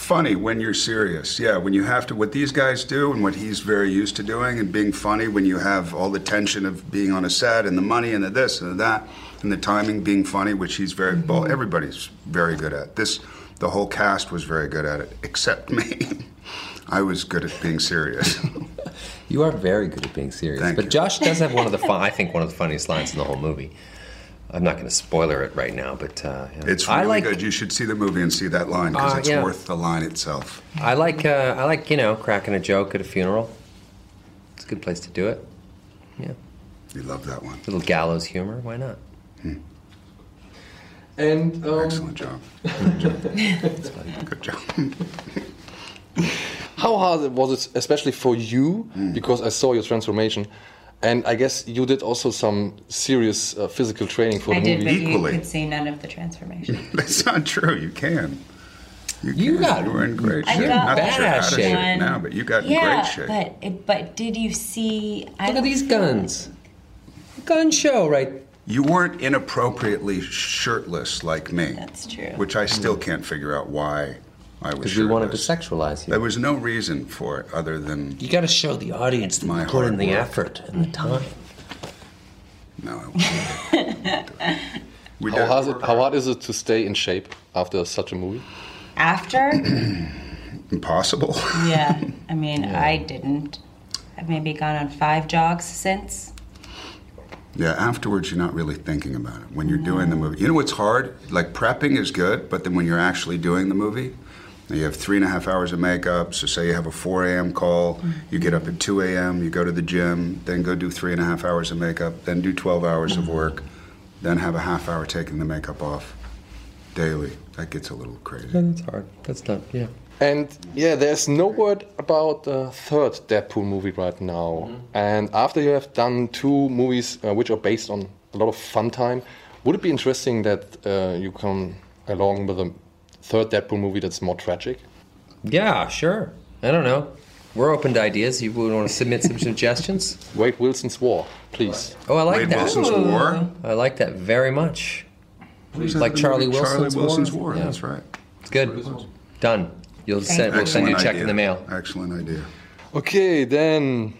[SPEAKER 22] Funny when you're serious. Yeah, when you have to, what these guys do and what he's very used to doing and being funny when you have all the tension of being on a set and the money and the this and the that and the timing being funny, which he's very, mm-hmm. well, everybody's very good at. This, the whole cast was very good at it, except me. I was good at being serious.
[SPEAKER 14] You are very good at being serious.
[SPEAKER 22] Thank
[SPEAKER 14] but
[SPEAKER 22] you.
[SPEAKER 14] Josh does have one of the fun, I think one of the funniest lines in the whole movie. I'm not going to spoiler it right now, but uh, yeah.
[SPEAKER 22] It's really
[SPEAKER 14] I like
[SPEAKER 22] good. You should see the movie and see that line because
[SPEAKER 14] Uh,
[SPEAKER 22] it's
[SPEAKER 14] yeah.
[SPEAKER 22] worth the line itself.
[SPEAKER 14] I like uh, I like you know cracking a joke at a funeral. It's a good place to do it. Yeah,
[SPEAKER 22] you love that one.
[SPEAKER 14] Little gallows humor. Why not?
[SPEAKER 1] And um,
[SPEAKER 22] excellent job. Good job.
[SPEAKER 1] How hard was it, especially for you, because I saw your transformation, And I guess you did also some serious uh, physical training for
[SPEAKER 23] I
[SPEAKER 1] the
[SPEAKER 23] did, but
[SPEAKER 1] movie.
[SPEAKER 23] you could see none of the transformation.
[SPEAKER 22] That's not true. You can. You,
[SPEAKER 14] You
[SPEAKER 22] can.
[SPEAKER 14] got-
[SPEAKER 22] You were in great
[SPEAKER 23] I
[SPEAKER 22] shape.
[SPEAKER 23] got
[SPEAKER 22] Not that you're out of shape
[SPEAKER 14] shape.
[SPEAKER 22] now, but you got in great shape.
[SPEAKER 23] but it, but did you see? I
[SPEAKER 14] Look at these
[SPEAKER 23] feel-
[SPEAKER 14] guns. Gun show, right?
[SPEAKER 22] You weren't inappropriately shirtless like me.
[SPEAKER 23] That's true.
[SPEAKER 22] Which I still can't figure out why I was
[SPEAKER 14] Because we wanted to sexualize you.
[SPEAKER 22] There was no reason for it other than
[SPEAKER 14] You got to show the audience that
[SPEAKER 22] My
[SPEAKER 14] you put in the
[SPEAKER 22] work.
[SPEAKER 14] effort and the time.
[SPEAKER 22] no. We
[SPEAKER 1] How
[SPEAKER 22] did.
[SPEAKER 1] hard, is it, how hard is it to stay in shape after such a movie?
[SPEAKER 23] After,
[SPEAKER 22] Impossible.
[SPEAKER 23] yeah. I mean, I didn't. I've maybe gone on five jogs since.
[SPEAKER 22] Yeah, afterwards, you're not really thinking about it. When you're doing the movie, you know what's hard? Like prepping is good, but then when you're actually doing the movie, now you have three and a half hours of makeup. So say you have a 4 a.m. call, you get up at 2 a.m., you go to the gym, then go do three and a half hours of makeup, then do 12 hours of work, then have a half hour taking the makeup off daily. That gets a little crazy.
[SPEAKER 14] that's hard. That's tough, yeah.
[SPEAKER 1] And yeah, there's no word about the third Deadpool movie right now. And after you have done two movies uh, which are based on a lot of fun time, would it be interesting that uh, you come along with a third Deadpool movie that's more tragic?
[SPEAKER 14] Yeah, sure. I don't know. We're open to ideas. You would want to submit some suggestions?
[SPEAKER 1] Wade Wilson's War, please.
[SPEAKER 14] Oh, I like
[SPEAKER 22] Wade
[SPEAKER 14] that.
[SPEAKER 22] Wilson's War?
[SPEAKER 14] I like that very much.
[SPEAKER 22] Who's that
[SPEAKER 14] like
[SPEAKER 22] the
[SPEAKER 14] Charlie
[SPEAKER 22] movie?
[SPEAKER 14] Wilson's,
[SPEAKER 22] Charlie Wilson's War.
[SPEAKER 14] Yeah.
[SPEAKER 22] That's right.
[SPEAKER 14] It's good. Done. You'll send, we'll send you a check
[SPEAKER 22] idea.
[SPEAKER 14] in the mail.
[SPEAKER 22] Excellent idea.
[SPEAKER 1] Okay, then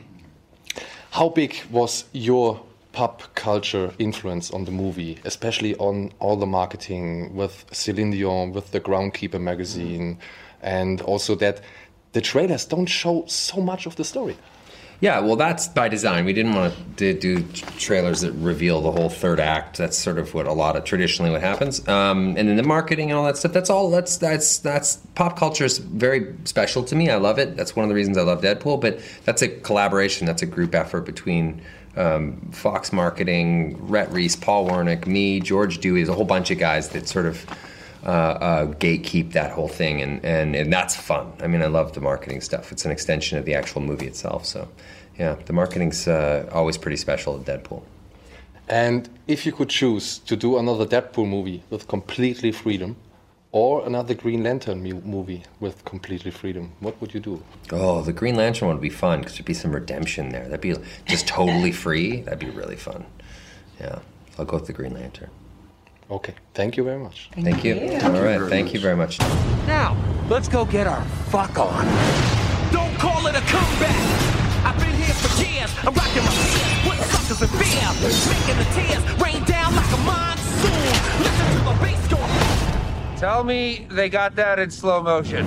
[SPEAKER 1] how big was your pop culture influence on the movie, especially on all the marketing with Celine Dion, with the Groundkeeper magazine, and also that the trailers don't show so much of the story.
[SPEAKER 14] Yeah, well, that's by design. We didn't want to do trailers that reveal the whole third act. That's sort of what a lot of traditionally what happens. Um, and then the marketing and all that stuff. That's all. That's that's that's pop culture is very special to me. I love it. That's one of the reasons I love Deadpool. But that's a collaboration. That's a group effort between um, Fox Marketing, Rhett Reese, Paul Wernick, me, George Dewey. There's a whole bunch of guys that sort of uh, uh, gatekeep that whole thing, and, and and that's fun. I mean, I love the marketing stuff. It's an extension of the actual movie itself. So, yeah, the marketing's uh, always pretty special at Deadpool.
[SPEAKER 1] And if you could choose to do another Deadpool movie with completely freedom, or another Green Lantern mu- movie with completely freedom, what would you do?
[SPEAKER 14] Oh, the Green Lantern one would be fun because there'd be some redemption there. That'd be just totally free. That'd be really fun. Yeah, I'll go with the Green Lantern.
[SPEAKER 1] Okay, thank you very much.
[SPEAKER 14] Thank, you. All right, thank you very much.
[SPEAKER 15] Now, let's go get our fuck on.
[SPEAKER 25] Don't call it a comeback. I've been here for years. I'm rocking my shit. Put suckers in fear. Making the tears rain down like a
[SPEAKER 15] Tell me they got that in slow motion.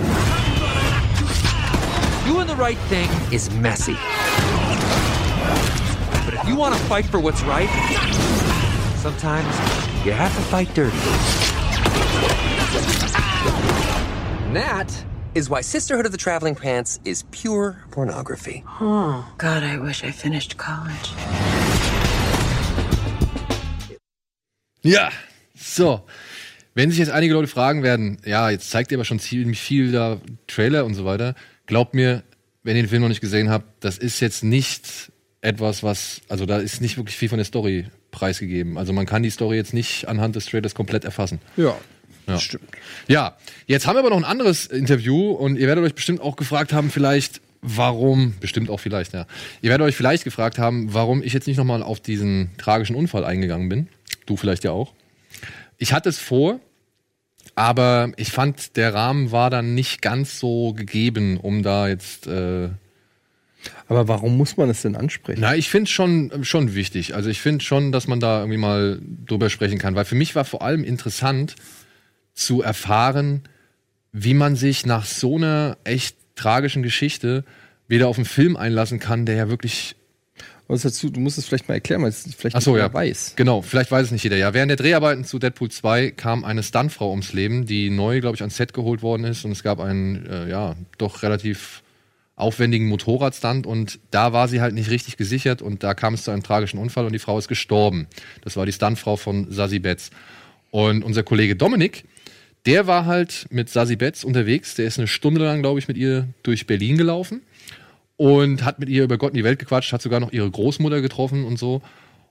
[SPEAKER 15] Doing the right thing is messy. But if you want to fight for what's right, sometimes you have to fight dirty. And that is why Sisterhood of the Traveling Pants is pure pornography.
[SPEAKER 23] Oh, God, I wish I finished college.
[SPEAKER 1] Ja, so. Wenn sich jetzt einige Leute fragen werden, ja, jetzt zeigt ihr aber schon ziemlich viel da Trailer und so weiter. Glaubt mir, wenn ihr den Film noch nicht gesehen habt, das ist jetzt nicht etwas, was, also da ist nicht wirklich viel von der Story preisgegeben. Also man kann die Story jetzt nicht anhand des Trailers komplett erfassen.
[SPEAKER 2] Ja,
[SPEAKER 1] Ja. stimmt. Ja, jetzt haben wir aber noch ein anderes Interview und ihr werdet euch bestimmt auch gefragt haben, vielleicht, warum, bestimmt auch vielleicht, ja. Ihr werdet euch vielleicht gefragt haben, warum ich jetzt nicht nochmal auf diesen tragischen Unfall eingegangen bin. Du vielleicht ja auch. Ich hatte es vor, aber ich fand, der Rahmen war dann nicht ganz so gegeben, um da jetzt. Äh
[SPEAKER 2] aber warum muss man es denn ansprechen?
[SPEAKER 1] Na, ich finde schon schon wichtig. Also ich finde schon, dass man da irgendwie mal drüber sprechen kann, weil für mich war vor allem interessant zu erfahren, wie man sich nach so einer echt tragischen Geschichte wieder auf einen Film einlassen kann, der ja wirklich
[SPEAKER 2] was dazu, du musst es vielleicht mal erklären, weil es vielleicht
[SPEAKER 1] Ach so,
[SPEAKER 2] nicht
[SPEAKER 1] ja.
[SPEAKER 2] jeder weiß.
[SPEAKER 1] Genau, vielleicht weiß es nicht jeder. Ja, während der Dreharbeiten zu Deadpool 2 kam eine Stuntfrau ums Leben, die neu, glaube ich, ans Set geholt worden ist und es gab einen, äh, ja, doch relativ aufwendigen Motorradstunt und da war sie halt nicht richtig gesichert und da kam es zu einem tragischen Unfall und die Frau ist gestorben. Das war die Stuntfrau von Sassy Betts. Und unser Kollege Dominik, der war halt mit Sassy Betts unterwegs, der ist eine Stunde lang, glaube ich, mit ihr durch Berlin gelaufen. Und hat mit ihr über Gott in die Welt gequatscht, hat sogar noch ihre Großmutter getroffen und so.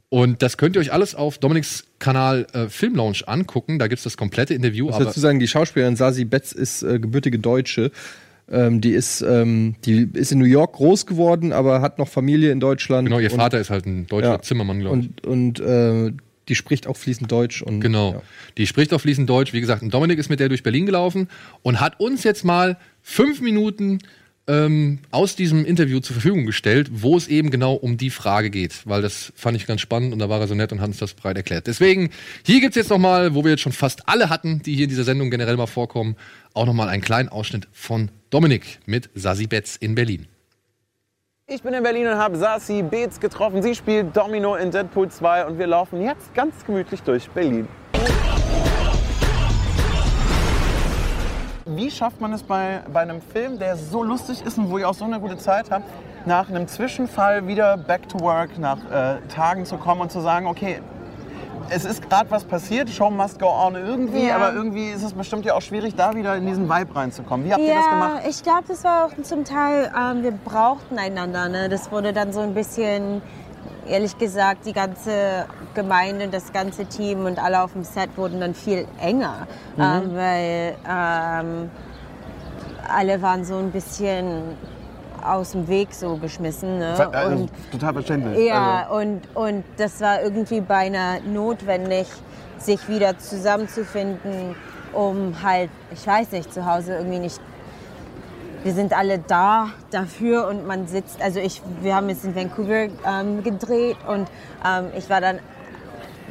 [SPEAKER 1] Und das könnt ihr euch alles auf Dominiks Kanal äh, Film Lounge angucken. Da gibt's das komplette Interview.
[SPEAKER 2] Ich muss dazu sagen, die Schauspielerin Sasi Betz ist äh, gebürtige Deutsche. Ähm, die, ist, ähm, die ist in New York groß geworden, aber hat noch Familie in Deutschland.
[SPEAKER 1] Genau, ihr
[SPEAKER 2] Und-
[SPEAKER 1] Vater ist halt ein deutscher Zimmermann, glaube ich.
[SPEAKER 2] Und, und äh, die spricht auch fließend Deutsch. Und,
[SPEAKER 1] Genau.
[SPEAKER 2] Ja.
[SPEAKER 1] Die spricht auch fließend Deutsch. Wie gesagt, und Dominik ist mit der durch Berlin gelaufen und hat uns jetzt mal fünf Minuten ähm, aus diesem Interview zur Verfügung gestellt, wo es eben genau um die Frage geht. Weil das fand ich ganz spannend und da war er so nett und hat uns das breit erklärt. Deswegen, hier gibt's jetzt noch mal, wo wir jetzt schon fast alle hatten, die hier in dieser Sendung generell mal vorkommen, auch noch mal einen kleinen Ausschnitt von Dominik mit Sasi Betz in Berlin.
[SPEAKER 26] Ich bin in Berlin und habe Sasi Beetz getroffen. Sie spielt Domino in Deadpool 2 und wir laufen jetzt ganz gemütlich durch Berlin. Wie schafft man es bei, bei einem Film, der so lustig ist und wo ihr auch so eine gute Zeit habt, nach einem Zwischenfall wieder back to work, nach äh, Tagen zu kommen und zu sagen, okay, es ist gerade was passiert, Show must go on irgendwie,
[SPEAKER 27] Ja.
[SPEAKER 26] aber irgendwie ist es bestimmt ja auch schwierig, da wieder in diesen Vibe reinzukommen. Wie habt ihr das gemacht?
[SPEAKER 27] Ja, ich glaube, das war auch zum Teil, ähm, wir brauchten einander. Ne? Das wurde dann so ein bisschen, ehrlich gesagt, die ganze Gemeinde, das ganze Team und alle auf dem Set wurden dann viel enger, Mhm. ähm, weil ähm, alle waren so ein bisschen aus dem Weg so geschmissen. Ne?
[SPEAKER 26] Also,
[SPEAKER 27] Und
[SPEAKER 26] total verständlich.
[SPEAKER 27] ja,
[SPEAKER 26] Also,
[SPEAKER 27] und, und das war irgendwie beinahe notwendig, sich wieder zusammenzufinden, um halt, ich weiß nicht, zu Hause irgendwie nicht. Wir sind alle da dafür und man sitzt, also ich, wir haben jetzt in Vancouver ähm, gedreht und ähm, ich war dann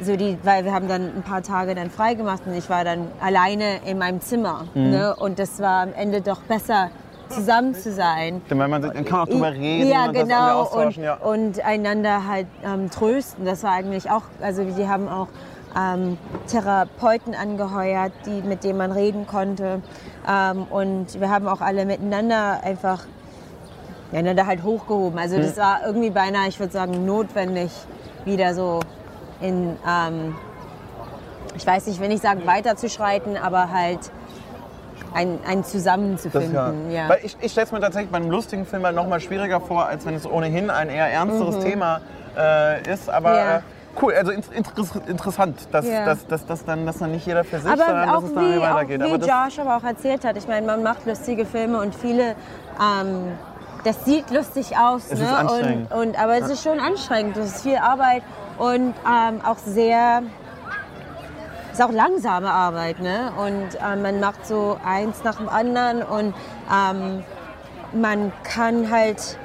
[SPEAKER 27] so die, weil wir haben dann ein paar Tage dann frei gemacht und ich war dann alleine in meinem Zimmer.
[SPEAKER 26] Mhm.
[SPEAKER 27] Ne? Und das war am Ende doch besser, zusammen zu sein.
[SPEAKER 26] Denn wenn man, dann kann man auch drüber reden
[SPEAKER 27] Ja,
[SPEAKER 26] und das
[SPEAKER 27] genau. Und,
[SPEAKER 26] austauschen. Ja.
[SPEAKER 27] und einander halt ähm, trösten. Das war eigentlich auch, also die haben auch ähm, Therapeuten angeheuert, die, mit denen man reden konnte. Ähm, und wir haben auch alle miteinander einfach ja, einander halt hochgehoben. Also das war irgendwie beinahe, ich würde sagen, notwendig, wieder so in, ähm, ich weiß nicht, wenn ich sagen, weiterzuschreiten, aber halt ein, ein zusammenzufinden.
[SPEAKER 26] Das,
[SPEAKER 27] ja.
[SPEAKER 26] Weil ich, ich stelle es mir tatsächlich bei einem lustigen Film halt noch mal schwieriger vor, als wenn es ohnehin ein eher ernsteres
[SPEAKER 27] Mhm.
[SPEAKER 26] Thema äh, ist. Aber
[SPEAKER 27] Ja.
[SPEAKER 26] äh, cool, also in, inter- interessant, dass,
[SPEAKER 27] Ja.
[SPEAKER 26] dass, dass, dass, dann, dass dann nicht jeder für sich, sondern
[SPEAKER 27] Aber
[SPEAKER 26] dass
[SPEAKER 27] auch
[SPEAKER 26] es dann
[SPEAKER 27] wie, auch
[SPEAKER 26] weitergeht.
[SPEAKER 27] wie
[SPEAKER 26] aber
[SPEAKER 27] Josh aber auch erzählt hat, ich meine, man macht lustige Filme und viele, ähm, das sieht lustig aus,
[SPEAKER 26] Es
[SPEAKER 27] ne?
[SPEAKER 26] ist anstrengend.
[SPEAKER 27] Und, und, aber es ist schon anstrengend, das ist viel Arbeit und ähm, auch sehr, ist auch langsame Arbeit, ne? Und ähm, man macht so eins nach dem anderen und ähm, man kann halt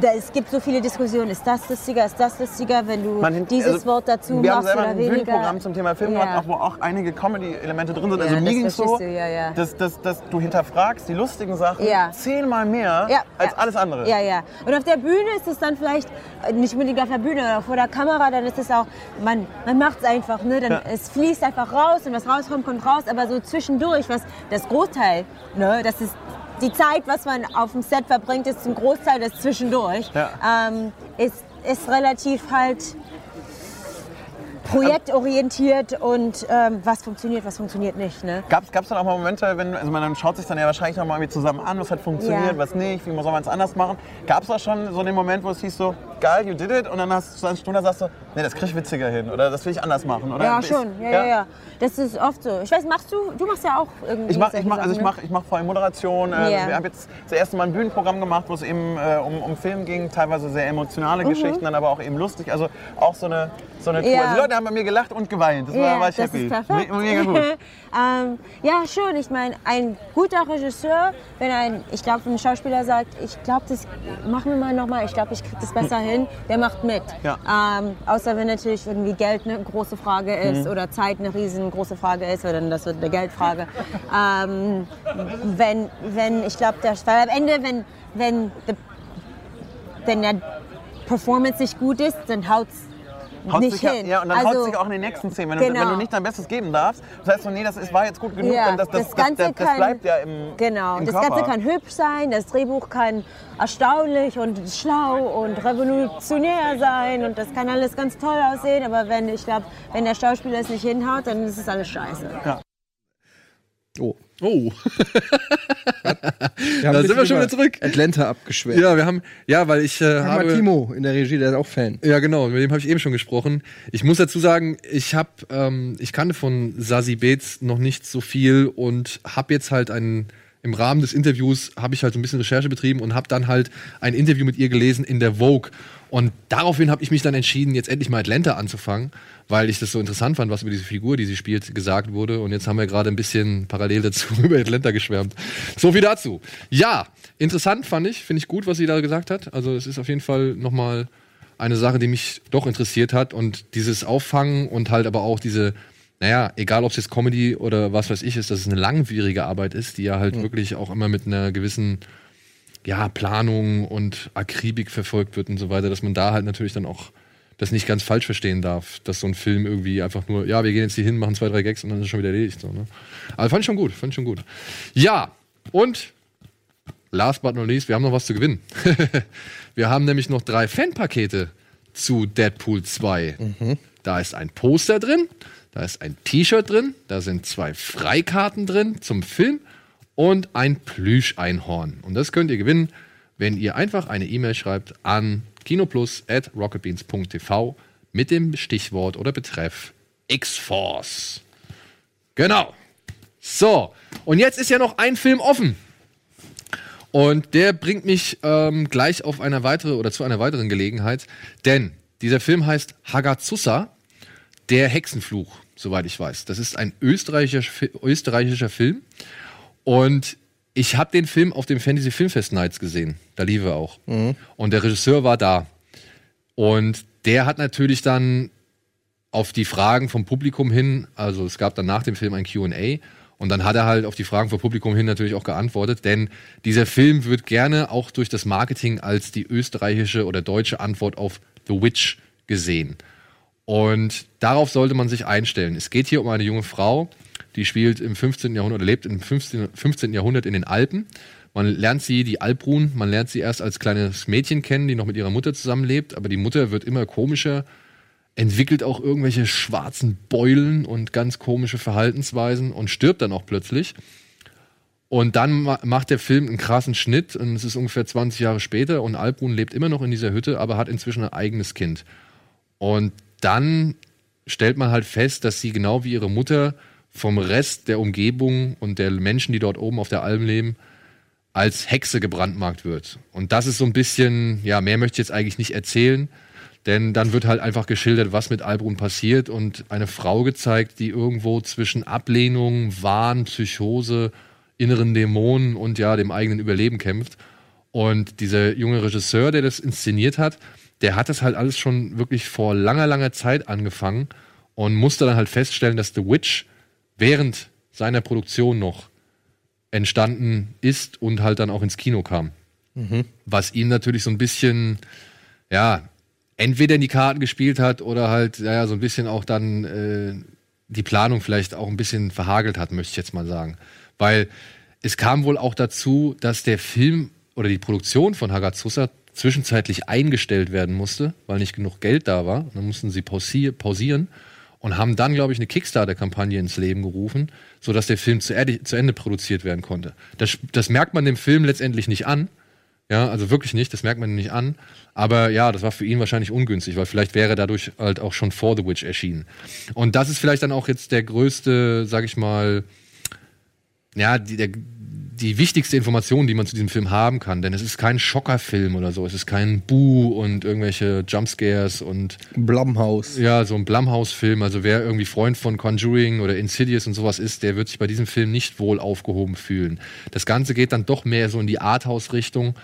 [SPEAKER 27] da, es gibt so viele Diskussionen. Ist das lustiger? Ist das lustiger, wenn du
[SPEAKER 26] Man-
[SPEAKER 27] dieses
[SPEAKER 26] also,
[SPEAKER 27] Wort dazu
[SPEAKER 26] wir haben
[SPEAKER 27] machst
[SPEAKER 26] selber
[SPEAKER 27] oder
[SPEAKER 26] ein
[SPEAKER 27] weniger?
[SPEAKER 26] Bühnenprogramm zum Thema Film
[SPEAKER 27] Ja.
[SPEAKER 26] gehabt, auch, wo auch einige Comedy-Elemente drin sind. Also mir ging es so,
[SPEAKER 27] du.
[SPEAKER 26] Dass, dass, dass du hinterfragst die lustigen Sachen zehnmal mehr als alles andere.
[SPEAKER 27] Ja, ja. Und auf der Bühne ist es dann vielleicht, äh, nicht unbedingt auf der Bühne, aber vor der Kamera, dann ist es auch, man, man macht es einfach, ne? Dann. Es fließt einfach raus und was rauskommt, kommt raus. Aber so zwischendurch, was das Großteil, ne? Das ist die Zeit, was man auf dem Set verbringt, ist zum Großteil das zwischendurch.
[SPEAKER 26] Ja.
[SPEAKER 27] Ähm, ist, ist relativ halt projektorientiert und ähm, was funktioniert, was funktioniert nicht. Ne?
[SPEAKER 26] Gab es dann auch mal Momente, wenn, also man schaut sich dann ja wahrscheinlich noch mal irgendwie zusammen an, was hat funktioniert,
[SPEAKER 27] Ja.
[SPEAKER 26] was nicht, wie soll man es anders machen. Gab es auch schon so den Moment, wo es hieß so, geil, you did it, und dann hast du eine Stunde sagst du, nee, das krieg ich witziger hin oder das will ich anders machen. Oder
[SPEAKER 27] Ja, schon. Ja, ja, ja. Das ist oft so. Ich weiß, machst du, du machst ja auch irgendwie
[SPEAKER 26] Ich mache ich mach, also ich
[SPEAKER 27] Sachen,
[SPEAKER 26] mach, ich mach vor allem Moderation. Äh,
[SPEAKER 27] Ja.
[SPEAKER 26] Wir haben jetzt das erste Mal ein Bühnenprogramm gemacht, wo es eben äh, um, um Film ging, teilweise sehr emotionale
[SPEAKER 27] Mhm.
[SPEAKER 26] Geschichten, dann aber auch eben lustig. Also auch so eine, so eine Tour.
[SPEAKER 27] Ja.
[SPEAKER 26] Also die Leute haben bei mir gelacht und geweint. Das war,
[SPEAKER 27] ja,
[SPEAKER 26] war ich
[SPEAKER 27] das
[SPEAKER 26] happy.
[SPEAKER 27] ist perfekt.
[SPEAKER 26] Me- Mega gut.
[SPEAKER 27] ähm, ja, schon. Ich meine, ein guter Regisseur, wenn ein, ich glaube, ein Schauspieler sagt, ich glaube, das machen wir mal nochmal, ich glaube, ich kriege das besser hin, der macht mit.
[SPEAKER 26] Ja.
[SPEAKER 27] Ähm, außer wenn natürlich irgendwie Geld eine große Frage ist
[SPEAKER 26] Mhm.
[SPEAKER 27] oder Zeit eine riesengroße Frage ist, weil dann das wird eine Geldfrage. ähm, wenn, wenn, ich glaube, der, weil am Ende, wenn, wenn, the, wenn der Performance nicht gut ist, dann haut's
[SPEAKER 26] Haut
[SPEAKER 27] nicht
[SPEAKER 26] sich
[SPEAKER 27] hin.
[SPEAKER 26] ja, und dann
[SPEAKER 27] also,
[SPEAKER 26] haut sich auch in den nächsten Szenen. Wenn, du,
[SPEAKER 27] Genau.
[SPEAKER 26] wenn du nicht dein Bestes geben darfst, das heißt so, nee, das ist, war jetzt gut genug,
[SPEAKER 27] Ja,
[SPEAKER 26] dann das, das,
[SPEAKER 27] das
[SPEAKER 26] das,
[SPEAKER 27] Ganze
[SPEAKER 26] das, das
[SPEAKER 27] kann-
[SPEAKER 26] bleibt ja im,
[SPEAKER 27] Genau,
[SPEAKER 26] im
[SPEAKER 27] das
[SPEAKER 26] Körper.
[SPEAKER 27] Ganze kann hübsch sein, das Drehbuch kann erstaunlich und schlau und revolutionär sein und das kann alles ganz toll aussehen, aber wenn ich glaube, wenn der Schauspieler es nicht hinhaut, dann ist es alles scheiße.
[SPEAKER 26] Ja.
[SPEAKER 2] Oh.
[SPEAKER 1] Oh. Da sind wir schon wieder zurück.
[SPEAKER 2] Atlanta abgeschwert.
[SPEAKER 1] Ja, wir haben, ja, weil ich äh, habe.
[SPEAKER 2] Timo in der Regie, der ist auch Fan.
[SPEAKER 1] Ja, genau, mit dem habe ich eben schon gesprochen. Ich muss dazu sagen, ich habe, ähm, ich kannte von Sazi Beetz noch nicht so viel und habe jetzt halt einen im Rahmen des Interviews habe ich halt so ein bisschen Recherche betrieben und habe dann halt ein Interview mit ihr gelesen in der Vogue. Und daraufhin habe ich mich dann entschieden, jetzt endlich mal Atlanta anzufangen, weil ich das so interessant fand, was über diese Figur, die sie spielt, gesagt wurde. Und jetzt haben wir gerade ein bisschen parallel dazu über Atlanta geschwärmt. So viel dazu. Ja, interessant fand ich, finde ich gut, was sie da gesagt hat. Also es ist auf jeden Fall nochmal eine Sache, die mich doch interessiert hat. Und dieses Auffangen und halt aber auch diese, naja, egal ob es jetzt Comedy oder was weiß ich ist, dass es eine langwierige Arbeit ist, die ja halt wirklich auch immer mit einer gewissen ja, Planung und Akribik verfolgt wird und so weiter, dass man da halt natürlich dann auch das nicht ganz falsch verstehen darf, dass so ein Film irgendwie einfach nur, ja, wir gehen jetzt hier hin, machen zwei, drei Gags und dann ist es schon wieder erledigt. So, ne? Aber fand ich schon gut, fand ich schon gut. Ja, und last but not least, wir haben noch was zu gewinnen. wir haben nämlich noch drei Fanpakete zu Deadpool 2. Da ist ein Poster drin, da ist ein T-Shirt drin, da sind zwei Freikarten drin zum Film und ein Plüscheinhorn. Und das könnt ihr gewinnen, wenn ihr einfach eine E-Mail schreibt an kinoplus.rocketbeans.tv mit dem Stichwort oder Betreff X-Force. Genau. So, und jetzt ist ja noch ein Film offen. Und der bringt mich ähm, gleich auf eine weitere oder zu einer weiteren Gelegenheit, denn dieser Film heißt Hagazusa, der Hexenfluch, soweit ich weiß. Das ist ein österreichischer, österreichischer Film und ich habe den Film auf dem Fantasy Filmfest Nights gesehen. Da lief er auch. Und der Regisseur war da. Und der hat natürlich dann auf die Fragen vom Publikum hin, also es gab dann nach dem Film ein QA, und dann hat er halt auf die Fragen vom Publikum hin natürlich auch geantwortet, denn dieser Film wird gerne auch durch das Marketing als die österreichische oder deutsche Antwort auf The Witch gesehen. Und darauf sollte man sich einstellen. Es geht hier um eine junge Frau, die spielt im 15. Jahrhundert oder lebt im 15. 15. Jahrhundert in den Alpen. Man lernt sie, die Alpruhen, man lernt sie erst als kleines Mädchen kennen, die noch mit ihrer Mutter zusammenlebt, aber die Mutter wird immer komischer, entwickelt auch irgendwelche schwarzen Beulen und ganz komische Verhaltensweisen und stirbt dann auch plötzlich. Und dann ma macht der Film einen krassen Schnitt und es ist ungefähr 20 Jahre später und Albrun lebt immer noch in dieser Hütte, aber hat inzwischen ein eigenes Kind. Und dann stellt man halt fest, dass sie genau wie ihre Mutter vom Rest der Umgebung und der Menschen, die dort oben auf der Alm leben, als Hexe gebrandmarkt wird. Und das ist so ein bisschen, ja, mehr möchte ich jetzt eigentlich nicht erzählen, denn dann wird halt einfach geschildert, was mit Albrun passiert und eine Frau gezeigt, die irgendwo zwischen Ablehnung, Wahn, Psychose, inneren Dämonen und ja, dem eigenen Überleben kämpft. Und dieser junge Regisseur, der das inszeniert hat, der hat das halt alles schon wirklich vor langer, langer Zeit angefangen und musste dann halt feststellen, dass The Witch während seiner Produktion noch entstanden ist und halt dann auch ins Kino kam.
[SPEAKER 2] Mhm.
[SPEAKER 1] Was ihn natürlich so ein bisschen, ja, entweder in die Karten gespielt hat oder halt, ja, so ein bisschen auch dann äh, die Planung vielleicht auch ein bisschen verhagelt hat, möchte ich jetzt mal sagen. Weil es kam wohl auch dazu, dass der Film oder die Produktion von Hagazusa zwischenzeitlich eingestellt werden musste, weil nicht genug Geld da war. Dann mussten sie pausi- pausieren und haben dann, glaube ich, eine Kickstarter-Kampagne ins Leben gerufen, sodass der Film zu, Ende produziert werden konnte. Das, das merkt man dem Film letztendlich nicht an. Ja, also wirklich nicht, das merkt man nicht an. Aber ja, das war für ihn wahrscheinlich ungünstig, weil vielleicht wäre dadurch halt auch schon vor The Witch erschienen. Und das ist vielleicht dann auch jetzt der größte, sag ich mal, ja, die, der, die wichtigste Information, die man zu diesem Film haben kann. Denn es ist kein Schockerfilm oder so. Es ist kein Boo und irgendwelche Jumpscares und.
[SPEAKER 2] Blumhouse.
[SPEAKER 1] Ja, so ein Blumhouse-Film. Also wer irgendwie Freund von Conjuring oder Insidious und sowas ist, der wird sich bei diesem Film nicht wohl aufgehoben fühlen. Das Ganze geht dann doch mehr so in die Arthouse-Richtung,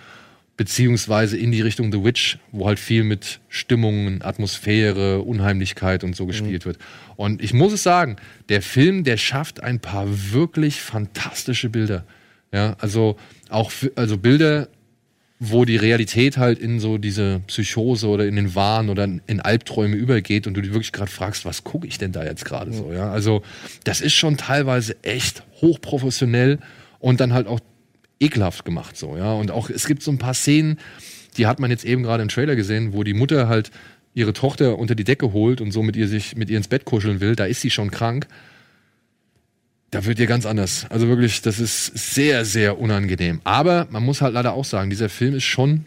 [SPEAKER 1] beziehungsweise in die Richtung The Witch, wo halt viel mit Stimmungen, Atmosphäre, Unheimlichkeit und so gespielt wird. Und ich muss es sagen, der Film, der schafft ein paar wirklich fantastische Bilder. Ja, also auch also Bilder, wo die Realität halt in so diese Psychose oder in den Wahn oder in Albträume übergeht und du dich wirklich gerade fragst, was gucke ich denn da jetzt gerade so, ja? Also, das ist schon teilweise echt hochprofessionell und dann halt auch ekelhaft gemacht so, ja? Und auch es gibt so ein paar Szenen, die hat man jetzt eben gerade im Trailer gesehen, wo die Mutter halt ihre Tochter unter die Decke holt und so mit ihr sich mit ihr ins Bett kuscheln will, da ist sie schon krank. Da wird dir ganz anders. Also wirklich, das ist sehr, sehr unangenehm. Aber man muss halt leider auch sagen, dieser Film ist schon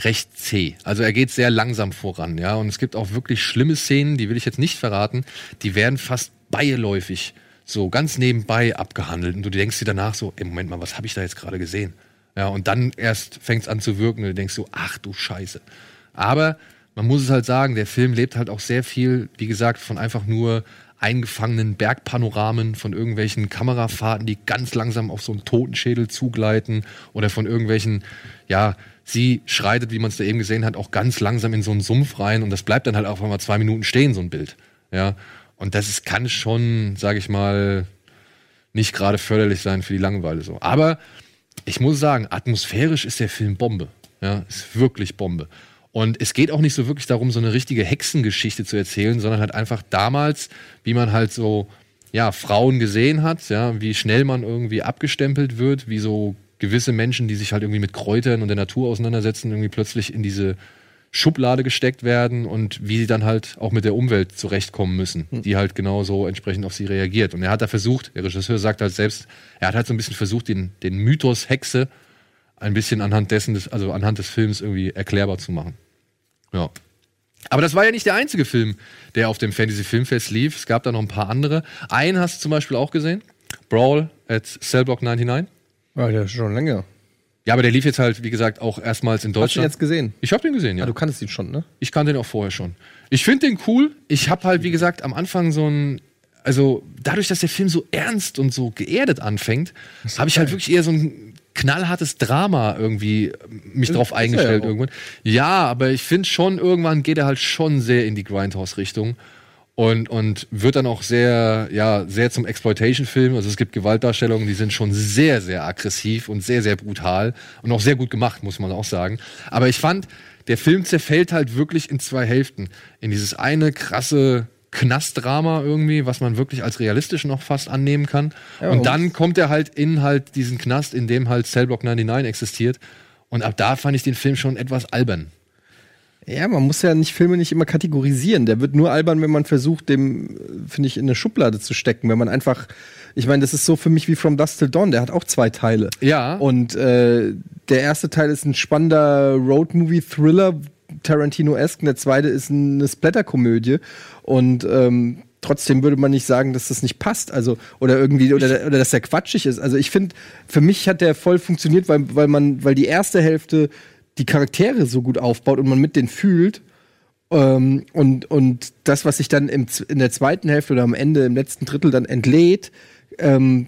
[SPEAKER 1] recht zäh. Also er geht sehr langsam voran, ja. Und es gibt auch wirklich schlimme Szenen, die will ich jetzt nicht verraten, die werden fast beiläufig so ganz nebenbei abgehandelt. Und du denkst dir danach so, ey, Moment mal, was habe ich da jetzt gerade gesehen? Ja, und dann erst fängt es an zu wirken und du denkst so, ach du Scheiße. Aber man muss es halt sagen, der Film lebt halt auch sehr viel, wie gesagt, von einfach nur eingefangenen Bergpanoramen, von irgendwelchen Kamerafahrten, die ganz langsam auf so einen Totenschädel zugleiten oder von irgendwelchen, ja, sie schreitet, wie man es da eben gesehen hat, auch ganz langsam in so einen Sumpf rein und das bleibt dann halt auch mal zwei Minuten stehen, so ein Bild. Ja, und das ist, kann schon, sage ich mal, nicht gerade förderlich sein für die Langeweile so. Aber ich muss sagen, atmosphärisch ist der Film Bombe. Ja, ist wirklich Bombe. Und es geht auch nicht so wirklich darum, so eine richtige Hexengeschichte zu erzählen, sondern halt einfach damals, wie man halt so, ja, Frauen gesehen hat, ja, wie schnell man irgendwie abgestempelt wird, wie so gewisse Menschen, die sich halt irgendwie mit Kräutern und der Natur auseinandersetzen, irgendwie plötzlich in diese Schublade gesteckt werden und wie sie dann halt auch mit der Umwelt zurechtkommen müssen, die halt genauso entsprechend auf sie reagiert. Und er hat da versucht, der Regisseur sagt halt selbst, er hat halt so ein bisschen versucht, den, den Mythos Hexe ein bisschen anhand dessen, des, also anhand des Films irgendwie erklärbar zu machen. Ja. Aber das war ja nicht der einzige Film, der auf dem Fantasy Filmfest lief. Es gab da noch ein paar andere. Einen hast du zum Beispiel auch gesehen. Brawl at Cellblock 99.
[SPEAKER 2] Ja, der ist schon länger.
[SPEAKER 1] Ja, aber der lief jetzt halt, wie gesagt, auch erstmals in Deutschland.
[SPEAKER 2] Hast du ihn jetzt gesehen?
[SPEAKER 1] Ich habe den gesehen, ja.
[SPEAKER 2] Ah, du kanntest ihn schon, ne?
[SPEAKER 1] Ich kannte den auch vorher schon. Ich finde den cool. Ich habe halt, wie gesagt, am Anfang so ein, also dadurch, dass der Film so ernst und so geerdet anfängt, habe ich halt wirklich eher so ein knallhartes Drama irgendwie mich
[SPEAKER 2] Ist-
[SPEAKER 1] drauf
[SPEAKER 2] ist
[SPEAKER 1] eingestellt
[SPEAKER 2] ja
[SPEAKER 1] irgendwann. Ja, aber ich finde schon, irgendwann geht er halt schon sehr in die Grindhouse-Richtung. Und, und wird dann auch sehr, ja, sehr zum Exploitation-Film. Also es gibt Gewaltdarstellungen, die sind schon sehr, sehr aggressiv und sehr, sehr brutal und auch sehr gut gemacht, muss man auch sagen. Aber ich fand, der Film zerfällt halt wirklich in zwei Hälften. In dieses eine krasse Knastdrama irgendwie, was man wirklich als realistisch noch fast annehmen kann.
[SPEAKER 2] Ja,
[SPEAKER 1] und dann kommt er halt in halt diesen Knast, in dem halt Cellblock 99 existiert. Und ab da fand ich den Film schon etwas albern.
[SPEAKER 2] Ja, man muss ja nicht Filme nicht immer kategorisieren. Der wird nur albern, wenn man versucht, dem, äh, finde ich, in eine Schublade zu stecken. Wenn man einfach, ich meine, das ist so für mich wie From Dust Till Dawn. Der hat auch zwei Teile.
[SPEAKER 1] Ja.
[SPEAKER 2] Und äh, der erste Teil ist ein spannender Road-Movie-Thriller, Tarantino-esque. und Der zweite ist eine Splatter-Komödie. Und ähm, trotzdem würde man nicht sagen, dass das nicht passt. Also, oder irgendwie, oder, oder dass der quatschig ist. Also ich finde, für mich hat der voll funktioniert, weil, weil man, weil die erste Hälfte die Charaktere so gut aufbaut und man mit denen fühlt. Ähm, und, und das, was sich dann im, in der zweiten Hälfte oder am Ende, im letzten Drittel dann entlädt, ähm,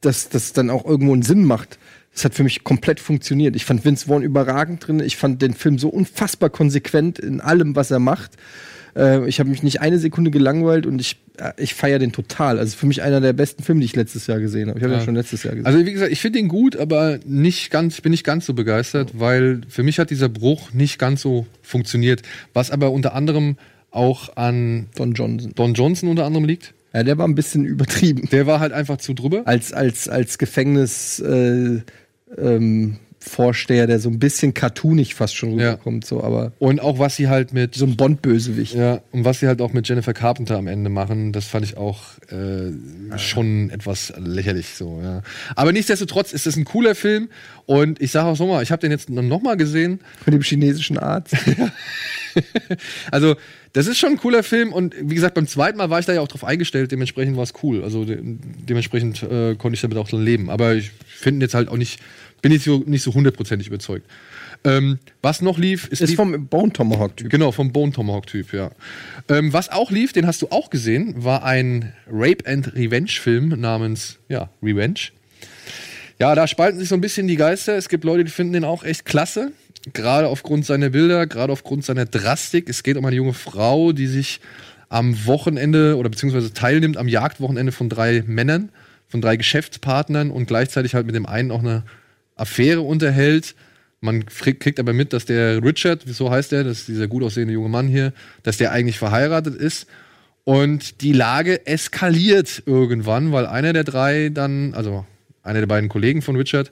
[SPEAKER 2] dass das dann auch irgendwo einen Sinn macht. Das hat für mich komplett funktioniert. Ich fand Vince Vaughn überragend drin. Ich fand den Film so unfassbar konsequent in allem, was er macht. Äh, ich habe mich nicht eine Sekunde gelangweilt und ich, äh, ich feiere den total. Also für mich einer der besten Filme, die ich letztes Jahr gesehen habe. Ich habe
[SPEAKER 1] Ja.
[SPEAKER 2] ja. schon letztes Jahr gesehen.
[SPEAKER 1] Also wie gesagt, ich finde ihn gut, aber nicht ganz, ich bin nicht ganz so begeistert, weil für mich hat dieser Bruch nicht ganz so funktioniert. Was aber unter anderem auch an
[SPEAKER 2] Don Johnson.
[SPEAKER 1] Don Johnson unter anderem liegt.
[SPEAKER 2] Ja, der war ein bisschen übertrieben.
[SPEAKER 1] Der war halt einfach zu drüber.
[SPEAKER 2] Als, als, als Gefängnis äh, ähm, Vorsteher, der so ein bisschen cartoonig fast schon rüberkommt, so, aber.
[SPEAKER 1] Und auch was sie halt mit.
[SPEAKER 2] So ein Bond-Bösewicht.
[SPEAKER 1] Ja, und was sie halt auch mit Jennifer Carpenter am Ende machen, das fand ich auch äh, schon etwas lächerlich so, ja. Aber nichtsdestotrotz ist es ein cooler Film und ich sage auch so mal, ich habe den jetzt noch mal gesehen.
[SPEAKER 2] Mit dem chinesischen Arzt.
[SPEAKER 1] Also, das ist schon ein cooler Film und wie gesagt, beim zweiten Mal war ich da ja auch drauf eingestellt, dementsprechend war es cool. Also de dementsprechend äh, konnte ich damit auch dann leben. Aber ich finde jetzt halt auch nicht, bin so, nicht so hundertprozentig überzeugt. Ähm, was noch lief, ist,
[SPEAKER 2] Ist vom Bone Tomahawk-Typ.
[SPEAKER 1] Genau, vom Bone Tomahawk-Typ, ja. Ähm, was auch lief, den hast du auch gesehen, war ein Rape and Revenge-Film namens, ja, Revenge. Ja, da spalten sich so ein bisschen die Geister. Es gibt Leute, die finden den auch echt klasse. Gerade aufgrund seiner Bilder, gerade aufgrund seiner Drastik. Es geht um eine junge Frau, die sich am Wochenende oder beziehungsweise teilnimmt am Jagdwochenende von drei Männern, von drei Geschäftspartnern und gleichzeitig halt mit dem einen auch eine Affäre unterhält. Man kriegt aber mit, dass der Richard, so heißt er, das ist dieser gut aussehende junge Mann hier, dass der eigentlich verheiratet ist. Und die Lage eskaliert irgendwann, weil einer der drei dann, also einer der beiden Kollegen von Richard,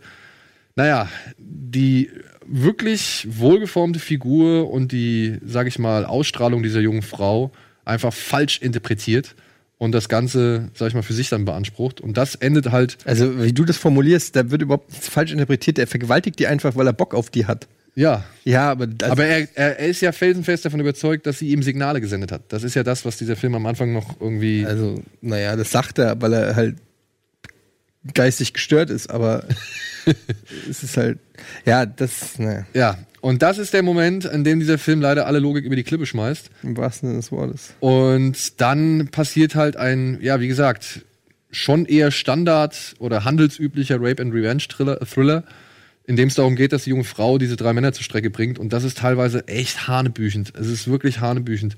[SPEAKER 1] naja, die wirklich wohlgeformte Figur und die, sag ich mal, Ausstrahlung dieser jungen Frau einfach falsch interpretiert und das Ganze, sag ich mal, für sich dann beansprucht. Und das endet halt.
[SPEAKER 2] Also, wie du das formulierst, da wird überhaupt nichts falsch interpretiert. Er vergewaltigt die einfach, weil er Bock auf die hat.
[SPEAKER 1] Ja.
[SPEAKER 2] Ja, aber. Also
[SPEAKER 1] Aber er, er, er ist ja felsenfest davon überzeugt, dass sie ihm Signale gesendet hat. Das ist ja das, was dieser Film am Anfang noch irgendwie.
[SPEAKER 2] Also, naja, das sagt er, weil er halt geistig gestört ist, aber es ist halt. Ja, das. Naja.
[SPEAKER 1] Ja, und das ist der Moment, an dem dieser Film leider alle Logik über die Klippe schmeißt.
[SPEAKER 2] Im wahrsten Sinne des Wortes.
[SPEAKER 1] Und dann passiert halt ein, ja, wie gesagt, schon eher Standard oder handelsüblicher Rape and Revenge Thriller, Thriller in dem es darum geht, dass die junge Frau diese drei Männer zur Strecke bringt. Und das ist teilweise echt hanebüchend. Es ist wirklich hanebüchend.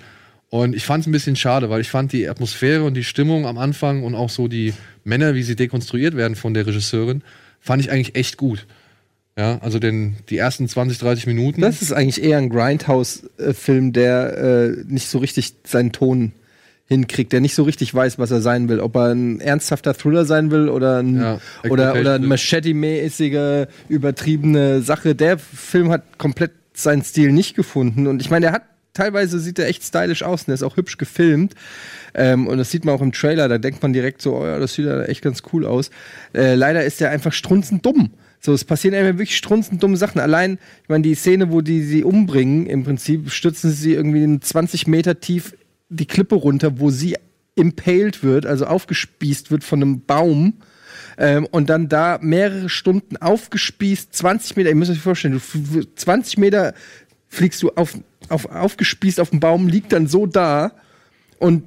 [SPEAKER 1] Und ich fand es ein bisschen schade, weil ich fand die Atmosphäre und die Stimmung am Anfang und auch so die Männer, wie sie dekonstruiert werden von der Regisseurin, fand ich eigentlich echt gut. Ja, also den, die ersten 20, 30 Minuten.
[SPEAKER 2] Das ist eigentlich eher ein Grindhouse-Film, der äh, nicht so richtig seinen Ton hinkriegt, der nicht so richtig weiß, was er sein will. Ob er ein ernsthafter Thriller sein will oder ein,
[SPEAKER 1] Ja,
[SPEAKER 2] oder, oder eine
[SPEAKER 1] Exploitation.
[SPEAKER 2] Machete-mäßige, übertriebene Sache. Der Film hat komplett seinen Stil nicht gefunden. Und ich meine, der hat teilweise sieht er echt stylisch aus und der ist auch hübsch gefilmt. Ähm, und das sieht man auch im Trailer, da denkt man direkt so, oh ja, das sieht ja echt ganz cool aus. Äh, leider ist der einfach strunzend dumm. So, es passieren einfach wirklich strunzend dumme Sachen. Allein, ich meine, die Szene, wo die sie umbringen, im Prinzip stürzen sie irgendwie in 20 Meter tief die Klippe runter, wo sie impaled wird, also aufgespießt wird von einem Baum. Ähm, und dann da mehrere Stunden aufgespießt, 20 Meter, ihr müsst euch vorstellen, du, f- 20 Meter fliegst du auf, auf, aufgespießt auf dem Baum, liegt dann so da und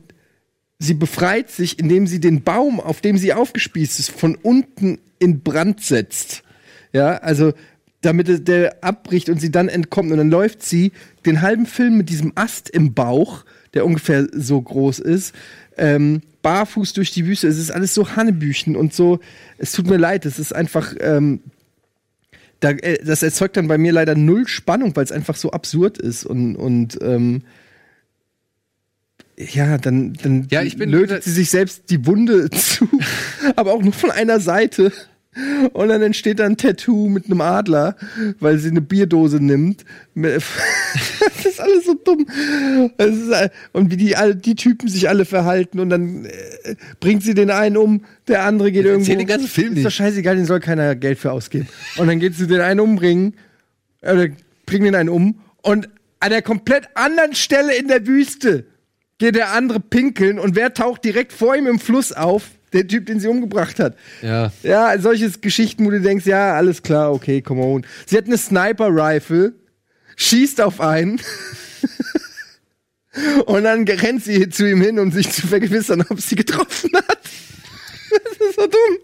[SPEAKER 2] sie befreit sich, indem sie den Baum, auf dem sie aufgespießt ist, von unten in Brand setzt. Ja, also damit der abbricht und sie dann entkommt. Und dann läuft sie den halben Film mit diesem Ast im Bauch, der ungefähr so groß ist, ähm, barfuß durch die Wüste. Es ist alles so Hanebüchen und so. Es tut mir leid, es ist einfach. Ähm, da, äh, das erzeugt dann bei mir leider null Spannung, weil es einfach so absurd ist und, und ähm, ja, dann, dann
[SPEAKER 1] Ja, ich bin-
[SPEAKER 2] lötet sie sich selbst die Wunde zu, aber auch nur von einer Seite. Und dann entsteht da ein Tattoo mit einem Adler, weil sie eine Bierdose nimmt. Das ist alles so dumm. Ist, und wie die, die Typen sich alle verhalten und dann äh, bringt sie den einen um, der andere geht irgendwo.
[SPEAKER 1] erzähl den ganzen Film
[SPEAKER 2] Ist doch
[SPEAKER 1] nicht.
[SPEAKER 2] scheißegal, den soll keiner Geld für ausgeben. Und dann geht sie den einen umbringen, oder bringen den einen um und an der komplett anderen Stelle in der Wüste geht der andere pinkeln und wer taucht direkt vor ihm im Fluss auf? Der Typ, den sie umgebracht hat.
[SPEAKER 1] Ja.
[SPEAKER 2] Ja, solche Geschichten, wo du denkst, ja, alles klar, okay, come on. Sie hat eine Sniper-Rifle, schießt auf einen und dann rennt sie zu ihm hin, um sich zu vergewissern, ob sie getroffen hat. Das ist so dumm.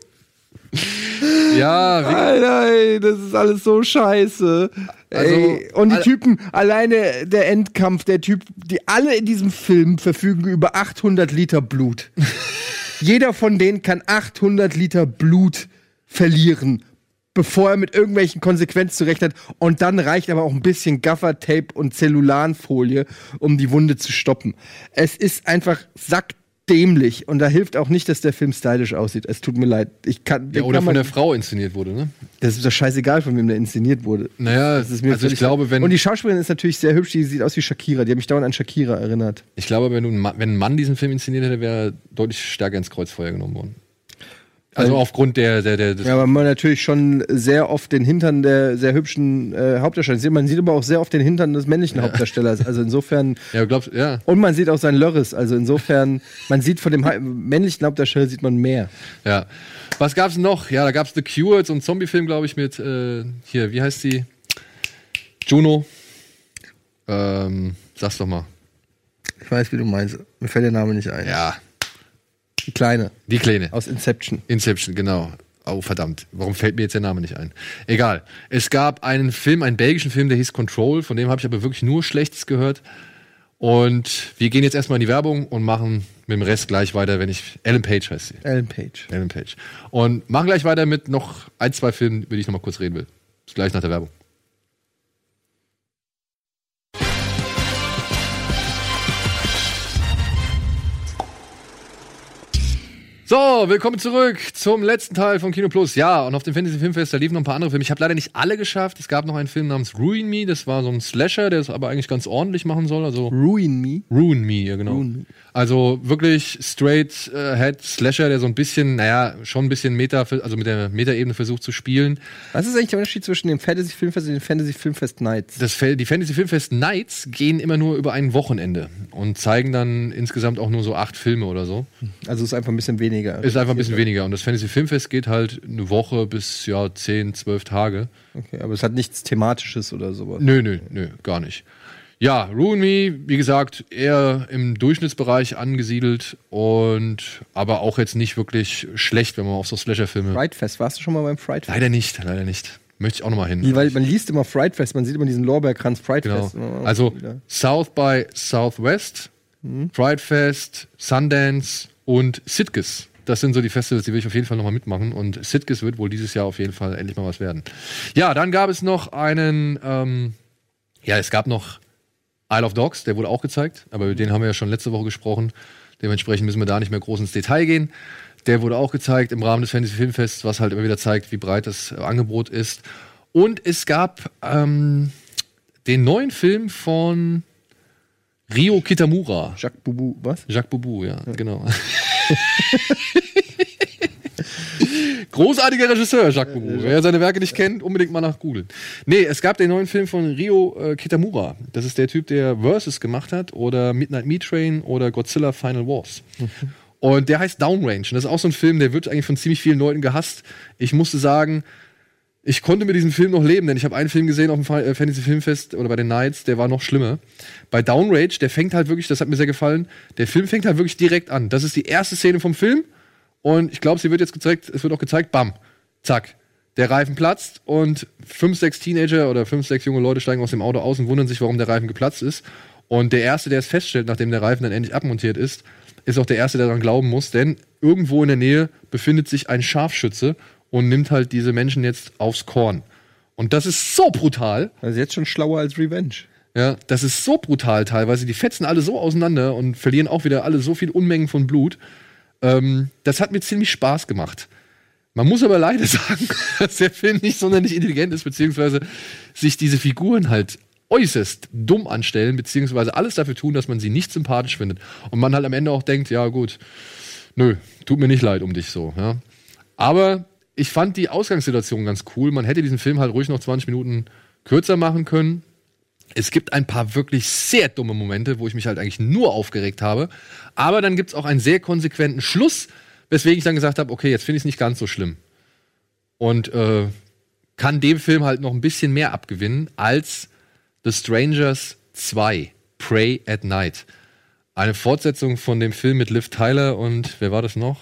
[SPEAKER 1] Ja, wie,
[SPEAKER 2] Alter, ey, das ist alles so scheiße.
[SPEAKER 1] Also,
[SPEAKER 2] ey, und die Typen, alleine der Endkampf, der Typ, die alle in diesem Film verfügen über 800 Liter Blut. Jeder von denen kann 800 Liter Blut verlieren, bevor er mit irgendwelchen Konsequenzen zu hat. Und dann reicht aber auch ein bisschen Gaffertape und Zellulanfolie, um die Wunde zu stoppen. Es ist einfach sackdämlich. Und da hilft auch nicht, dass der Film stylisch aussieht. Es tut mir leid. Ich kann,
[SPEAKER 1] ja, oder
[SPEAKER 2] kann
[SPEAKER 1] von der Frau inszeniert wurde, ne?
[SPEAKER 2] das ist doch scheißegal, von wem der inszeniert wurde.
[SPEAKER 1] Naja,
[SPEAKER 2] Das ist mir
[SPEAKER 1] also ich glaube, wenn-
[SPEAKER 2] Und die Schauspielerin ist natürlich sehr hübsch, die sieht aus wie Shakira. Die hat mich dauernd an Shakira erinnert.
[SPEAKER 1] Ich glaube, wenn, du, wenn ein Mann diesen Film inszeniert hätte, wäre er deutlich stärker ins Kreuzfeuer genommen worden. Also
[SPEAKER 2] Weil-
[SPEAKER 1] aufgrund der, der, der
[SPEAKER 2] Ja, aber man natürlich schon sehr oft den Hintern der sehr hübschen äh, Hauptdarsteller sieht. Man sieht aber auch sehr oft den Hintern des männlichen Hauptdarstellers. Also insofern.
[SPEAKER 1] Ja, glaubst ja.
[SPEAKER 2] Und man sieht auch sein Lörres. Also insofern, man sieht von dem männlichen Hauptdarsteller sieht man mehr.
[SPEAKER 1] Ja. Was gab's noch? Ja, da gab's The Cure, so ein Zombie-Film, glaube ich, mit hier, wie heißt die? Juno. Ähm, sag's doch mal.
[SPEAKER 2] Ich weiß, wie du meinst. Mir fällt der Name nicht ein.
[SPEAKER 1] Ja.
[SPEAKER 2] Die Kleine.
[SPEAKER 1] Die Kleine.
[SPEAKER 2] Aus Inception.
[SPEAKER 1] Inception, genau. Oh, verdammt. Warum fällt mir jetzt der Name nicht ein? Egal. Es gab einen Film, einen belgischen Film, der hieß Control, von dem habe ich aber wirklich nur Schlechtes gehört. Und wir gehen jetzt erstmal in die Werbung und machen mit dem Rest gleich weiter, wenn ich. Ellen Page heißt sie.
[SPEAKER 2] Ellen Page.
[SPEAKER 1] Ellen Page. Und machen gleich weiter mit noch ein, zwei Filmen, über die ich noch mal kurz reden will. Bis gleich nach der Werbung. So, willkommen zurück zum letzten Teil von Kino Plus. Ja, und auf dem Fantasy Filmfest, da liefen noch ein paar andere Filme. Ich habe leider nicht alle geschafft. Es gab noch einen Film namens Ruin Me. Das war so ein Slasher, der es aber eigentlich ganz ordentlich machen soll. Also
[SPEAKER 2] Ruin Me?
[SPEAKER 1] Ruin Me, ja genau. Also wirklich straight äh, Head Slasher, der so ein bisschen, naja, schon ein bisschen Meta, also mit der Meta-Ebene versucht zu spielen.
[SPEAKER 2] Was ist eigentlich der Unterschied zwischen dem Fantasy Filmfest und den Fantasy Filmfest Nights?
[SPEAKER 1] Das, die Fantasy Filmfest Nights gehen immer nur über ein Wochenende und zeigen dann insgesamt auch nur so acht Filme oder so.
[SPEAKER 2] Also ist einfach ein bisschen weniger.
[SPEAKER 1] Ist einfach ein bisschen weniger. Und das Fantasy Filmfest geht halt eine Woche bis ja zehn, zwölf Tage.
[SPEAKER 2] Okay, aber es hat nichts Thematisches oder sowas.
[SPEAKER 1] Nö, nö, nö, gar nicht. Ja, Ruin Me, wie gesagt, eher im Durchschnittsbereich angesiedelt und aber auch jetzt nicht wirklich schlecht, wenn man auf so Slasher-Filme.
[SPEAKER 2] Fright Fest, warst du schon mal beim Fright Fest?
[SPEAKER 1] Leider nicht, leider nicht. Möchte ich auch noch mal hin.
[SPEAKER 2] Weil man liest immer Fright Fest, man sieht immer diesen Lorbeerkranz Fright
[SPEAKER 1] Genau.
[SPEAKER 2] Fest. immer
[SPEAKER 1] Also. South by Southwest, Pride Fest, Sundance und Sitges. Das sind so die Festivals, die will ich auf jeden Fall noch mal mitmachen. Und Sitges wird wohl dieses Jahr auf jeden Fall endlich mal was werden. Ja, dann gab es noch einen, ähm, ja, es gab noch Isle of Dogs, der wurde auch gezeigt, aber über den haben wir ja schon letzte Woche gesprochen. Dementsprechend müssen wir da nicht mehr groß ins Detail gehen. Der wurde auch gezeigt im Rahmen des Fantasy Filmfests, was halt immer wieder zeigt, wie breit das äh, Angebot ist. Und es gab ähm, den neuen Film von Rio Kitamura.
[SPEAKER 2] Jacques Boubou, was?
[SPEAKER 1] Jacques Boubou, ja, genau. Großartiger Regisseur, Jacques Boubou. Wer seine Werke nicht kennt, unbedingt mal nach googeln. Nee, es gab den neuen Film von Rio äh, Kitamura. Das ist der Typ, der Versus gemacht hat oder Midnight Meat Train oder Godzilla Final Wars. Und der heißt Downrange. Und das ist auch so ein Film, der wird eigentlich von ziemlich vielen Leuten gehasst. Ich musste sagen, ich konnte mit diesem Film noch leben, denn ich habe einen Film gesehen auf dem äh, Fantasy Filmfest oder bei den Nights, der war noch schlimmer. Bei Downrage, der fängt halt wirklich, das hat mir sehr gefallen, der Film fängt halt wirklich direkt an. Das ist die erste Szene vom Film und ich glaube, sie wird jetzt gezeigt, es wird auch gezeigt, bam, zack. Der Reifen platzt und fünf, sechs Teenager oder fünf, sechs junge Leute steigen aus dem Auto aus und wundern sich, warum der Reifen geplatzt ist. Und der Erste, der es feststellt, nachdem der Reifen dann endlich abmontiert ist, ist auch der Erste, der daran glauben muss, denn irgendwo in der Nähe befindet sich ein Scharfschütze und nimmt halt diese Menschen jetzt aufs Korn. Und das ist so brutal.
[SPEAKER 2] Also jetzt schon schlauer als Revenge.
[SPEAKER 1] Ja, das ist so brutal teilweise. Die fetzen alle so auseinander und verlieren auch wieder alle so viel Unmengen von Blut. Ähm, das hat mir ziemlich Spaß gemacht. Man muss aber leider sagen, dass der Film nicht sonderlich intelligent ist, beziehungsweise sich diese Figuren halt äußerst dumm anstellen, beziehungsweise alles dafür tun, dass man sie nicht sympathisch findet. Und man halt am Ende auch denkt, ja gut, nö, tut mir nicht leid um dich so. Ja. Aber ich fand die Ausgangssituation ganz cool. Man hätte diesen Film halt ruhig noch 20 Minuten kürzer machen können. Es gibt ein paar wirklich sehr dumme Momente, wo ich mich halt eigentlich nur aufgeregt habe. Aber dann gibt es auch einen sehr konsequenten Schluss, weswegen ich dann gesagt habe, okay, jetzt finde ich es nicht ganz so schlimm. Und äh, kann dem Film halt noch ein bisschen mehr abgewinnen als The Strangers 2, Pray at Night. Eine Fortsetzung von dem Film mit Liv Tyler und wer war das noch?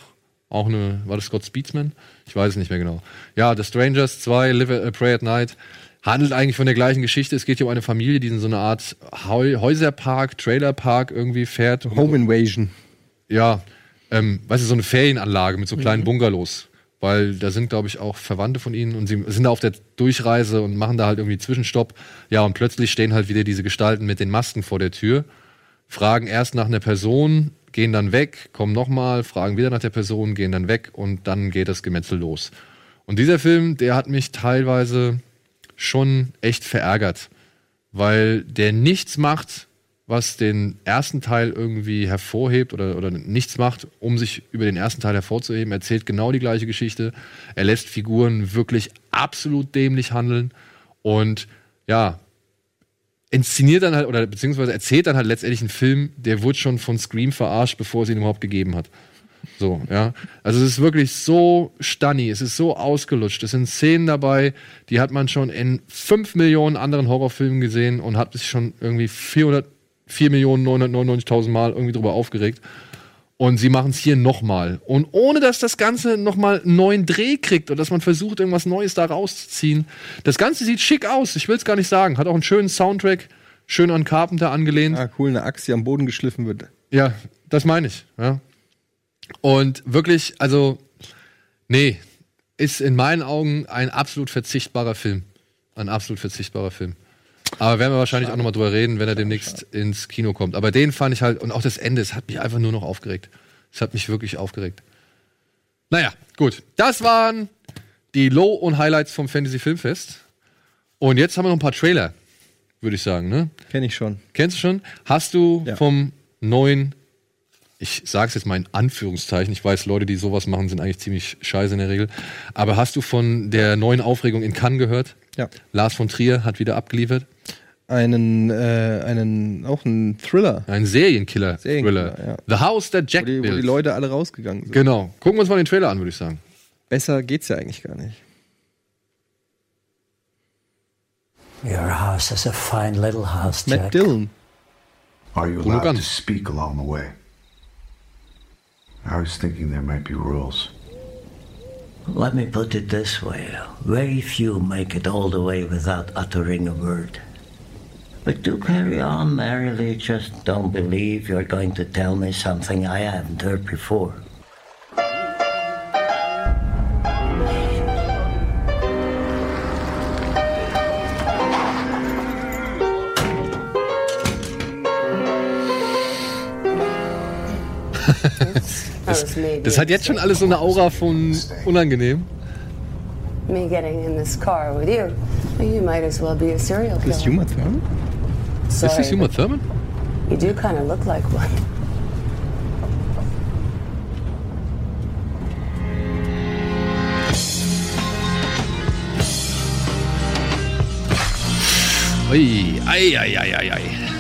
[SPEAKER 1] Auch eine, war das Scott Speedsman? Ich weiß es nicht mehr genau. Ja, The Strangers 2, Live, äh, Pray at Night, handelt eigentlich von der gleichen Geschichte. Es geht hier um eine Familie, die in so eine Art Häuserpark, Trailerpark irgendwie fährt.
[SPEAKER 2] Home Invasion.
[SPEAKER 1] Ja, ähm, weißt du, so eine Ferienanlage mit so kleinen
[SPEAKER 2] Mhm.
[SPEAKER 1] Bungalows. Weil da sind, glaube ich, auch Verwandte von ihnen und sie sind da auf der Durchreise und machen da halt irgendwie Zwischenstopp. Ja, und plötzlich stehen halt wieder diese Gestalten mit den Masken vor der Tür, fragen erst nach einer Person, gehen dann weg, kommen nochmal, fragen wieder nach der Person, gehen dann weg und dann geht das Gemetzel los. Und dieser Film, der hat mich teilweise schon echt verärgert, weil der nichts macht, was den ersten Teil irgendwie hervorhebt oder, oder nichts macht, um sich über den ersten Teil hervorzuheben. Er erzählt genau die gleiche Geschichte. Er lässt Figuren wirklich absolut dämlich handeln und ja, inszeniert dann halt oder beziehungsweise erzählt dann halt letztendlich einen Film, der wurde schon von Scream verarscht, bevor es ihn überhaupt gegeben hat. So, ja. Also es ist wirklich so stunny, es ist so ausgelutscht. Es sind Szenen dabei, die hat man schon in 5 Millionen anderen Horrorfilmen gesehen und hat sich schon irgendwie 400, 4.999.000 Mal irgendwie drüber aufgeregt. Und sie machen es hier nochmal. Und ohne dass das Ganze nochmal einen neuen Dreh kriegt oder dass man versucht, irgendwas Neues da rauszuziehen. Das Ganze sieht schick aus, ich will es gar nicht sagen. Hat auch einen schönen Soundtrack, schön an Carpenter angelehnt.
[SPEAKER 2] Ah, cool, eine Axt, die am Boden geschliffen wird.
[SPEAKER 1] Ja, das meine ich. Ja. Und wirklich, also, nee, ist in meinen Augen ein absolut verzichtbarer Film. Ein absolut verzichtbarer Film. Aber werden wir wahrscheinlich auch nochmal drüber reden, wenn er demnächst ins Kino kommt. Aber den fand ich halt, und auch das Ende, es hat mich einfach nur noch aufgeregt. Es hat mich wirklich aufgeregt. Naja, gut. Das waren die Low- und Highlights vom Fantasy Filmfest. Und jetzt haben wir noch ein paar Trailer, würde ich sagen, ne?
[SPEAKER 2] Kenn ich schon.
[SPEAKER 1] Kennst du schon? Hast du vom neuen, ich sag's jetzt mal in Anführungszeichen, ich weiß, Leute, die sowas machen, sind eigentlich ziemlich scheiße in der Regel. Aber hast du von der neuen Aufregung in Cannes gehört?
[SPEAKER 2] Ja.
[SPEAKER 1] Lars von Trier hat wieder abgeliefert.
[SPEAKER 2] Einen, äh, einen, auch einen Thriller.
[SPEAKER 1] Ein Serienkiller-Thriller.
[SPEAKER 2] Serienkiller, ja.
[SPEAKER 1] The House That Jack
[SPEAKER 2] Wo die, wo die. Leute alle rausgegangen sind.
[SPEAKER 1] Genau. Gucken wir uns mal den Trailer an, würde ich sagen.
[SPEAKER 2] Besser geht's ja eigentlich gar nicht.
[SPEAKER 28] Your house is a fine little house,
[SPEAKER 2] Matt
[SPEAKER 28] Jack.
[SPEAKER 2] Dillon.
[SPEAKER 29] Are you allowed to speak along the way? I was thinking there might be rules.
[SPEAKER 28] Let me put it this way very few make it all the way without uttering a word. But do carry on merrily, just don't believe you're going to tell me something I haven't heard before.
[SPEAKER 1] Das, hat jetzt schon alles so eine Aura von unangenehm.
[SPEAKER 30] Me getting in this car with you, you might as well be a serial killer.
[SPEAKER 2] Ist Uma Thurman?
[SPEAKER 30] Sorry,
[SPEAKER 1] Uma Thurman?
[SPEAKER 30] You do kind of look like one.
[SPEAKER 1] Ui, ei, ei, ei, ei, ei.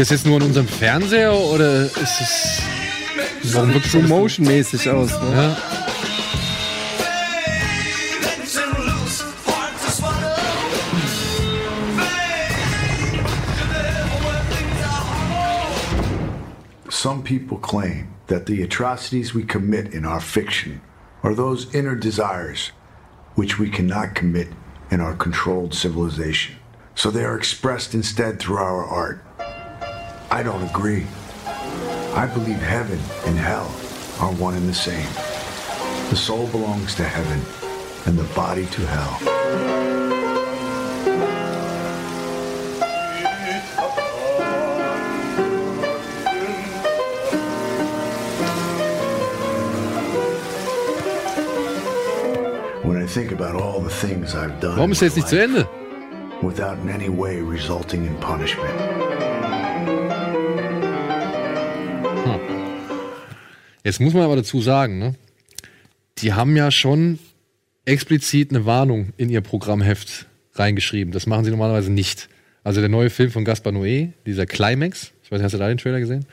[SPEAKER 1] Das jetzt nur an unserem Fernseher oder ist es. Warum wirkt
[SPEAKER 2] True Motion-mäßig aus, ne?
[SPEAKER 1] Ja.
[SPEAKER 29] Some people claim that the atrocities we commit in our fiction are those inner desires which we cannot commit in our controlled civilization. So they are expressed instead through our art. I don't agree. I believe heaven and hell are one and the same. The soul belongs to heaven and the body to hell. When I think about all the things I've done
[SPEAKER 1] Warum ist er jetzt nicht zu Ende?
[SPEAKER 29] without in any way resulting in punishment.
[SPEAKER 1] Jetzt muss man aber dazu sagen, ne? Die haben ja schon explizit eine Warnung in ihr Programmheft reingeschrieben. Das machen sie normalerweise nicht. Also der neue Film von Gaspar Noé, dieser Climax, ich weiß nicht, hast du da den Trailer gesehen?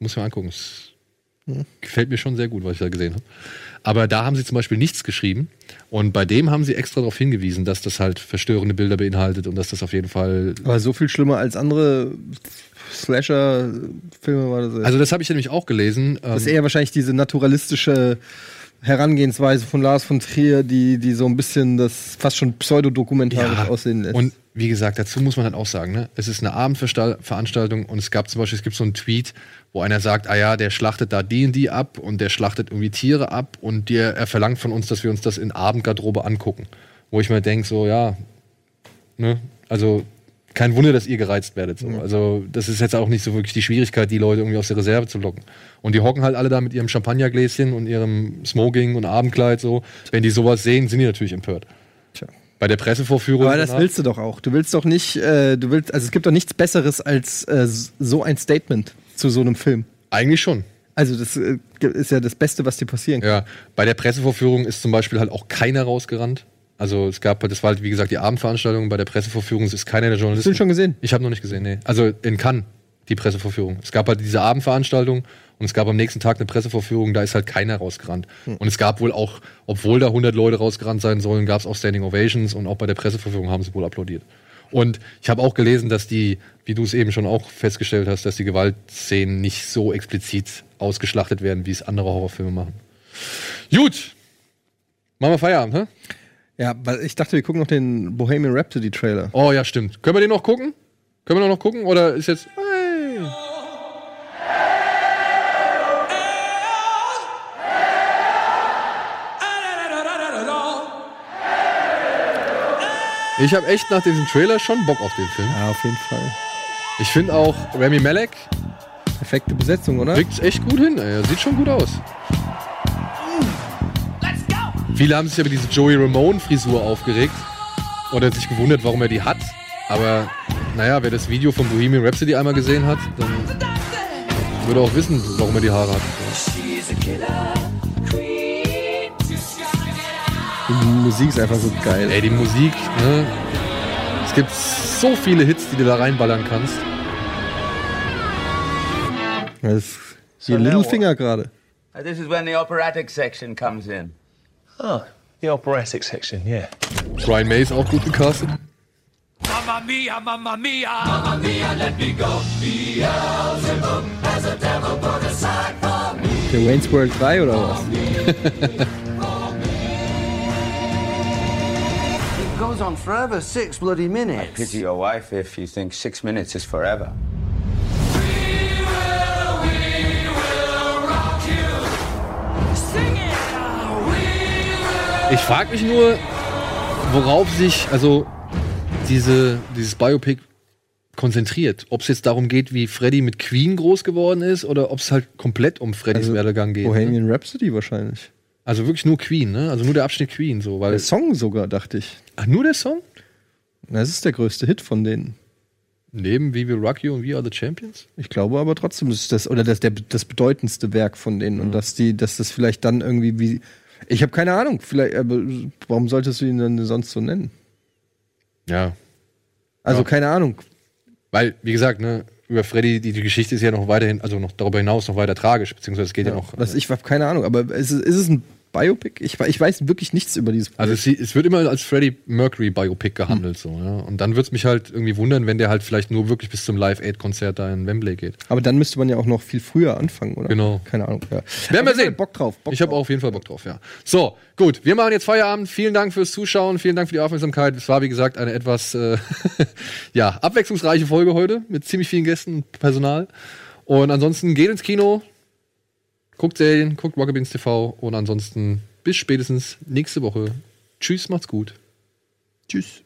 [SPEAKER 1] Muss ich mal angucken. Es gefällt mir schon sehr gut, was ich da gesehen habe. Aber da haben sie zum Beispiel nichts geschrieben. Und bei dem haben sie extra darauf hingewiesen, dass das halt verstörende Bilder beinhaltet und dass das auf jeden Fall
[SPEAKER 2] Aber so viel schlimmer als andere Slasher-Filme war das. jetzt.
[SPEAKER 1] Also das habe ich nämlich auch gelesen.
[SPEAKER 2] das ist
[SPEAKER 1] Ähm,
[SPEAKER 2] eher wahrscheinlich diese naturalistische Herangehensweise von Lars von Trier, die, die so ein bisschen das fast schon pseudodokumentarisch aussehen lässt.
[SPEAKER 1] Und wie gesagt, dazu muss man halt auch sagen, ne? es ist eine Abendveranstaltung und es gab zum Beispiel, es gibt so einen Tweet, wo einer sagt, ah ja, der schlachtet da die und die ab und der schlachtet irgendwie Tiere ab und der, er verlangt von uns, dass wir uns das in Abendgarderobe angucken. Wo ich mir denke, so, ja, ne? also kein Wunder, dass ihr gereizt werdet. So. Also das ist jetzt auch nicht so wirklich die Schwierigkeit, die Leute irgendwie aus der Reserve zu locken. Und die hocken halt alle da mit ihrem Champagnergläschen und ihrem Smoking und Abendkleid so. Wenn die sowas sehen, sind die natürlich empört. Bei der Pressevorführung.
[SPEAKER 2] Aber das
[SPEAKER 1] danach-
[SPEAKER 2] willst du doch auch. Du willst doch nicht, äh, du willst, also es gibt doch nichts Besseres als äh, so ein Statement zu so einem Film.
[SPEAKER 1] Eigentlich schon.
[SPEAKER 2] Also das äh, ist ja das Beste, was dir passieren kann.
[SPEAKER 1] Ja, bei der Pressevorführung ist zum Beispiel halt auch keiner rausgerannt. Also es gab, das war halt wie gesagt die Abendveranstaltung. Bei der Pressevorführung ist keiner der Journalisten.
[SPEAKER 2] Hast du ihn schon gesehen?
[SPEAKER 1] Ich habe noch nicht gesehen, nee. Also in Cannes die Pressevorführung. Es gab halt diese Abendveranstaltung und es gab am nächsten Tag eine Pressevorführung. Da ist halt keiner rausgerannt.
[SPEAKER 2] Hm.
[SPEAKER 1] Und es gab wohl auch, obwohl da 100 Leute rausgerannt sein sollen, gab es auch Standing Ovations und auch bei der Pressevorführung haben sie wohl applaudiert. Und ich habe auch gelesen, dass die, wie du es eben schon auch festgestellt hast, dass die Gewaltszenen nicht so explizit ausgeschlachtet werden, wie es andere Horrorfilme machen. Gut. Machen wir Feierabend, hä?
[SPEAKER 2] Ja, weil ich dachte, wir gucken noch den Bohemian Rhapsody Trailer.
[SPEAKER 1] Oh ja, stimmt. Können wir den noch gucken? Können wir noch gucken? Oder ist jetzt. Hey. Ich habe echt nach diesem Trailer schon Bock auf den Film.
[SPEAKER 2] Ja, auf jeden Fall.
[SPEAKER 1] Ich finde auch Remy Malek
[SPEAKER 2] Perfekte Besetzung, oder?
[SPEAKER 1] kriegt echt gut hin. Ey. Sieht schon gut aus. Viele haben sich über diese Joey Ramone-Frisur aufgeregt oder sich gewundert, warum er die hat. Aber naja, wer das Video von Bohemian Rhapsody einmal gesehen hat, dann würde auch wissen, warum er die Haare hat.
[SPEAKER 2] Die Musik ist einfach so geil.
[SPEAKER 1] Ey, die Musik, ne? Es gibt so viele Hits, die du da reinballern kannst.
[SPEAKER 2] Das ist
[SPEAKER 31] So
[SPEAKER 2] hier
[SPEAKER 31] now
[SPEAKER 2] Littlefinger gerade.
[SPEAKER 31] This is when the operatic section comes in.
[SPEAKER 32] Oh, the operatic section, yeah.
[SPEAKER 1] Brian May ist auch gut gecastet.
[SPEAKER 25] Mamma mia, mamma mia. Mamma mia, let me go. Beelzebub has a devil put aside for me.
[SPEAKER 2] Der Wayne's World 3 oder was?
[SPEAKER 31] It goes on forever, six bloody minutes. I pity your wife if you think six minutes is forever.
[SPEAKER 1] Ich frage mich nur, worauf sich also diese, dieses Biopic konzentriert. Ob es jetzt darum geht, wie Freddy mit Queen groß geworden ist oder ob es halt komplett um Freddys
[SPEAKER 2] Also
[SPEAKER 1] Werdegang geht. Ne?
[SPEAKER 2] Bohemian Rhapsody wahrscheinlich.
[SPEAKER 1] Also wirklich nur Queen, ne? Also nur der Abschnitt Queen, so, weil.
[SPEAKER 2] Der Song sogar, dachte ich.
[SPEAKER 1] Ach, nur der Song?
[SPEAKER 2] Das ist der größte Hit von denen.
[SPEAKER 1] Neben We Will Rock You und We Are the Champions?
[SPEAKER 2] Ich glaube aber trotzdem, das ist das, oder das, der, das bedeutendste Werk von denen.
[SPEAKER 1] Mhm.
[SPEAKER 2] Und dass die, dass das vielleicht dann irgendwie wie. Ich habe keine Ahnung, vielleicht, aber warum solltest du ihn dann sonst so nennen?
[SPEAKER 1] Ja.
[SPEAKER 2] Also
[SPEAKER 1] Ja.
[SPEAKER 2] keine Ahnung.
[SPEAKER 1] Weil, wie gesagt, ne, über Freddy, die, die Geschichte ist ja noch weiterhin, also noch darüber hinaus noch weiter tragisch, beziehungsweise es geht ja, noch.
[SPEAKER 2] Was, ich habe keine Ahnung, aber ist, es- ist es ein Biopic? Ich, ich weiß wirklich nichts über dieses
[SPEAKER 1] Also es, es wird immer als Freddie Mercury Biopic gehandelt, so, ja. Und dann wird's mich halt irgendwie wundern, wenn der halt vielleicht nur wirklich bis zum Live-Aid-Konzert da in Wembley geht.
[SPEAKER 2] Aber dann müsste man ja auch noch viel früher anfangen, oder?
[SPEAKER 1] Genau.
[SPEAKER 2] Keine Ahnung, ja.
[SPEAKER 1] Werden wir sehen.
[SPEAKER 2] Bock drauf. Bock
[SPEAKER 1] ich habe auf jeden Fall Bock drauf, ja. So, gut, wir machen jetzt Feierabend. Vielen Dank fürs Zuschauen, vielen Dank für die Aufmerksamkeit. Es war, wie gesagt, eine etwas äh, ja, abwechslungsreiche Folge heute mit ziemlich vielen Gästen und Personal. Und ansonsten geht ins Kino, Guckt Serien, guckt Rockabins TV und ansonsten bis spätestens nächste Woche. Tschüss, macht's gut.
[SPEAKER 2] Tschüss.